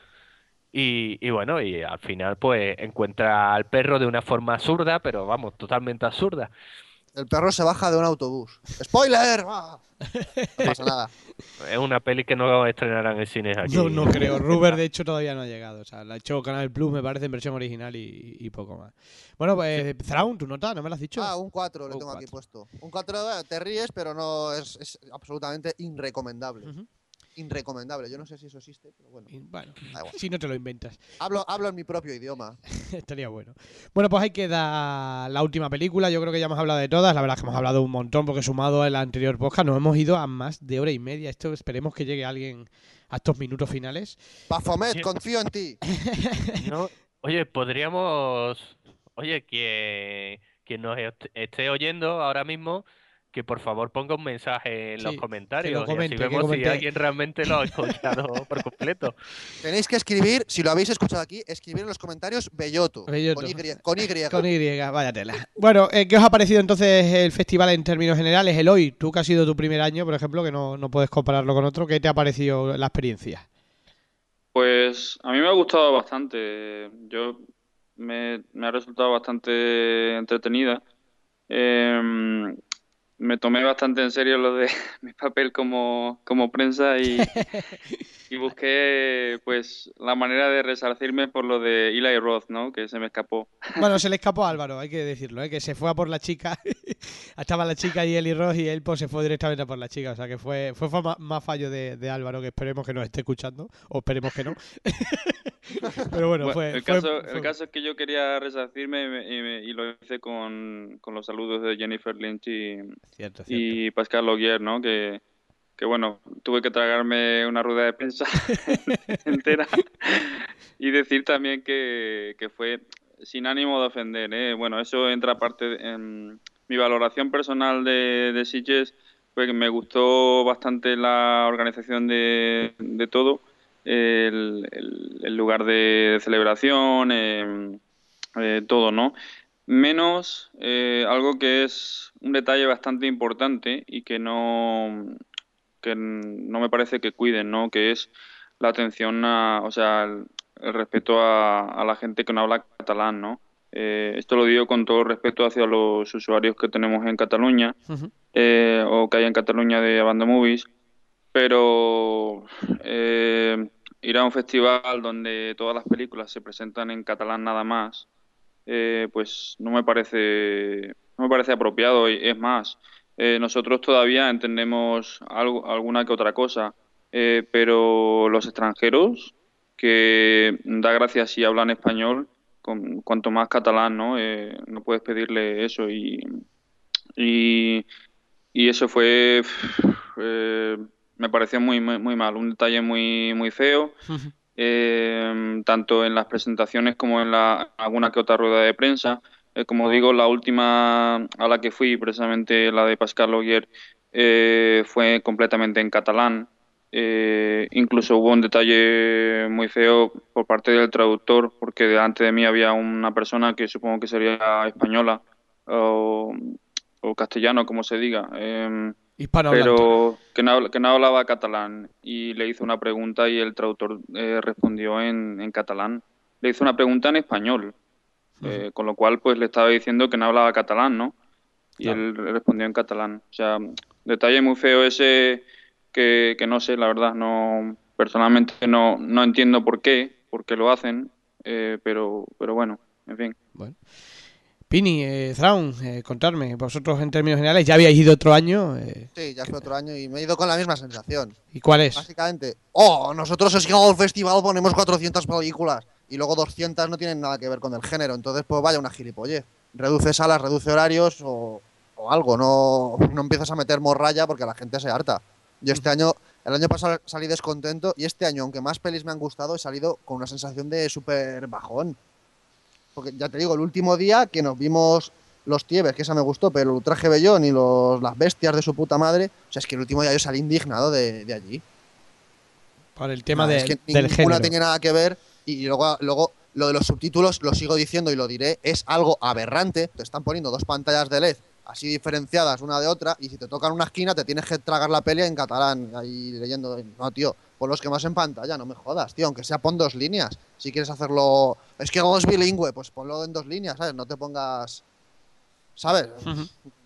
y, y bueno, y al final pues encuentra al perro de una forma absurda, pero vamos, totalmente absurda. El perro se baja de un autobús. ¡Spoiler! ¡Ah! No pasa nada. Es una peli que no estrenarán en cines aquí. No, no creo. Ruber, de hecho, todavía no ha llegado. O sea, la ha hecho Canal Plus, me parece, en versión original y, y poco más. Bueno, pues, Thrawn, tu nota, ¿no me la has dicho? Ah, un 4 le Un tengo aquí puesto. Un 4 te ríes, pero no es, es absolutamente irrecomendable. Irrecomendable. Yo no sé si eso existe, pero bueno. Bueno, si no te lo inventas. Hablo, hablo en mi propio idioma. Estaría bueno. Bueno, pues ahí queda la última película. Yo creo que ya hemos hablado de todas. La verdad es que hemos hablado un montón porque sumado al anterior podcast nos hemos ido a más de hora y media. Esto esperemos que llegue alguien a estos minutos finales. Bafomet, Sí. confío en ti. No, Oye, podríamos. Oye, que quien nos est- esté oyendo ahora mismo, que por favor ponga un mensaje en los comentarios. y comente, así que vemos si alguien realmente lo ha escuchado por completo. Tenéis que escribir, si lo habéis escuchado aquí, escribir en los comentarios Belloto. Belloto. Con Y. Con Y. Con Y, vaya tela. Bueno, eh, ¿qué os ha parecido entonces el festival en términos generales? Eloy, tú que has sido tu primer año, por ejemplo, que no, no puedes compararlo con otro, ¿qué te ha parecido la experiencia? Pues a mí me ha gustado bastante. Yo me, me ha resultado bastante entretenida. Em, me tomé bastante en serio lo de mi papel como, como prensa y, y busqué pues la manera de resarcirme por lo de Eli Roth, ¿no? Que se me escapó. Bueno, se le escapó a Álvaro, hay que decirlo, ¿eh? que se fue a por la chica. Estaba la chica y y Ross y él pues, se fue directamente a por la chica. O sea que fue, fue más fallo de, de Álvaro, que esperemos que nos esté escuchando, o esperemos que no. Pero bueno, Bueno, fue, el, fue- caso, el caso es que yo quería resarcirme y, me- y me- y lo hice con, con los saludos de Jennifer Lynch y, Cierto, cierto. y Pascal Logier, ¿no? Que, que bueno, tuve que tragarme una rueda de prensa entera y decir también que, que fue sin ánimo de ofender, ¿eh? Bueno, eso entra parte en mi valoración personal de, de Sitges, fue que me gustó bastante la organización de, de todo, el, lugar de celebración, eh, eh, todo, ¿no? Menos eh, algo que es un detalle bastante importante y que no, que no me parece que cuiden, ¿no? Que es la atención a, o sea, el, el respeto a, a la gente que no habla catalán, ¿no? Eh, esto lo digo con todo respeto hacia los usuarios que tenemos en Cataluña eh, o que hay en Cataluña de Banda Movies, pero eh, ir a un festival donde todas las películas se presentan en catalán nada más, eh, pues no me parece no me parece apropiado y es más eh, nosotros todavía entendemos algo, alguna que otra cosa. Eh, pero los extranjeros que da gracias si hablan español con, cuanto más catalán no Eh, no puedes pedirle eso y y, y eso fue eh, me pareció muy, muy muy mal un detalle muy muy feo. Tanto en las presentaciones como en la, alguna que otra rueda de prensa. Eh, como digo, la última a la que fui, precisamente la de Pascal Logier, eh, fue completamente en catalán. Eh, incluso hubo un detalle muy feo por parte del traductor, porque delante de mí había una persona que supongo que sería española o, o castellano, como se diga. Hispanohablante. pero que no, que no hablaba catalán y le hizo una pregunta y el traductor eh, respondió en, en catalán. Le hizo una pregunta en español, eh, con lo cual pues le estaba diciendo que no hablaba catalán, ¿no? Y Claro. él respondió en catalán. O sea, detalle muy feo ese que, que no sé, la verdad, no personalmente no, no entiendo por qué, por qué lo hacen, eh, pero, pero bueno, en fin. Bueno. Pini, eh, Thrawn, eh, contarme, vosotros en términos generales ya habíais ido otro año, eh, Sí, ya fue otro año y me he ido con la misma sensación. ¿y cuál es? Básicamente, oh, nosotros es que al festival ponemos 400 películas y luego 200 no tienen nada que ver con el género. Entonces, pues vaya una gilipollez. Reduce salas, reduce horarios o, o algo. No, no empiezas a meter morralla porque la gente se harta. Yo este año, el año pasado salí descontento y este año, aunque más pelis me han gustado, he salido con una sensación de súper bajón. Porque ya te digo, el último día que nos vimos los Tieves, que esa me gustó, pero el traje Bellón y los, las bestias de su puta madre, o sea, es que el último día yo salí indignado de, de allí. Por el tema No, de- es que del ninguna género. tenía nada que ver y luego, luego Lo de los subtítulos, lo sigo diciendo y lo diré, es algo aberrante. Te están poniendo dos pantallas de LED así diferenciadas una de otra y si te tocan una esquina te tienes que tragar la peli en catalán ahí leyendo. No, tío, pon los que más en pantalla, no me jodas, tío, aunque sea pon dos líneas. Si quieres hacerlo... Es que no es bilingüe, pues ponlo en dos líneas, ¿sabes? No te pongas... ¿Sabes?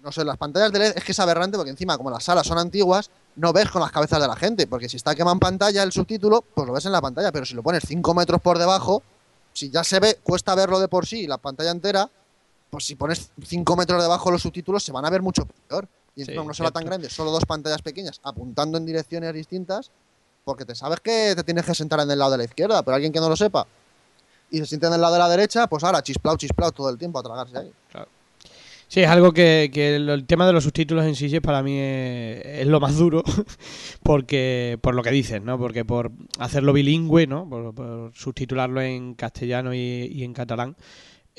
No sé, las pantallas de LED es que es aberrante porque encima como las salas son antiguas, no ves con las cabezas de la gente, porque si está quemado en pantalla el subtítulo, pues lo ves en la pantalla, pero si lo pones 5 metros por debajo, si ya se ve, cuesta verlo de por sí, la pantalla entera, pues si pones 5 metros debajo los subtítulos se van a ver mucho peor. Y encima Sí, una tan grande, solo dos pantallas pequeñas apuntando en direcciones distintas, porque te sabes que te tienes que sentar en el lado de la izquierda, pero alguien que no lo sepa y se siente en el lado de la derecha, pues ahora chisplau, chisplau todo el tiempo a tragarse ahí. Sí, es algo que, que el, tema de los subtítulos en sí para mí es, lo más duro, porque por lo que dices, ¿no? Porque por hacerlo bilingüe, ¿no? Por, por subtitularlo en castellano y en catalán,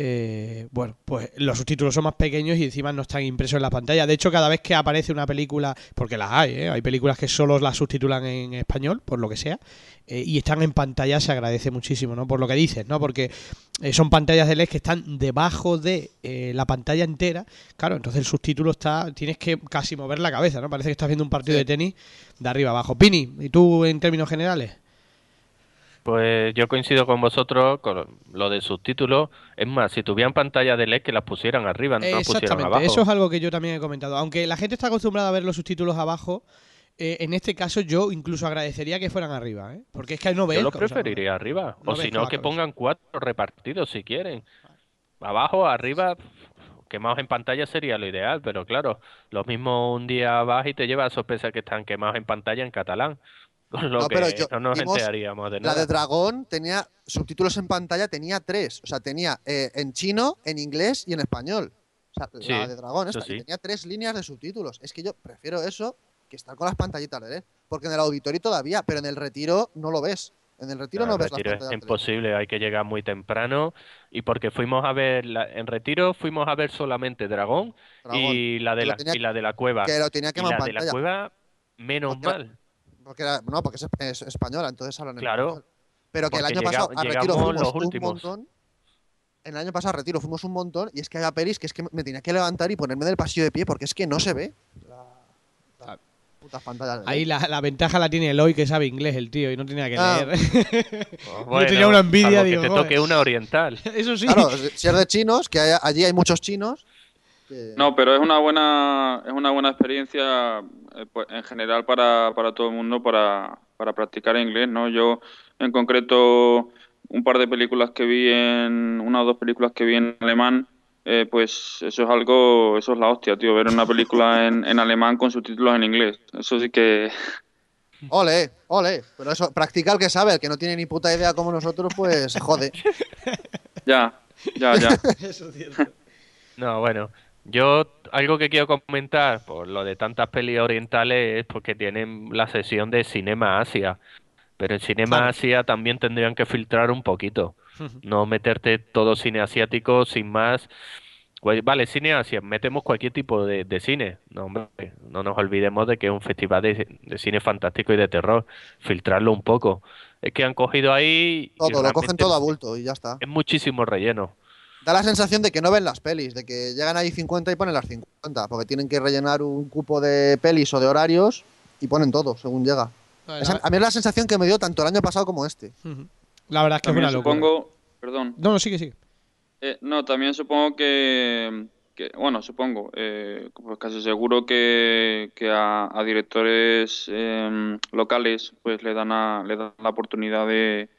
eh, bueno, pues los subtítulos son más pequeños y encima no están impresos en la pantalla. De hecho, cada vez que aparece una película, porque las hay, ¿eh? hay películas que solo las subtitulan en español, por lo que sea, eh, y están en pantalla, se agradece muchísimo, ¿no? Por lo que dices, ¿no? Porque eh, son pantallas de LED que están debajo de eh, la pantalla entera. Claro, entonces el subtítulo está, tienes que casi mover la cabeza, ¿no? Parece que estás viendo un partido Sí. de tenis de arriba abajo. Pini, ¿y tú en términos generales? Pues yo coincido con vosotros con lo de subtítulos. Es más, si tuvieran pantalla de LED que las pusieran arriba, no las pusieran abajo. eso es algo que yo también he comentado. Aunque la gente está acostumbrada a ver los subtítulos abajo, eh, en este caso yo incluso agradecería que fueran arriba, ¿eh? Porque es que no ves. Yo los o sea, no- preferiría arriba. no o si no, que pongan cuatro repartidos si quieren. Abajo, arriba, quemados en pantalla sería lo ideal, pero claro, lo mismo un día vas y te lleva a sorpresa que están quemados en pantalla en catalán. Con lo No, que pero yo- no nos enteraríamos de La nada. de Dragón tenía subtítulos en pantalla, tenía tres. O sea, tenía eh, en chino, en inglés y en español. O sea, Sí, la de Dragón esta, y sí. tenía tres líneas de subtítulos. Es que yo prefiero eso que estar con las pantallitas de LED. Porque en el auditorio todavía, pero en el retiro no lo ves. En el retiro No, no, en ves las retiro es pantallas de LED. imposible, hay que llegar muy temprano y porque fuimos a ver la- en retiro fuimos a ver solamente Dragón, Dragón. y la de Que la tenía- y la de la cueva. Que lo tenía Y quemado en la de la pantalla. cueva menos Porque mal. Porque era- no, porque es, es española, entonces hablan en Claro. español. Pero que el año llega- pasado a Retiro fuimos un montón. En el año pasado a Retiro fuimos un montón y es que había pelis que es que me tenía que levantar y ponerme del pasillo de pie porque es que no se ve. La, la putas pantallas de Ahí LED. la, la ventaja la tiene Eloy, que sabe inglés el tío, y no tenía que Ah. leer. Pues tenía una envidia, digo, que te toque una oriental. Eso sí. Claro, si es de chinos, que hay- allí hay muchos chinos. Que- No, pero es una buena, es una buena experiencia eh, pues, en general para, para todo el mundo para, para practicar inglés, ¿no? Yo, en concreto, un par de películas que vi en, una o dos películas que vi en alemán, eh, pues eso es algo, eso es la hostia, tío, ver una película en, en alemán con subtítulos en inglés. Eso sí que, Ole, ole. Pero eso, practica el que sabe, el que no tiene ni puta idea como nosotros, pues se jode. ya, ya, ya. Eso es cierto. No, bueno, yo algo que quiero comentar por lo de tantas pelis orientales es porque tienen la sesión de Cinema Asia. Pero en Cinema. Asia también tendrían que filtrar un poquito. No meterte todo cine asiático sin más. Pues, Vale, cine Asia, metemos cualquier tipo de, de cine. No, hombre, no nos olvidemos de que es un festival de, de cine fantástico y de terror. Filtrarlo un poco. Es que han cogido ahí. Todo, lo cogen todo a bulto y ya está. Es muchísimo relleno. Da la sensación de que no ven las pelis, de que llegan ahí 50 y ponen las 50, porque tienen que rellenar un cupo de pelis o de horarios y ponen todo según llega. Esa- a mí es la sensación que me dio tanto el año pasado como este. La verdad es que es También una locura. supongo, perdón, No, no, sigue, sigue. Eh, no, también supongo que, que- bueno, supongo, eh, pues casi seguro que, que a, a directores em, locales pues le dan, a- le dan la oportunidad de,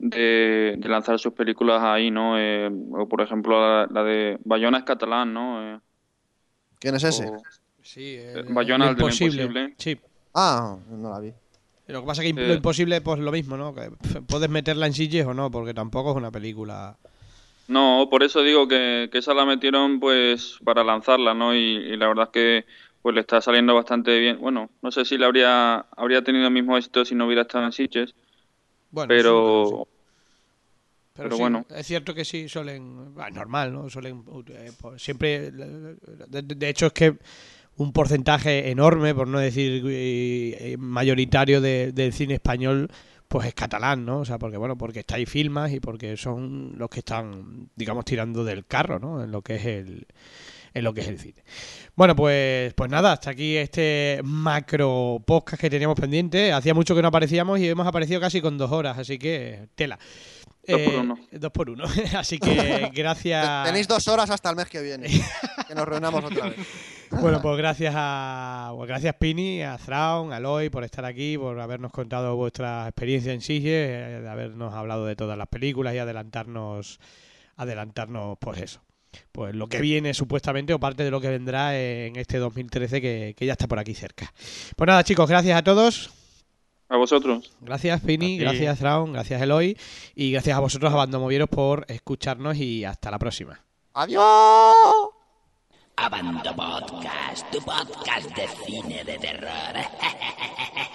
de, de lanzar sus películas ahí, ¿no? Eh, o por ejemplo la, la de Bayona es catalán, ¿no? Eh, ¿Quién es ese? o- Sí, Eh, Bayona, el de lo imposible. Sí. Ah, no la vi. Lo que pasa es que Eh. lo imposible, pues lo mismo, ¿no? Que puedes meterla en silles o no, porque tampoco es una película. No, por eso digo que, que esa la metieron pues para lanzarla, ¿no? Y, y la verdad es que pues le está saliendo bastante bien. Bueno, no sé si le habría, habría tenido el mismo éxito si no hubiera estado en Sitges, Bueno, pero... sí, pero pero sí, bueno. Es cierto que sí, suelen. ah, normal, ¿no? Suelen. eh, pues, siempre. De, de hecho, es que un porcentaje enorme, por no decir eh, mayoritario de- del cine español, pues es catalán, ¿no? O sea, porque bueno, porque está ahí filmas y porque son los que están, digamos, tirando del carro, ¿no? En lo que es el en lo que es el cine. Bueno, pues pues nada, hasta aquí este macro podcast que teníamos pendiente. Hacía mucho que no aparecíamos y hemos aparecido casi con dos horas, así que tela. Dos por Eh, uno. Dos por uno. Así que gracias. Tenéis dos horas hasta el mes que viene. que nos reunamos otra vez. Bueno, pues gracias a pues gracias Pini, a Thrawn, a Loy por estar aquí, por habernos contado vuestra experiencia en Sige, eh, de habernos hablado de todas las películas y adelantarnos adelantarnos pues eso. Pues lo que viene supuestamente o parte de lo que vendrá en este 2013 que, que ya está por aquí cerca. Pues nada, chicos, gracias a todos. A vosotros. Gracias ti. gracias Thrawn, gracias Eloy y gracias a vosotros, a Bandomovieros, por escucharnos y hasta la próxima. ¡Adiós! Abando Podcast, tu podcast de cine de terror.